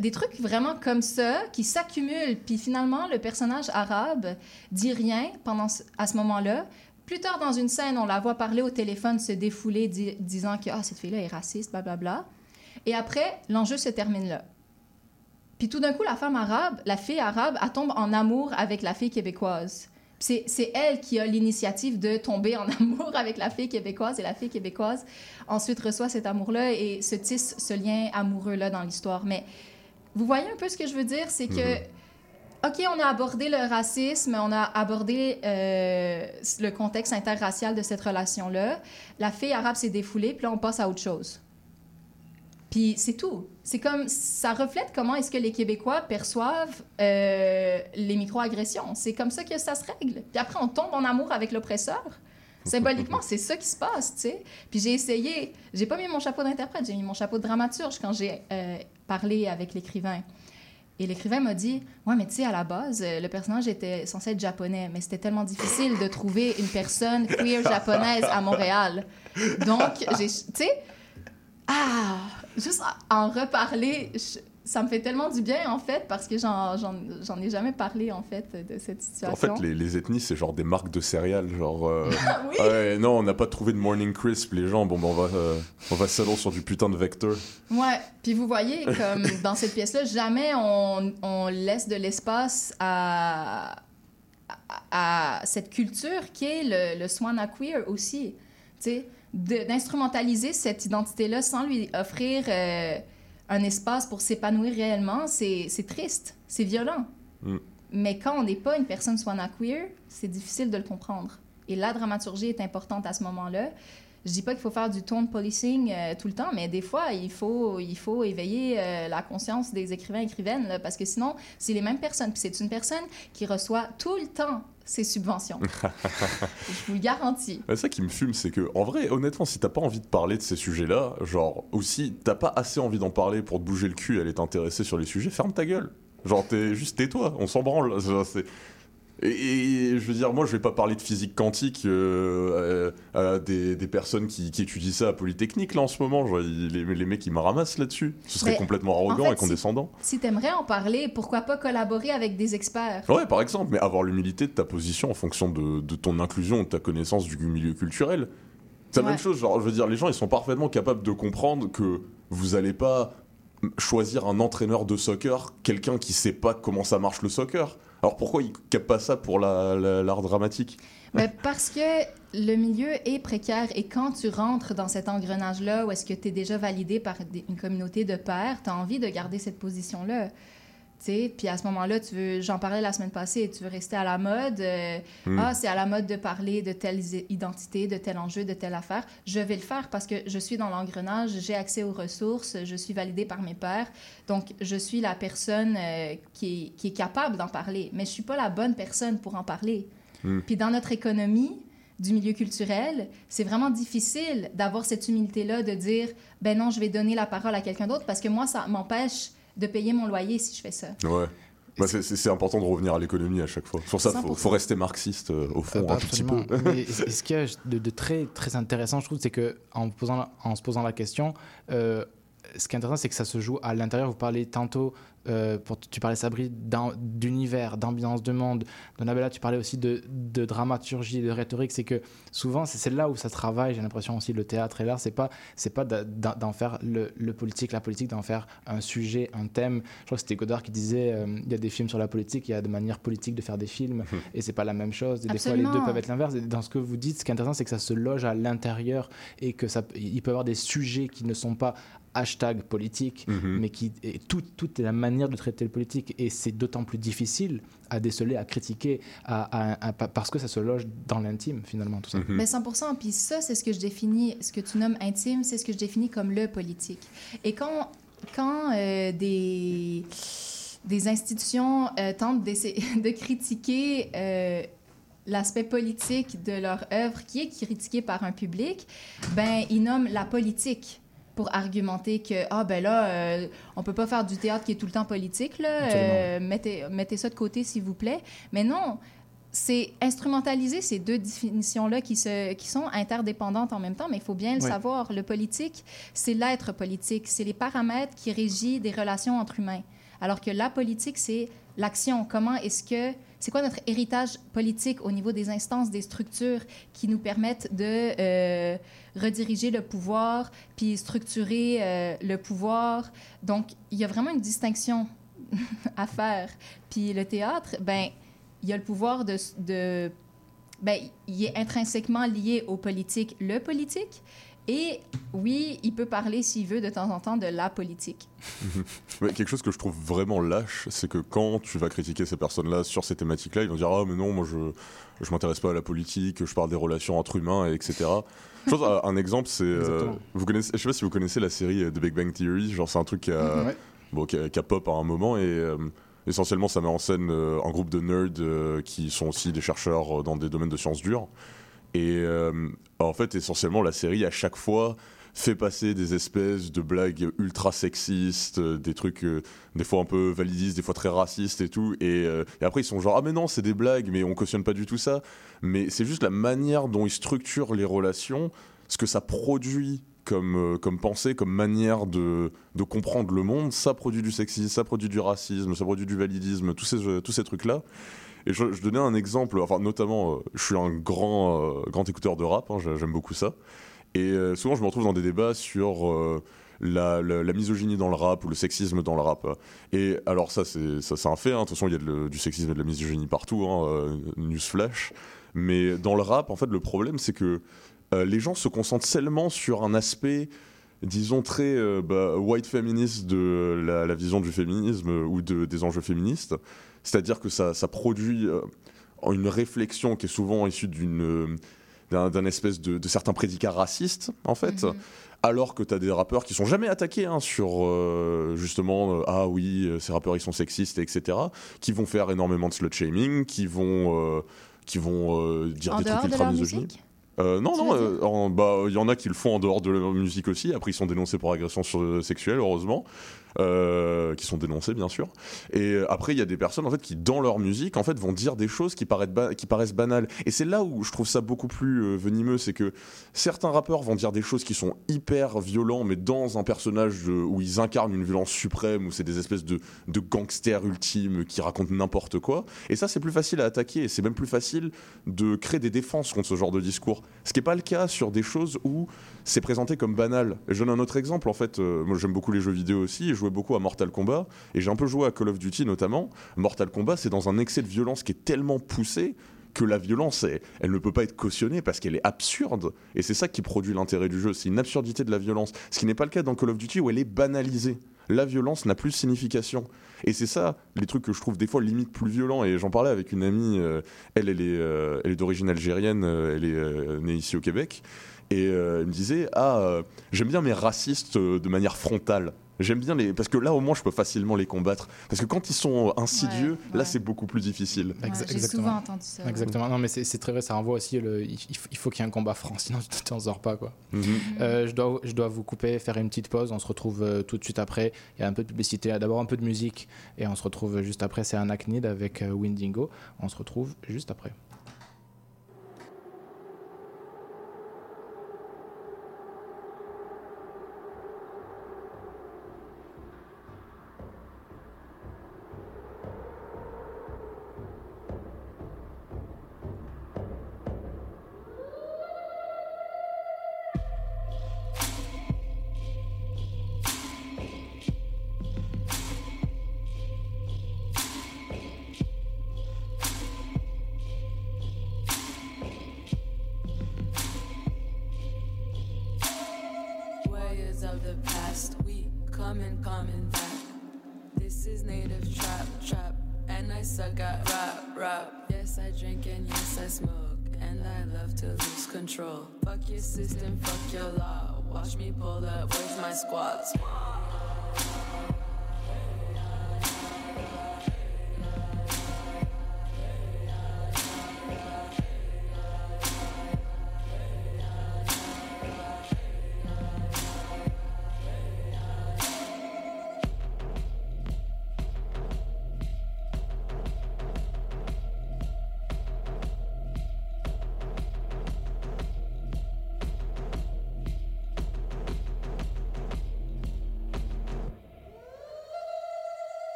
Des trucs vraiment comme ça qui s'accumulent. Puis finalement, le personnage arabe dit rien pendant à ce moment-là. Plus tard dans une scène, on la voit parler au téléphone, se défouler, di- disant que ah, cette fille-là est raciste, blablabla. Et après, l'enjeu se termine là. Puis tout d'un coup, la femme arabe, la fille arabe, elle tombe en amour avec la fille québécoise. C'est elle qui a l'initiative de tomber en amour avec la fille québécoise et la fille québécoise ensuite reçoit cet amour-là et se tisse ce lien amoureux-là dans l'histoire. Mais vous voyez un peu ce que je veux dire? C'est que, OK, on a abordé le racisme, on a abordé euh, le contexte interracial de cette relation-là. La fille arabe s'est défoulée, puis là, on passe à autre chose. Puis c'est tout. C'est comme ça reflète comment est-ce que les Québécois perçoivent euh, les microagressions. C'est comme ça que ça se règle. Puis après, on tombe en amour avec l'oppresseur. Symboliquement, c'est ça qui se passe, tu sais. Puis j'ai essayé, j'ai pas mis mon chapeau d'interprète, j'ai mis mon chapeau de dramaturge quand j'ai euh, parlé avec l'écrivain. Et l'écrivain m'a dit Ouais, mais tu sais, à la base, euh, le personnage était censé être japonais, mais c'était tellement difficile de trouver une personne queer japonaise à Montréal. Donc, j'ai. Tu sais, ah, juste en reparler, je- ça me fait tellement du bien, en fait, parce que j'en ai jamais parlé, en fait, de cette situation. En fait, les, les ethnies, c'est genre des marques de céréales. Genre, euh, Ah oui? non, on n'a pas trouvé de Morning Crisp, les gens. Bon, ben, on va, euh, on va settle sur du putain de vecteur. Ouais, puis vous voyez, comme dans cette pièce-là, jamais on, on laisse de l'espace à, à, à cette culture qui est le, le Swana queer aussi. Tu sais, d'instrumentaliser cette identité-là sans lui offrir euh, un espace pour s'épanouir réellement, c'est triste, c'est violent. Mm. Mais quand on n'est pas une personne Swana queer, c'est difficile de le comprendre. Et la dramaturgie est importante à ce moment-là. Je dis pas qu'il faut faire du tone policing euh, tout le temps, mais des fois, il faut, il faut éveiller euh, la conscience des écrivains et écrivaines, là, parce que sinon, c'est les mêmes personnes. Puis c'est une personne qui reçoit tout le temps ses subventions. Je vous le garantis. Ouais, ça qui me fume, c'est que, en vrai, honnêtement, si t'as pas envie de parler de ces sujets-là, genre, ou si t'as pas assez envie d'en parler pour te bouger le cul et aller t'intéresser sur les sujets, ferme ta gueule. Genre, t'es juste tais-toi, on s'en branle. Et, et je veux dire, moi, je vais pas parler de physique quantique euh, à, à des, des personnes qui, qui étudient ça à Polytechnique, là, en ce moment. Genre, les, les mecs, ils me ramassent là-dessus. Ce serait Mais, complètement en arrogant fait, et condescendant. Si t'aimerais en parler, pourquoi pas collaborer avec des experts? Ouais, par exemple, mais avoir l'humilité de ta position en fonction de, de ton inclusion, de ta connaissance du milieu culturel. C'est la Ouais. même chose, genre, je veux dire, les gens, ils sont parfaitement capables de comprendre que vous allez pas choisir un entraîneur de soccer, quelqu'un qui sait pas comment ça marche le soccer. Alors pourquoi ils capent pas ça pour la- la- l'art dramatique? Ben, parce que le milieu est précaire et quand tu rentres dans cet engrenage-là où est-ce que tu es déjà validé par une communauté de pairs, tu as envie de garder cette position-là. Puis à ce moment-là, tu veux, j'en parlais la semaine passée, tu veux rester à la mode. euh, Hmm. Ah, c'est à la mode de parler de telle identité, de tel enjeu, de telle affaire. Je vais le faire parce que je suis dans l'engrenage, j'ai accès aux ressources, je suis validée par mes pairs. Donc, je suis la personne euh, qui, est, qui est capable d'en parler. Mais je suis pas la bonne personne pour en parler. Hmm. Puis dans notre économie du milieu culturel, c'est vraiment difficile d'avoir cette humilité-là de dire, ben non, je vais donner la parole à quelqu'un d'autre parce que moi, ça m'empêche de payer mon loyer si je fais ça. Ouais. Bah, c'est- c'est c'est important de revenir à l'économie à chaque fois. Sur ça, faut, 100%. faut rester marxiste euh, au fond Ah bah, un tout petit peu. Mais ce qu'il y a de, de très, très intéressant, je trouve, c'est que en, posant la- en se posant la question, euh, ce qui est intéressant, c'est que ça se joue à l'intérieur. Vous parlez tantôt, euh, pour, tu parlais Sabri, d'univers, d'ambiance de monde. Donabella, tu parlais aussi de, de dramaturgie, de rhétorique. C'est que souvent, c'est là où ça travaille. J'ai l'impression aussi le théâtre et l'art, c'est pas, c'est pas d'en faire le, le politique, la politique, d'en faire un sujet, un thème. Je crois que c'était Godard qui disait, euh, il y a des films sur la politique, il y a de manière politique de faire des films, et c'est pas la même chose. Et des fois, les deux peuvent être l'inverse. Dans ce que vous dites, ce qui est intéressant, c'est que ça se loge à l'intérieur et que ça, il peut y avoir des sujets qui ne sont pas hashtag politique, Mhm. mais qui et tout, tout est la manière de traiter le politique et c'est d'autant plus difficile à déceler, à critiquer, à, à- à- parce que ça se loge dans l'intime finalement tout ça. Mhm. Mais 100 Puis ça, c'est ce que je définis, ce que tu nommes intime, c'est ce que je définis comme le politique. Et quand, quand euh, des, des institutions euh, tentent de critiquer euh, l'aspect politique de leur œuvre qui est critiqué par un public, ben ils nomment la politique pour argumenter que ah ben là euh, on peut pas faire du théâtre qui est tout le temps politique là. Euh, mettez mettez ça de côté s'il vous plaît mais non c'est instrumentaliser ces deux définitions-là qui, se, qui sont interdépendantes en même temps, mais il faut bien le savoir. Le politique, c'est l'être politique, c'est les paramètres qui régissent des relations entre humains. Alors que la politique, c'est l'action. Comment est-ce que... C'est quoi notre héritage politique au niveau des instances, des structures qui nous permettent de euh, rediriger le pouvoir, puis structurer euh, le pouvoir? Donc, il y a vraiment une distinction à faire. Puis le théâtre, ben, il y a le pouvoir de, de ben, il est intrinsèquement lié au politique, le politique, Et oui, il peut parler s'il veut de temps en temps de la politique. Ouais, quelque chose que je trouve vraiment lâche, c'est que quand tu vas critiquer ces personnes-là sur ces thématiques-là, ils vont dire Ah, mais non, moi je je m'intéresse pas à la politique, je parle des relations entre humains, et etc. Un exemple, c'est. euh, vous connaissez, je sais pas si vous connaissez la série The Big Bang Theory, genre c'est un truc qui a. Ouais. bon, qui a, qui a pop à un moment, et euh, essentiellement ça met en scène euh, un groupe de nerds euh, qui sont aussi des chercheurs dans des domaines de sciences dures. Et euh, en fait, essentiellement, la série, à chaque fois, fait passer des espèces de blagues ultra sexistes, euh, des trucs euh, des fois un peu validistes, des fois très racistes et tout. Et, après, ils sont genre, ah mais non, c'est des blagues, mais on cautionne pas du tout ça. Mais c'est juste la manière dont ils structurent les relations, ce que ça produit comme, comme pensée, comme manière de, de comprendre le monde, ça produit du sexisme, ça produit du racisme, ça produit du validisme, tous ces, tous ces trucs-là. Et je, donnais un exemple, enfin notamment, euh, je suis un grand, euh, grand écouteur de rap, hein, j'ai- j'aime beaucoup ça. Et euh, souvent je me retrouve dans des débats sur la, misogynie dans le rap ou le sexisme dans le rap. Et alors ça c'est ça, c'est un fait, hein. de toute façon il y a du sexisme et de la misogynie partout, hein, euh, newsflash. Mais dans le rap, en fait le problème c'est que les gens se concentrent seulement sur un aspect disons très bah, white féministe de la, la vision du féminisme ou de, des enjeux féministes. C'est-à-dire que ça, ça produit euh, une réflexion qui est souvent issue d'une euh, d'un espèce de, de certains prédicats racistes, en fait. Alors que tu as des rappeurs qui sont jamais attaqués hein, sur euh, justement euh, ah oui ces rappeurs ils sont sexistes etc qui vont faire énormément de slut shaming qui vont euh, qui vont dire En des trucs de ultra euh, non, non, bah, il y en a qui le font en dehors de leur musique aussi. Après, ils sont dénoncés pour agression sexuelle, heureusement, euh, qui sont dénoncés, bien sûr. Et après, il y a des personnes en fait qui, dans leur musique, en fait, vont dire des choses qui paraissent, qui paraissent banales. Et c'est là où je trouve ça beaucoup plus euh, venimeux, c'est que certains rappeurs vont dire des choses qui sont hyper violents, mais dans un personnage où ils incarnent une violence suprême, où c'est des espèces de, gangsters ultimes qui racontent n'importe quoi. Et ça, c'est plus facile à attaquer. Et c'est même plus facile de créer des défenses contre ce genre de discours. Ce qui n'est pas le cas sur des choses où c'est présenté comme banal. Et je donne un autre exemple. En fait, euh, moi j'aime beaucoup les jeux vidéo aussi. Je beaucoup à Mortal Kombat. Et j'ai un peu joué à Call of Duty notamment. Mortal Kombat, c'est dans un excès de violence qui est tellement poussé que la violence, elle, ne peut pas être cautionnée parce qu'elle est absurde. Et c'est ça qui produit l'intérêt du jeu. C'est une absurdité de la violence. Ce qui n'est pas le cas dans Call of Duty où elle est banalisée. La violence n'a plus de signification. Et c'est ça, les trucs que je trouve des fois limite plus violents. Et j'en parlais avec une amie, euh, elle, elle est, euh, est d'origine algérienne, euh, elle est née ici au Québec. Et elle me disait Ah, j'aime bien mes racistes de manière frontale. J'aime bien les. Parce que là, au moins, je peux facilement les combattre. Parce que quand ils sont insidieux, là, c'est beaucoup plus difficile. Exa- j'ai souvent entendu ça, ouais. Exactement. Non, mais c'est c'est très vrai. Ça renvoie aussi. Le, il, faut- il faut qu'il y ait un combat franc, sinon tu t'en sors pas, quoi. Mhm. Euh, je, dois, je dois vous couper, faire une petite pause. On se retrouve euh, tout de suite après. Il y a un peu de publicité, d'abord un peu de musique. Et on se retrouve juste après. C'est un Acnid avec euh, Windingo. On se retrouve juste après.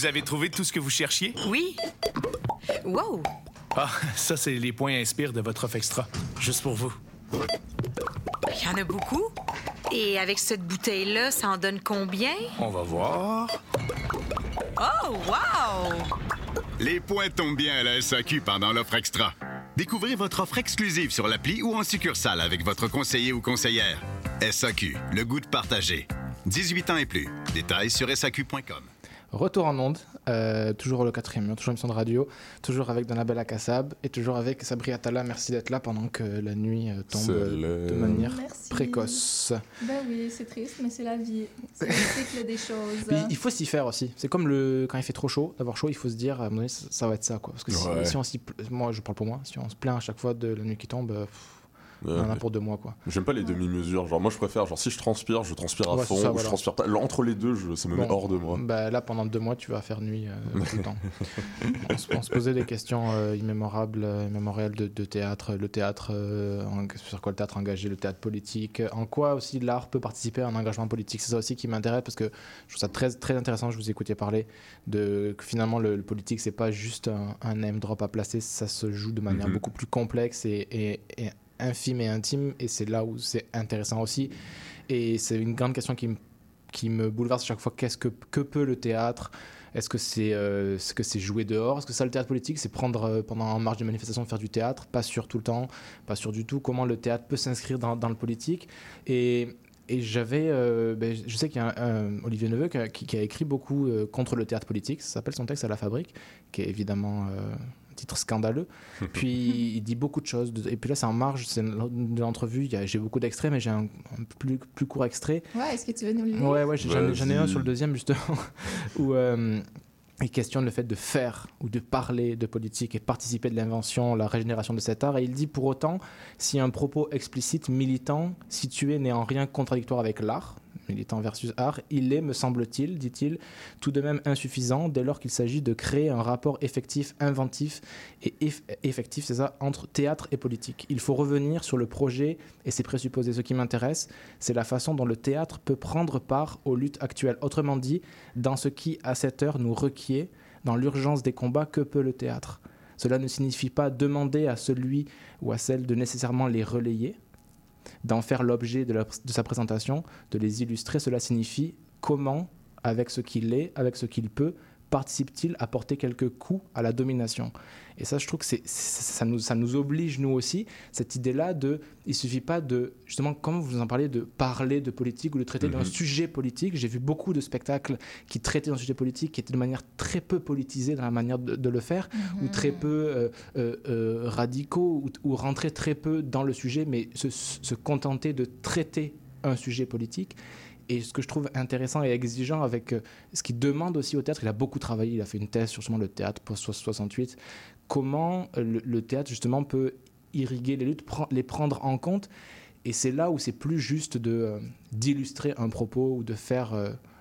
Vous avez trouvé tout ce que vous cherchiez? Oui. Wow! Ah, ça, c'est les points inspire de votre offre extra. Juste pour vous. Il y en a beaucoup. Et avec cette bouteille-là, ça en donne combien? On va voir. Oh, wow! Les points tombent bien à la SAQ pendant l'offre extra. Découvrez votre offre exclusive sur l'appli ou en succursale avec votre conseiller ou conseillère. SAQ, le goût de partager. 18 ans et plus. Détails sur SAQ.com. Retour en onde, euh, toujours le quatrième mur, toujours émission de radio, toujours avec Donabel Akassab et toujours avec Sabri Atala. Merci d'être là pendant que la nuit euh, tombe euh, de manière Merci. précoce. Ben oui, c'est triste, mais c'est la vie. C'est le cycle des choses. Puis, il faut s'y faire aussi. C'est comme le quand il fait trop chaud, d'avoir chaud, il faut se dire à un moment donné, ça, ça va être ça quoi. Parce que si, Ouais. si on s'y moi je parle pour moi, si on se plaint à chaque fois de la nuit qui tombe, euh, pff, on en a Ouais. pour deux mois quoi. J'aime pas les demi-mesures. Genre, moi, je préfère, genre, si je transpire, je transpire à Ouais, fond, c'est ça, ou voilà. je transpire pas. Entre les deux, je- ça me met hors de moi. Bah, là, pendant deux mois, tu vas faire nuit euh, tout le temps. on, se, on se posait des questions euh, immémorables, euh, immémoriales de, de théâtre. Le théâtre, euh, en- sur quoi le théâtre engagé, le théâtre politique. En quoi aussi l'art peut participer à un engagement politique. C'est ça aussi qui m'intéresse parce que je trouve ça très, très intéressant. Je vous écoutais parler de que finalement le, le politique, c'est pas juste un, un name drop à placer. Ça se joue de manière Mhm. beaucoup plus complexe et, et- et infime et intime. Et c'est là où c'est intéressant aussi. Et c'est une grande question qui me qui me bouleverse chaque fois. Qu'est-ce que, que peut le théâtre? Est-ce que c'est euh, que c'est jouer dehors? Est-ce que ça, le théâtre politique, c'est prendre euh, pendant en marge de manifestation, faire du théâtre? Pas sûr tout le temps, pas sûr du tout. Comment le théâtre peut s'inscrire dans, le politique? Et, et j'avais, euh, ben, je sais qu'il y a un, Olivier Neveu qui a, qui- a écrit beaucoup euh, contre le théâtre politique. Ça s'appelle son texte à la fabrique, qui est évidemment titre scandaleux. Puis il dit beaucoup de choses. Et puis là, c'est en marge de l'entrevue. il y a- J'ai beaucoup d'extraits, mais j'ai un, un plus, plus court extrait. Ouais, est-ce que tu veux nous le lire? Ouais, ouais, j'en ai- un sur le deuxième, justement, où euh, il questionne le fait de faire ou de parler de politique et participer de l'invention, la régénération de cet art. Et il dit pour autant, si un propos explicite, militant, situé n'est en rien contradictoire avec l'art, militant versus art, il est, me semble-t-il, dit-il, tout de même insuffisant dès lors qu'il s'agit de créer un rapport effectif, inventif et eff- effectif, c'est ça, entre théâtre et politique. Il faut revenir sur le projet et ses présupposés. Ce qui m'intéresse, c'est la façon dont le théâtre peut prendre part aux luttes actuelles. Autrement dit, dans ce qui, à cette heure, nous requiert, dans l'urgence des combats, que peut le théâtre? Cela ne signifie pas demander à celui ou à celle de nécessairement les relayer, d'en faire l'objet de, sa présentation, de les illustrer. Cela signifie comment, avec ce qu'il est, avec ce qu'il peut, participe-t-il à porter quelques coups à la domination? Et ça, je trouve que c'est, ça, nous, ça nous oblige, nous aussi, cette idée-là de... Il suffit pas de... Justement, comme vous en parlez, de parler de politique ou de traiter d'un Mhm. sujet politique. J'ai vu beaucoup de spectacles qui traitaient d'un sujet politique qui était de manière très peu politisée dans la manière de, de le faire, ou très peu euh, euh, euh, radicaux, ou, ou rentrer très peu dans le sujet, mais se, se contenter de traiter un sujet politique. Et ce que je trouve intéressant et exigeant avec euh, ce qu'il demande aussi au théâtre, il a beaucoup travaillé, il a fait une thèse sur justement le théâtre post-68, comment euh, le, théâtre justement peut irriguer les luttes, les prendre en compte. Et c'est là où c'est plus juste euh, d'illustrer un propos ou de faire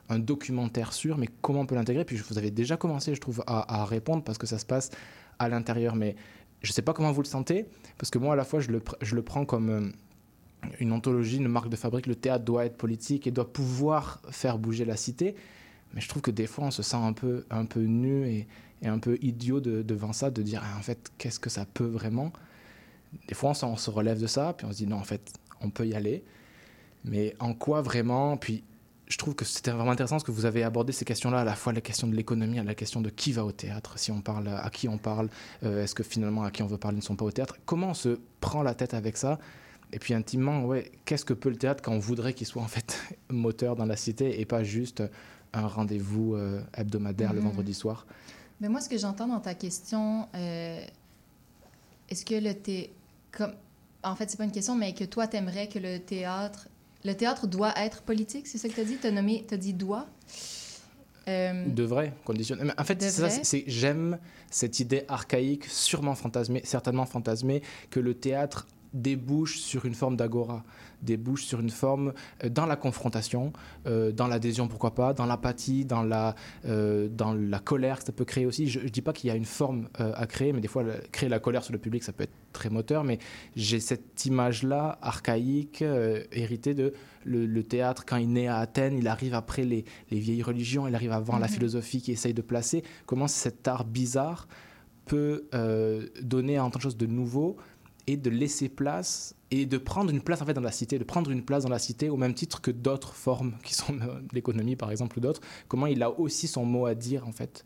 un documentaire sûr, mais comment on peut l'intégrer. Puis vous avez déjà commencé, je trouve, à, répondre parce que ça se passe à l'intérieur. Mais je ne sais pas comment vous le sentez, parce que moi, à la fois, je le, je le prends comme une ontologie, une marque de fabrique. Le théâtre doit être politique et doit pouvoir faire bouger la cité. Mais je trouve que des fois, on se sent un peu, un peu nu et, un peu idiot de- devant ça, de dire, Ah, en fait, qu'est-ce que ça peut vraiment? Des fois, on, se relève de ça, puis on se dit, non, en fait, on peut y aller. Mais en quoi vraiment? Puis je trouve que c'était vraiment intéressant parce que vous avez abordé ces questions-là, à la fois la question de l'économie, la question de qui va au théâtre, si on parle, à qui on parle, euh, est-ce que finalement à qui on veut parler ne sont pas au théâtre? Comment on se prend la tête avec ça? Et puis intimement, ouais, qu'est-ce que peut le théâtre quand on voudrait qu'il soit en fait moteur dans la cité et pas juste un rendez-vous euh, hebdomadaire le Mhm. vendredi soir? Mais moi, ce que j'entends dans ta question, euh, est-ce que le thé... Comme... En fait, c'est pas une question, mais que toi, t'aimerais que le théâtre... Le théâtre doit être politique, c'est ça que t'as dit? T'as nommé... T'as dit doit? Euh, Devrait, conditionné. Mais en fait, c'est ça, c'est j'aime cette idée archaïque, sûrement fantasmée, certainement fantasmée, que le théâtre débouche sur une forme d'agora, débouche sur une forme euh, dans la confrontation, euh, dans l'adhésion pourquoi pas, dans l'apathie, dans la, euh, dans la colère que ça peut créer aussi. Je ne dis pas qu'il y a une forme à créer, mais des fois, le- créer la colère sur le public, ça peut être très moteur, mais j'ai cette image-là archaïque, héritée de le, le théâtre, quand il naît à Athènes, il arrive après les, les vieilles religions, il arrive avant la Mhm. philosophie qui essaye de placer, comment cet art bizarre peut donner à entendre chose de nouveau et de laisser place et de prendre une place en fait dans la cité, de prendre une place dans la cité au même titre que d'autres formes qui sont euh, l'économie par exemple ou d'autres. Comment il a aussi son mot à dire en fait?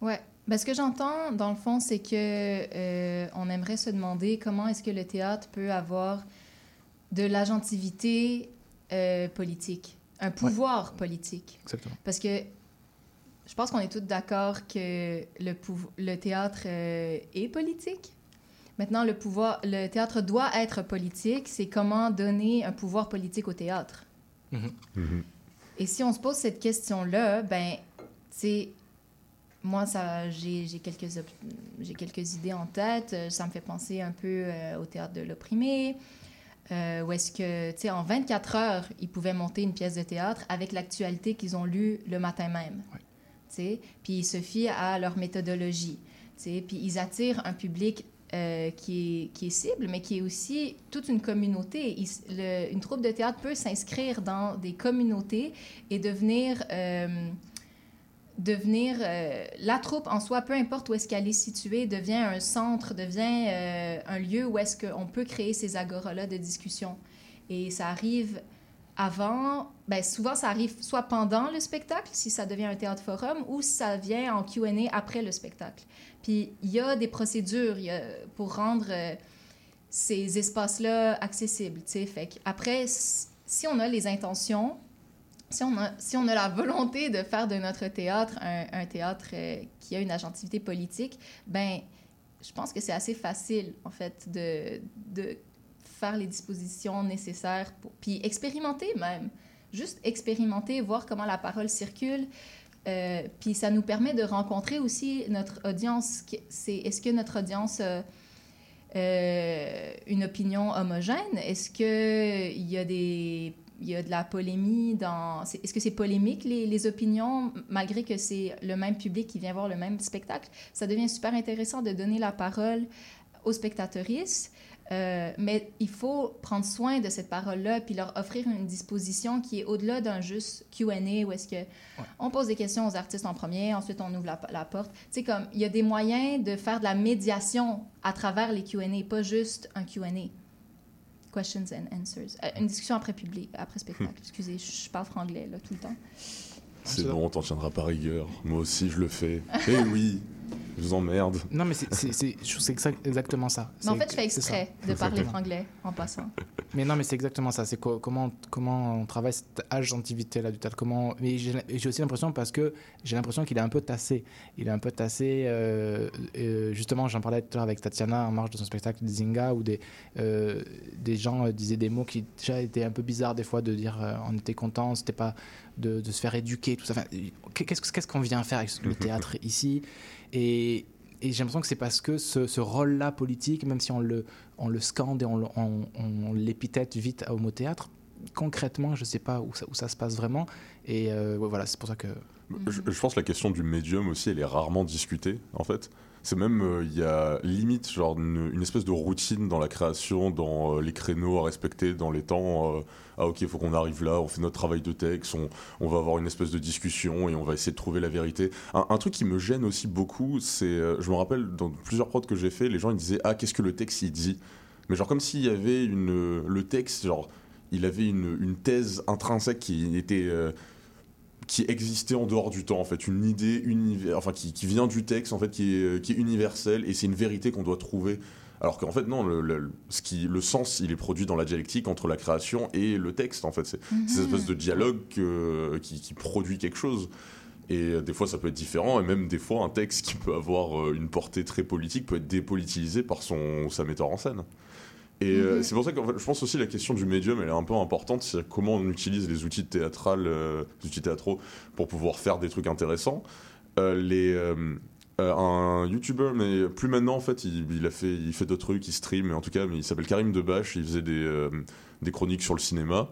Ouais. Ben, ce que j'entends, dans le fond, c'est que euh, on aimerait se demander comment est-ce que le théâtre peut avoir de l'agentivité euh, politique, un pouvoir politique. Exactement. Parce que je pense qu'on est tous d'accord que le, théâtre euh, est politique. Maintenant, le pouvoir, le théâtre doit être politique. C'est comment donner un pouvoir politique au théâtre. Et si on se pose cette question-là, ben, c'est moi, ça, j'ai j'ai quelques, op- j'ai quelques idées en tête. Euh, Ça me fait penser un peu euh, au théâtre de l'opprimé, euh, où est-ce que, tu sais, en 24 heures, ils pouvaient monter une pièce de théâtre avec l'actualité qu'ils ont lue le matin même. Tu sais, puis ils se fient à leur méthodologie. Tu sais, puis ils attirent un public euh, qui, est, cible, mais qui est aussi toute une communauté. Une troupe de théâtre peut s'inscrire dans des communautés et devenir... euh, devenir euh, la troupe en soi, peu importe où est-ce qu'elle est située, devient un centre, devient un lieu où est-ce qu'on peut créer ces agoras-là de discussion. Et ça arrive avant, ben souvent ça arrive soit pendant le spectacle, si ça devient un théâtre forum, ou ça vient en Q&A après le spectacle. Puis il y a des procédures pour rendre euh, ces espaces-là accessibles. Fait après, si on a les intentions, si on, a, si on a la volonté de faire de notre théâtre un, un théâtre euh, qui a une agentivité politique, ben, je pense que c'est assez facile, en fait, de, de les dispositions nécessaires, pour, puis expérimenter même. Juste expérimenter, voir comment la parole circule. Euh, puis ça nous permet de rencontrer aussi notre audience. C'est, est-ce que notre audience a euh, une opinion homogène? Est-ce qu'il y a des il y a de la polémie dans... Est-ce que c'est polémique, les, les opinions, malgré que c'est le même public qui vient voir le même spectacle? Ça devient super intéressant de donner la parole aux spectateuristes, euh, mais il faut prendre soin de cette parole-là puis leur offrir une disposition qui est au-delà d'un juste Q&A où est-ce que on pose des questions aux artistes en premier, ensuite on ouvre la, la porte. Tu sais, comme, il y a des moyens de faire de la médiation à travers les Q&A, pas juste un Q&A. Questions and answers. Euh, une discussion après public, après spectacle. Excusez, je parle franglais, là, tout le temps. C'est bon, on t'en tiendra pas rigueur. Moi aussi, je le fais. Eh oui, je vous emmerde. Non, mais c'est- exactement ça. Mais en fait, je fais exprès de parler franglais en passant. Mais non, mais c'est exactement ça. C'est co- comment, comment on travaille cette agentivité-là du théâtre. Comment... Mais j'ai aussi l'impression, parce que j'ai l'impression qu'il est un peu tassé. Il est un peu tassé. euh, euh, justement, j'en parlais tout à l'heure avec Tatiana en marge de son spectacle Zinga, où des, euh, des gens euh, disaient des mots qui déjà étaient un peu bizarres des fois, de dire euh, on était content, c'était pas de, de se faire éduquer, tout ça. Enfin, qu'est-ce que- qu'est-ce qu'on vient faire avec le théâtre ici? Et, j'ai l'impression que c'est parce que ce, rôle-là politique, même si on le, on le scande et on, on- l'épithète vite au mot théâtre, concrètement, je ne sais pas où ça, se passe vraiment. Et euh, voilà, c'est pour ça que. Je, je pense que la question du médium aussi, elle est rarement discutée, en fait. C'est même, euh, il y a limite genre une, espèce de routine dans la création, dans euh, les créneaux à respecter, dans les temps. euh, ah ok, il faut qu'on arrive là, on fait notre travail de texte, on, va avoir une espèce de discussion et on va essayer de trouver la vérité. Un, truc qui me gêne aussi beaucoup, c'est, je me rappelle dans plusieurs prods que j'ai fait, les gens ils disaient ah qu'est-ce que le texte il dit, mais genre comme s'il y avait une, le texte genre il avait une, thèse intrinsèque qui était qui existait en dehors du temps en fait. Une idée univers enfin qui, qui vient du texte en fait qui est, qui est universelle et c'est une vérité qu'on doit trouver. Alors qu'en fait non le, le- ce qui le sens il est produit dans la dialectique entre la création et le texte en fait. C'est c'est cette espèce de dialogue que- qui, qui produit quelque chose. Et euh, des fois ça peut être différent et même des fois un texte qui peut avoir euh, une portée très politique peut être dépolitisé par son sa metteur en scène et euh, Mhm. c'est pour ça que je pense aussi la question du médium, elle est un peu importante. C'est comment on utilise les outils théâtrales, euh, les outils théâtraux, pour pouvoir faire des trucs intéressants. Euh, les, euh, un YouTuber, mais plus maintenant en fait, il, il a fait, il fait d'autres trucs, il stream, mais en tout cas, mais il s'appelle Karim Debache. Il faisait des, euh, des chroniques sur le cinéma.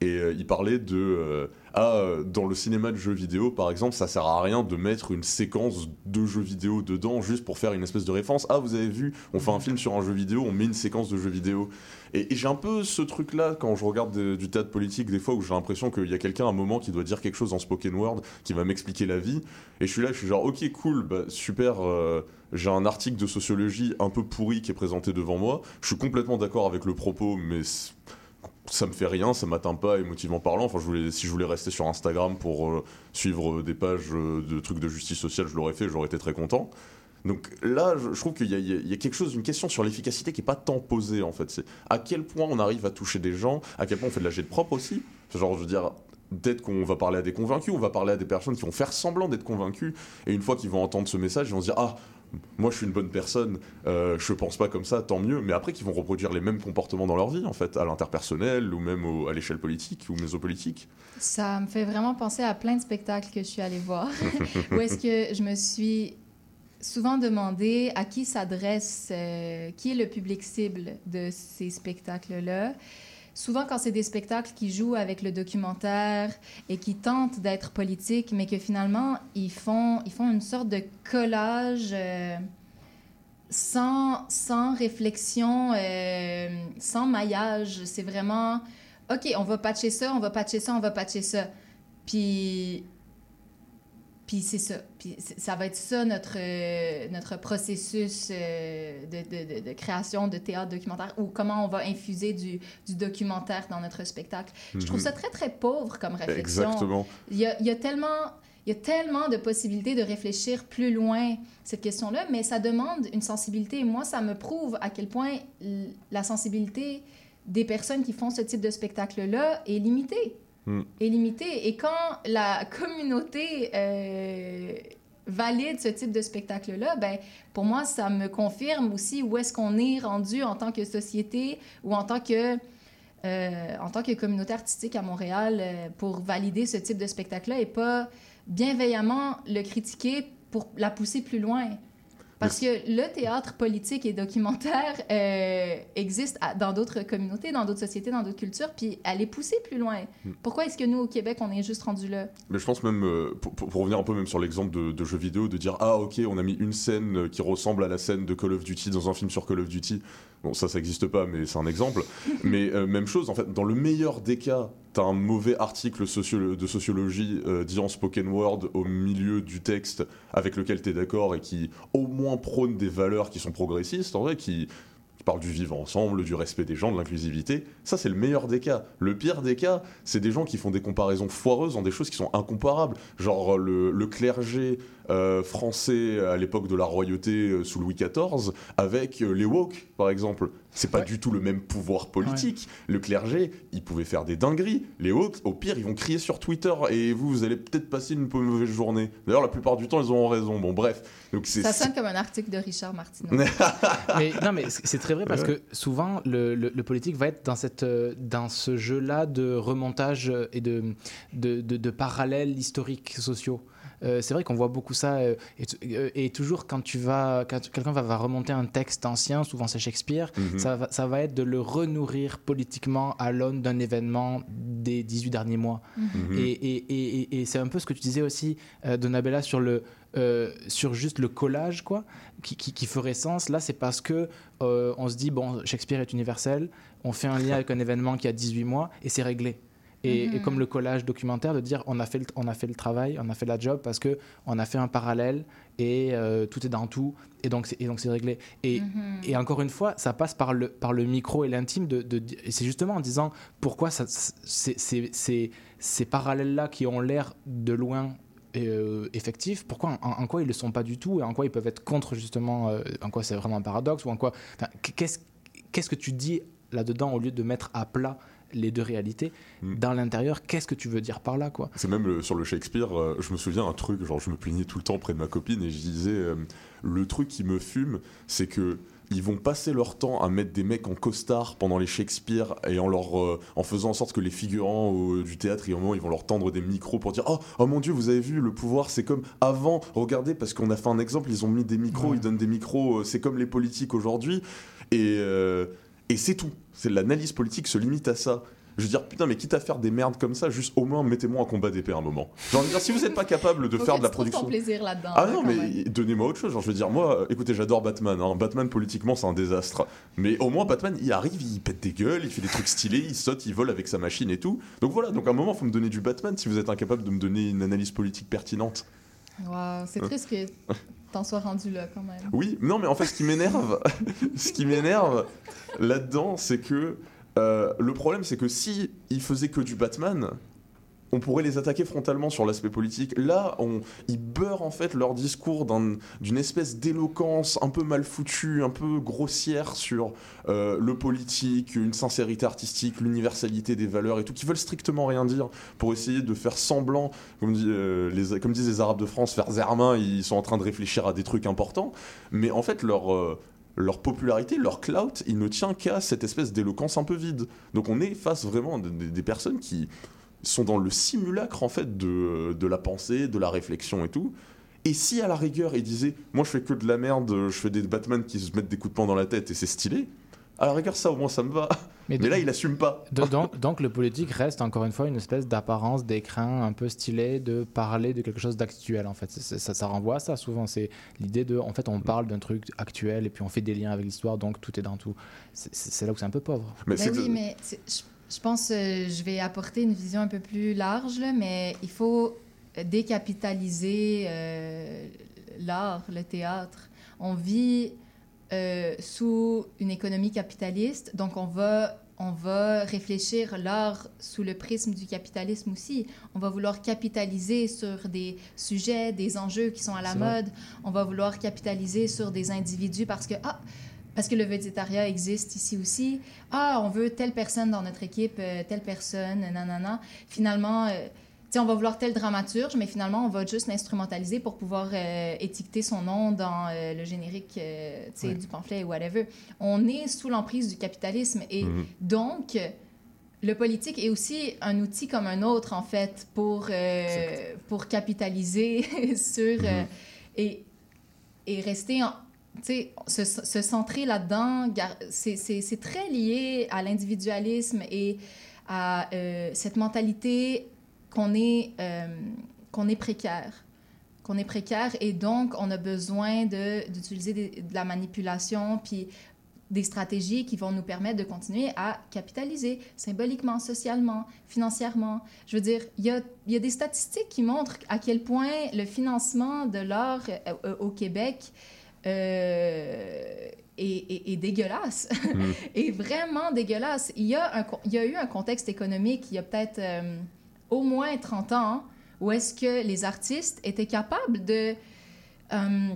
Et euh, il parlait de euh, ah euh, dans le cinéma de jeux vidéo par exemple ça sert à rien de mettre une séquence de jeux vidéo dedans juste pour faire une espèce de référence. Ah vous avez vu on fait un film sur un jeu vidéo on met une séquence de jeu vidéo. Et, j'ai un peu ce truc là quand je regarde de- du théâtre politique des fois où j'ai l'impression qu'il y a quelqu'un à un moment qui doit dire quelque chose en spoken word qui va m'expliquer la vie. Et je suis là je suis genre ok cool bah, super euh, j'ai un article de sociologie un peu pourri qui est présenté devant moi. Je suis complètement d'accord avec le propos mais ça me fait rien, ça m'atteint pas émotivement parlant. Enfin, si je voulais rester sur Instagram pour euh, suivre des pages euh, de trucs de justice sociale, je l'aurais fait, j'aurais été très content. Donc là, je, trouve qu'il y, a- quelque chose, une question sur l'efficacité qui est pas tant posée en fait. C'est à quel point on arrive à toucher des gens, à quel point on fait de la jet propre aussi. Genre, je veux dire, peut-être qu'on va parler à des convaincus, on va parler à des personnes qui vont faire semblant d'être convaincus, et une fois qu'ils vont entendre ce message, ils vont se dire ah moi je suis une bonne personne, euh, je pense pas comme ça, tant mieux. Mais après qu'ils vont reproduire les mêmes comportements dans leur vie, en fait, à l'interpersonnel ou même à l'échelle politique ou mésopolitique. Ça me fait vraiment penser à plein de spectacles que je suis allée voir, où est-ce que je me suis souvent demandé à qui s'adresse, euh, qui est le public cible de ces spectacles-là. Souvent, quand c'est des spectacles qui jouent avec le documentaire et qui tentent d'être politiques, mais que finalement, ils font, ils font une sorte de collage euh, sans, sans réflexion, euh, sans maillage. C'est vraiment, OK, on va patcher ça, on va patcher ça, on va patcher ça. Puis, puis c'est ça. Puis ça va être ça notre, euh, notre processus euh, de, de- de- création de théâtre documentaire ou comment on va infuser du, du documentaire dans notre spectacle. Je trouve Mhm. ça très, très pauvre comme réflexion. Exactement. Il y a, il y a tellement... Il y a tellement de possibilités de réfléchir plus loin cette question-là, mais ça demande une sensibilité. Et moi, ça me prouve à quel point la sensibilité des personnes qui font ce type de spectacle-là est limitée Est limitée. Et quand la communauté euh, valide ce type de spectacle-là, ben, pour moi, ça me confirme aussi où est-ce qu'on est rendu en tant que société ou en tant que, euh, en tant que communauté artistique à Montréal euh, pour valider ce type de spectacle-là et pas bienveillamment le critiquer pour la pousser plus loin. Parce que le théâtre politique et documentaire euh, existe à- dans d'autres communautés, dans d'autres sociétés, dans d'autres cultures, puis elle est poussée plus loin. Mm. Pourquoi est-ce que nous, au Québec, on est juste rendu là? Mais je pense même, euh, pour, revenir un peu même sur l'exemple de, de jeux vidéo, de dire ah ok on a mis une scène euh, qui ressemble à la scène de Call of Duty dans un film sur Call of Duty. Bon ça ça n'existe pas mais c'est un exemple. mais euh, même chose en fait dans le meilleur des cas t'as un mauvais article de sociologie euh, dit en spoken word au milieu du texte avec lequel t'es d'accord et qui au moins prône des valeurs qui sont progressistes en vrai qui qui parle du vivre ensemble, du respect des gens, de l'inclusivité. Ça, c'est le meilleur des cas. Le pire des cas, c'est des gens qui font des comparaisons foireuses dans des choses qui sont incomparables. Genre le, le clergé euh, français à l'époque de la royauté euh, sous Louis XIV avec euh, les woke, par exemple. C'est pas du tout le même pouvoir politique. Le clergé, il pouvait faire des dingueries. Les woke, au pire, ils vont crier sur Twitter et vous, vous allez peut-être passer une mauvaise journée. D'ailleurs, la plupart du temps, ils auront raison. Bon, bref. Donc c'est Ça sonne comme un article de Richard Martineau. mais non, mais c'est très vrai parce Ouais. que souvent le, le- le politique va être dans, cette, dans ce jeu-là de remontage et de, de, de- de parallèles historiques sociaux. Euh, c'est vrai qu'on voit beaucoup ça. euh, et, euh, et toujours quand tu vas, quand quelqu'un va, va remonter un texte ancien, souvent c'est Shakespeare, Mhm. ça, va, ça va être de le renourrir politiquement à l'aune d'un événement des 18 derniers mois. Mhm. Et, et- et- et- et c'est un peu ce que tu disais aussi, euh, Donabella, sur le, euh, sur juste le collage, quoi, qui, qui- qui ferait sens. Là, c'est parce que euh, on se dit, bon, Shakespeare est universel, on fait un lien avec un événement qui a 18 mois et c'est réglé. Et, Mhm. et comme le collage documentaire, de dire on a fait le, on a fait le travail, on a fait la job parce que on a fait un parallèle et euh, tout est dans tout et donc c'est, et donc c'est réglé. Et, Mhm. et encore une fois, ça passe par le, par le micro et l'intime. De, de- c'est justement en disant pourquoi ça, ces parallèles-là qui ont l'air de loin euh, effectifs, pourquoi, en, en quoi ils ne le sont pas du tout et en quoi ils peuvent être contre justement, euh, en quoi c'est vraiment un paradoxe ou en quoi. qu'est-ce, qu'est-ce que tu dis là-dedans au lieu de mettre à plat les deux réalités dans l'intérieur Qu'est-ce que tu veux dire par là quoi? C'est même le- sur le Shakespeare, euh, je me souviens un truc, genre je me plaignais tout le temps près de ma copine et je disais euh, le truc qui me fume, c'est que ils vont passer leur temps à mettre des mecs en costard pendant les Shakespeare et en leur euh, en faisant en sorte que les figurants au- du théâtre ils vont leur tendre des micros pour dire oh, oh mon dieu vous avez vu le pouvoir c'est comme avant. Regardez parce qu'on a fait un exemple ils ont mis des micros ils donnent des micros c'est comme les politiques aujourd'hui. Et euh, et c'est tout c'est l'analyse politique se limite à ça je veux dire, putain, mais quitte à faire des merdes comme ça, juste au moins mettez-moi un combat d'épée un moment. De dire, si vous n'êtes pas capable de faire de la production. plaisir là-dedans. Ah là, non, mais donnez-moi autre chose. Genre, je veux dire, moi, écoutez, j'adore Batman. hein. Batman, politiquement, c'est un désastre. Mais au moins, Batman, il arrive, il pète des gueules, il fait des trucs stylés, il saute, il vole avec sa machine et tout. Donc voilà, donc à un moment, faut me donner du Batman si vous êtes incapable de me donner une analyse politique pertinente. Wow, c'est Hein. triste que t'en sois rendu là quand même. Oui, non, mais en fait, ce qui m'énerve, ce qui m'énerve là-dedans, c'est que euh, le problème, c'est que si ils faisaient que du Batman, on pourrait les attaquer frontalement sur l'aspect politique. Là, on, ils beurrent en fait leur discours d'un- d'une espèce d'éloquence un peu mal foutue, un peu grossière sur euh, le politique, une sincérité artistique, l'universalité des valeurs et tout, qui veulent strictement rien dire pour essayer de faire semblant, euh, comme disent les Arabes de France, faire zermain, ils sont en train de réfléchir à des trucs importants. Mais en fait, leur. euh, popularité, leur clout, il ne tient qu'à cette espèce d'éloquence un peu vide. Donc on est face vraiment à des personnes qui sont dans le simulacre en fait de, de la pensée, de la réflexion et tout. Et si à la rigueur ils disaient, moi je fais que de la merde, je fais des Batman qui se mettent des coups de poing dans la tête et c'est stylé, à la rigueur ça au moins ça me va. Mais, de- là il assume pas. De- donc, donc le politique reste encore une fois une espèce d'apparence d'écrin un peu stylé de parler de quelque chose d'actuel en fait. Ça, ça renvoie à ça souvent. C'est l'idée de en fait on parle d'un truc actuel et puis on fait des liens avec l'histoire donc tout est dans tout. C'est- là où c'est un peu pauvre. Mais Ben oui, mais je, je pense que je vais apporter une vision un peu plus large, là, mais il faut décapitaliser euh, l'art, le théâtre. On vit euh, sous une économie capitaliste, donc on va, on va réfléchir l'art sous le prisme du capitalisme aussi. On va vouloir capitaliser sur des sujets, des enjeux qui sont à la vrai. mode. On va vouloir capitaliser sur des individus parce que, ah, parce que le végétariat existe ici aussi. Ah, on veut telle personne dans notre équipe, euh, telle personne, nanana. Finalement, euh, on va vouloir tel dramaturge, mais finalement, on va juste l'instrumentaliser pour pouvoir euh, étiqueter son nom dans euh, le générique Ouais. du pamphlet ou whatever. On est sous l'emprise du capitalisme et Mhm. donc, le politique est aussi un outil comme un autre, en fait, pour, pour capitaliser sur... Mhm. et, et rester en... Se, se centrer là-dedans, c'est très lié à l'individualisme et à euh, cette mentalité qu'on est, euh, qu'on est précaire. Qu'on est précaire et donc on a besoin d'utiliser de la manipulation puis des stratégies qui vont nous permettre de continuer à capitaliser symboliquement, socialement, financièrement. Je veux dire, il y a, y a des statistiques qui montrent à quel point le financement de euh, euh, au Québec euh, est, est- est dégueulasse. Mm. est vraiment dégueulasse. Il y, a un, co- il y a eu un contexte économique il y a peut-être euh, au moins 30 ans où est-ce que les artistes étaient capables de euh,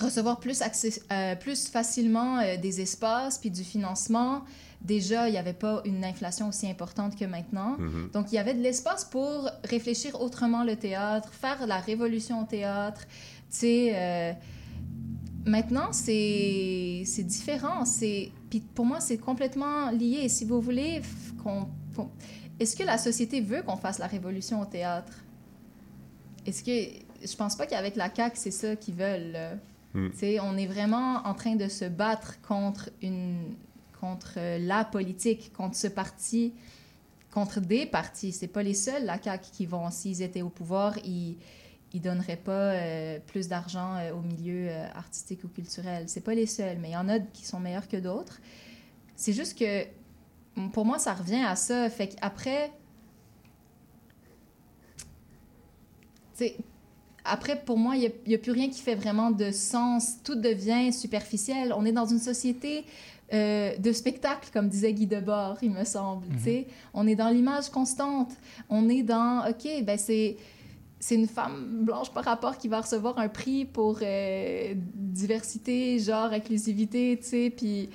recevoir plus, accès- euh, plus facilement des espaces puis du financement. Déjà, il n'y avait pas une inflation aussi importante que maintenant. Mhm. Donc, il y avait de l'espace pour réfléchir autrement le théâtre, faire la révolution au théâtre. Tu sais, maintenant, c'est différent. Puis pour moi, c'est complètement lié. Si vous voulez qu'on... Est-ce que la société veut qu'on fasse la révolution au théâtre? Est-ce que... je pense pas qu'avec la CAQ, c'est ça qu'ils veulent. Mm. On est vraiment en train de se battre contre, une, contre euh, la politique, contre ce parti, contre des partis. C'est pas les seuls, la CAQ, qui vont, s'ils étaient au pouvoir, ils ils donneraient pas euh, plus d'argent euh, au milieu euh, artistique ou culturel. C'est pas les seuls, mais il y en a qui sont meilleurs que d'autres. C'est juste que, pour moi, ça revient à ça. Fait qu'après, après, pour moi, il n'y a, plus rien qui fait vraiment de sens. Tout devient superficiel. On est dans une société euh, de spectacle, comme disait Guy Debord, il me semble. tu sais. On est dans l'image constante. On est dans, OK, ben c'est... C'est une femme blanche par rapport qui va recevoir un prix pour euh, diversité, genre, inclusivité, tu sais, puis...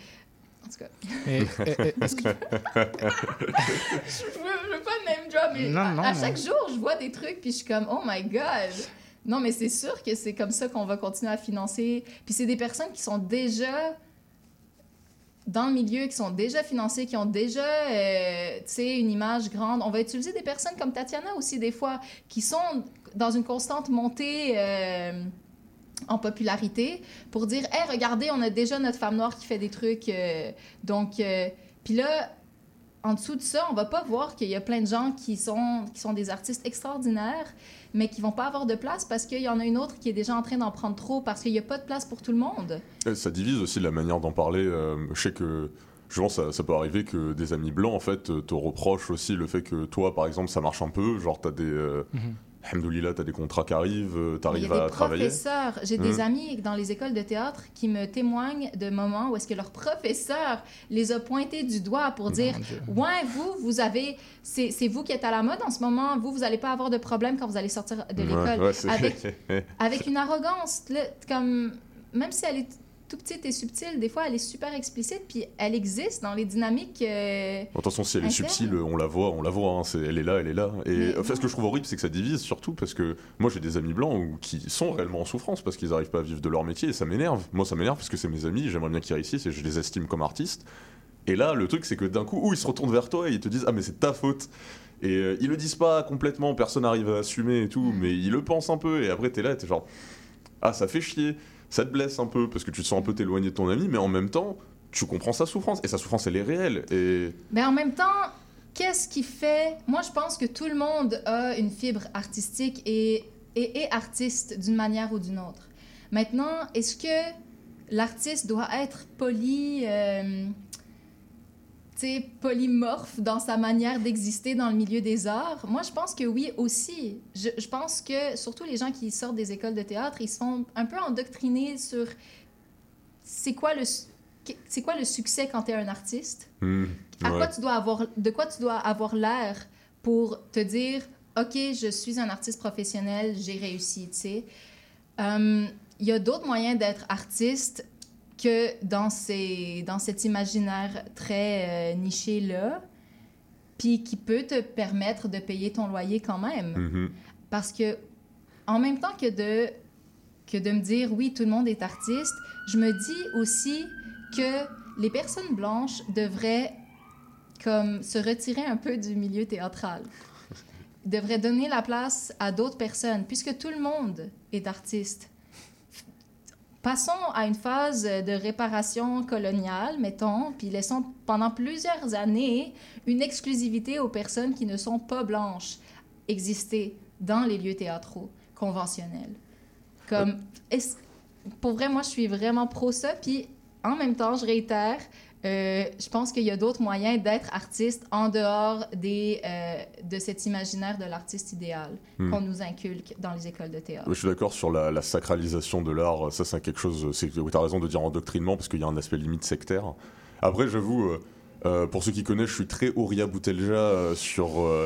En tout cas... Et- et- et- est-ce que- je, veux, je veux pas name drop, mais Non, à, non, à non. chaque jour, je vois des trucs, puis je suis comme, oh my god! Non, mais c'est sûr que c'est comme ça qu'on va continuer à financer. Puis c'est des personnes qui sont déjà dans le milieu, qui sont déjà financées, qui ont déjà, euh, tu sais, une image grande. On va utiliser des personnes comme Tatiana aussi, des fois, qui sont dans une constante montée euh, en popularité pour dire, hey, regardez, on a déjà notre femme noire qui fait des trucs. euh, donc, euh, puis là, en dessous de ça, on va pas voir qu'il y a plein de gens qui sont, qui sont des artistes extraordinaires, mais qui vont pas avoir de place parce qu'il y en a une autre qui est déjà en train d'en prendre trop parce qu'il n'y a pas de place pour tout le monde. Et Ça divise aussi la manière d'en parler. euh, je sais que je pense ça, ça peut arriver que des amis blancs en fait te reprochent aussi le fait que toi par exemple ça marche un peu, genre t'as des euh, Mhm. Alhamdoulilah, t'as des contrats qui arrivent, euh, Il y t'arrives a à travailler. professeurs, j'ai des Mhm. amis dans les écoles de théâtre qui me témoignent de moments où est-ce que leur professeur les a pointés du doigt pour dire ouais vous vous avez c'est c'est vous qui êtes à la mode en ce moment vous vous allez pas avoir de problème quand vous allez sortir de Ouais, l'école ouais, c'est- avec avec une arrogance là, comme même si elle est tout petite et subtile des fois elle est super explicite puis elle existe dans les dynamiques euh, Attention, si elle est subtile, on la voit, on la voit, hein, elle est là, elle est là. Et Mais en fait, ce que je trouve horrible, c'est que ça divise surtout parce que moi j'ai des amis blancs qui sont réellement en souffrance parce qu'ils n'arrivent pas à vivre de leur métier et ça m'énerve. Moi ça m'énerve parce que c'est mes amis, j'aimerais bien qu'ils réussissent et je les estime comme artistes. Et là, le truc, c'est que d'un coup, ils se retournent vers toi et ils te disent Ah, mais c'est ta faute. Et euh, ils le disent pas complètement, personne n'arrive à assumer et tout, mais ils le pensent un peu. Et après, t'es là et t'es genre Ah, ça fait chier, ça te blesse un peu parce que tu te sens un peu t'éloigner de ton ami, mais en même temps, tu comprends sa souffrance. Et sa souffrance, elle est réelle. Et Mais en même temps, qu'est-ce qui fait... Moi, je pense que tout le monde a une fibre artistique et, et artiste d'une manière ou d'une autre. Maintenant, est-ce que l'artiste doit être poli... euh, polymorphe dans sa manière d'exister dans le milieu des arts? Moi, je pense que oui aussi. Je, je pense que surtout les gens qui sortent des écoles de théâtre, ils se font un peu endoctriner sur c'est quoi le, c'est quoi le succès quand tu es un artiste? Hmm, À ouais. quoi tu dois avoir, de quoi tu dois avoir l'air pour te dire, OK, je suis un artiste professionnel, j'ai réussi, tu sais? Euh, Il y a d'autres moyens d'être artiste que dans, ces, dans cet imaginaire très euh, niché-là, puis qui peut te permettre de payer ton loyer quand même. Mhm. Parce que, en même temps que de, que de me dire, oui, tout le monde est artiste, je me dis aussi que les personnes blanches devraient comme se retirer un peu du milieu théâtral. Devraient donner la place à d'autres personnes, puisque tout le monde est artiste. Passons à une phase de réparation coloniale, mettons, puis laissons pendant plusieurs années une exclusivité aux personnes qui ne sont pas blanches exister dans les lieux théâtraux conventionnels. Comme, pour vrai, moi, je suis vraiment pro ça. Puis, en même temps, je réitère, euh, je pense qu'il y a d'autres moyens d'être artiste en dehors des, euh, de cet imaginaire de l'artiste idéal Hmm. qu'on nous inculque dans les écoles de théâtre. Je suis d'accord sur la, la sacralisation de l'art. Ça, c'est quelque chose. Tu as raison de dire endoctrinement parce qu'il y a un aspect limite sectaire. Après, j'avoue, euh, euh, pour ceux qui connaissent, je suis très Ouria Boutelja sur. euh,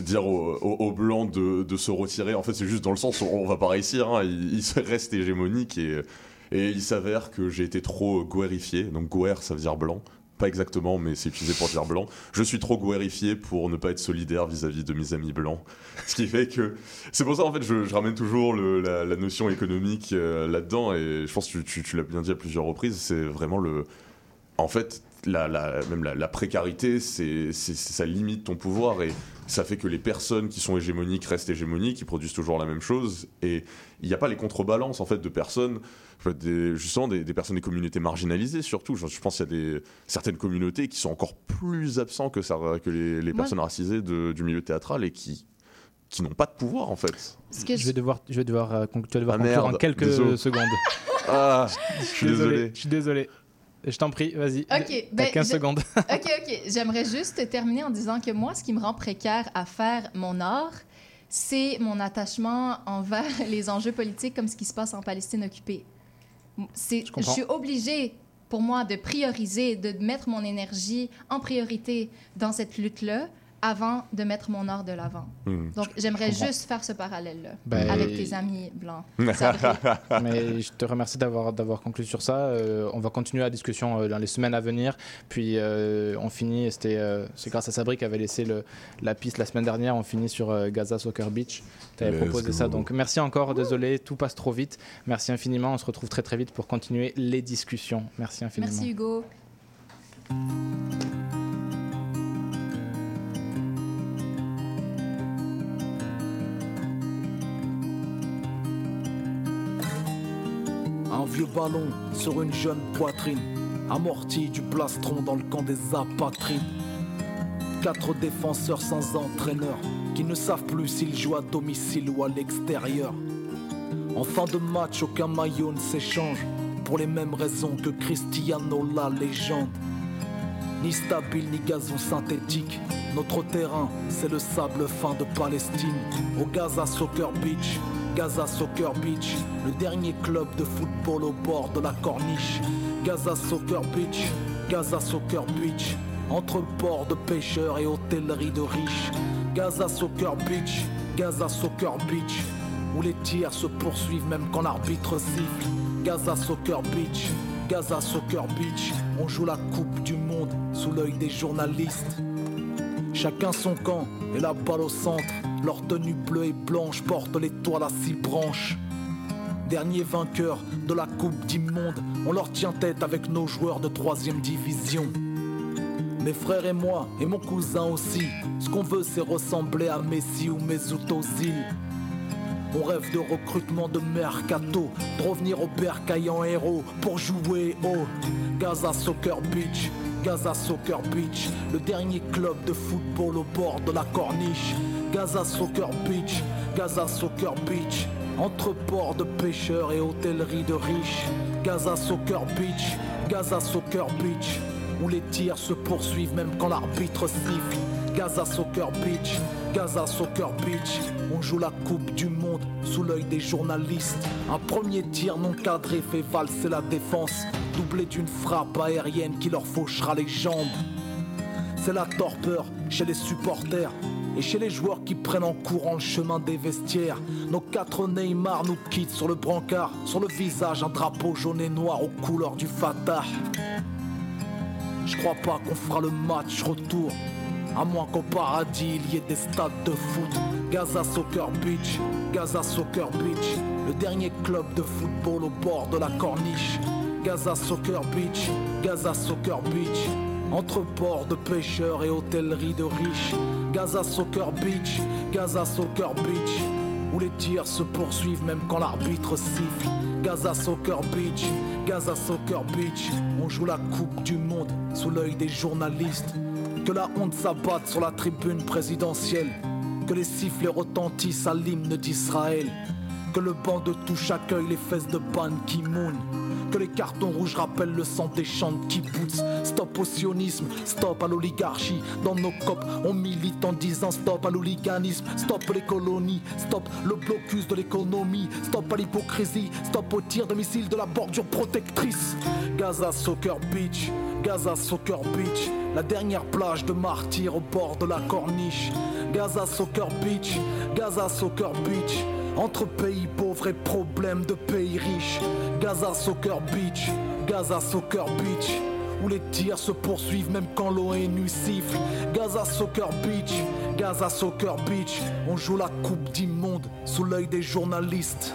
dire aux, aux- aux blancs de, de se retirer. En fait, c'est juste dans le sens où on va pas réussir. hein, il, il se reste hégémonique et, et il s'avère que j'ai été trop guérifié. Donc, guerre, ça veut dire blanc. Pas exactement, mais c'est utilisé pour dire blanc. Je suis trop guérifié pour ne pas être solidaire vis-à-vis de mes amis blancs. Ce qui fait que. C'est pour ça, en fait, je, ramène toujours la, notion économique euh, là-dedans. Et je pense que tu, l'as bien dit à plusieurs reprises. C'est vraiment le. En fait, même la, précarité, ça limite ton pouvoir et ça fait que les personnes qui sont hégémoniques restent hégémoniques, ils produisent toujours la même chose et il n'y a pas les contrebalances en fait de personnes, des- justement des, des personnes des communautés marginalisées surtout. Je, je pense qu'il y a des, certaines communautés qui sont encore plus absents que, ça, que les, personnes racisées de- du milieu théâtral et qui, qui n'ont pas de pouvoir en fait. je vais devoir, je vais devoir, euh, tu vas devoir Ah, conclure en quelques désolé. secondes. Ah, je suis désolé. Je suis désolé. Je t'en prie, vas-y. OK, ben, 15 je- secondes. OK, OK. J'aimerais juste terminer en disant que moi, ce qui me rend précaire à faire mon art, c'est mon attachement envers les enjeux politiques comme ce qui se passe en Palestine occupée. C'est, je, comprends. suis obligée, pour moi, de prioriser, de mettre mon énergie en priorité dans cette lutte-là avant de mettre mon art de l'avant. Hmm. Donc, j'aimerais juste faire ce parallèle-là Ben, avec tes amis blancs. Mais je te remercie d'avoir d'avoir conclu sur ça. Euh, on va continuer la discussion euh, dans les semaines à venir. Puis euh, on finit, c'était euh, c'est grâce à Sabri qui avait laissé le, la piste la semaine dernière. On finit sur euh, Gaza Soccer Beach. Tu avais proposé ça. Donc merci encore. Désolé, tout passe trop vite. Merci infiniment. On se retrouve très très vite pour continuer les discussions. Merci infiniment. Merci, Hugo. Un vieux ballon sur une jeune poitrine, amorti du plastron dans le camp des apatrides. Quatre défenseurs sans entraîneur, qui ne savent plus s'ils jouent à domicile ou à l'extérieur. En fin de match, aucun maillot ne s'échange, pour les mêmes raisons que Cristiano la légende. Ni stable ni gazon synthétique, notre terrain c'est le sable fin de Palestine. Au Gaza Soccer Beach, Gaza Soccer Beach, le dernier club de football au bord de la corniche. Gaza Soccer Beach, Gaza Soccer Beach, entre ports de pêcheurs et hôtellerie de riches. Gaza Soccer Beach, Gaza Soccer Beach, où les tirs se poursuivent même quand l'arbitre siffle. Gaza Soccer Beach, Gaza Soccer Beach, on joue la Coupe du Monde sous l'œil des journalistes. Chacun son camp et la balle au centre. Leur tenue bleue et blanche porte l'étoile à six branches. Dernier vainqueur de la Coupe d'Immonde, on leur tient tête avec nos joueurs de troisième division. Mes frères et moi, et mon cousin aussi, ce qu'on veut c'est ressembler à Messi ou Mesut Ozil. On rêve de recrutement de mercato, de revenir au bercail en héros pour jouer au Gaza Soccer Beach. Gaza Soccer Beach, le dernier club de football au bord de la corniche. Gaza Soccer Beach, Gaza Soccer Beach, entre ports de pêcheurs et hôtellerie de riches. Gaza Soccer Beach, Gaza Soccer Beach, où les tirs se poursuivent même quand l'arbitre siffle. Gaza Soccer Beach, Gaza Soccer Beach, on joue la Coupe du Monde sous l'œil des journalistes. Un premier tir non cadré fait valser la défense, doublé d'une frappe aérienne qui leur fauchera les jambes. C'est la torpeur chez les supporters et chez les joueurs qui prennent en courant le chemin des vestiaires. Nos quatre Neymar nous quittent sur le brancard, sur le visage un drapeau jaune et noir aux couleurs du Fatah. Je crois pas qu'on fera le match retour. À moins qu'au paradis il y ait des stades de foot. Gaza Soccer Beach, Gaza Soccer Beach, le dernier club de football au bord de la corniche. Gaza Soccer Beach, Gaza Soccer Beach, entre ports de pêcheurs et hôtellerie de riches. Gaza Soccer Beach, Gaza Soccer Beach, où les tirs se poursuivent même quand l'arbitre siffle. Gaza Soccer Beach, Gaza Soccer Beach, on joue la Coupe du Monde sous l'œil des journalistes. Que la honte s'abatte sur la tribune présidentielle, que les sifflets retentissent à l'hymne d'Israël, que le banc de touche accueille les fesses de Ban Ki-moon. Que les cartons rouges rappellent le sang des champs de kibbutz. Stop au sionisme, stop à l'oligarchie. Dans nos copes, on milite en disant stop à l'hooliganisme, stop les colonies, stop le blocus de l'économie, stop à l'hypocrisie, stop au tir de missiles de la bordure protectrice. Gaza Soccer Beach, Gaza Soccer Beach, la dernière plage de martyrs au bord de la corniche. Gaza Soccer Beach, Gaza Soccer Beach. Entre pays pauvres et problèmes de pays riches. Gaza Soccer Beach, Gaza Soccer Beach. Où les tirs se poursuivent même quand l'ONU siffle. Gaza Soccer Beach, Gaza Soccer Beach. On joue la coupe d'immonde sous l'œil des journalistes.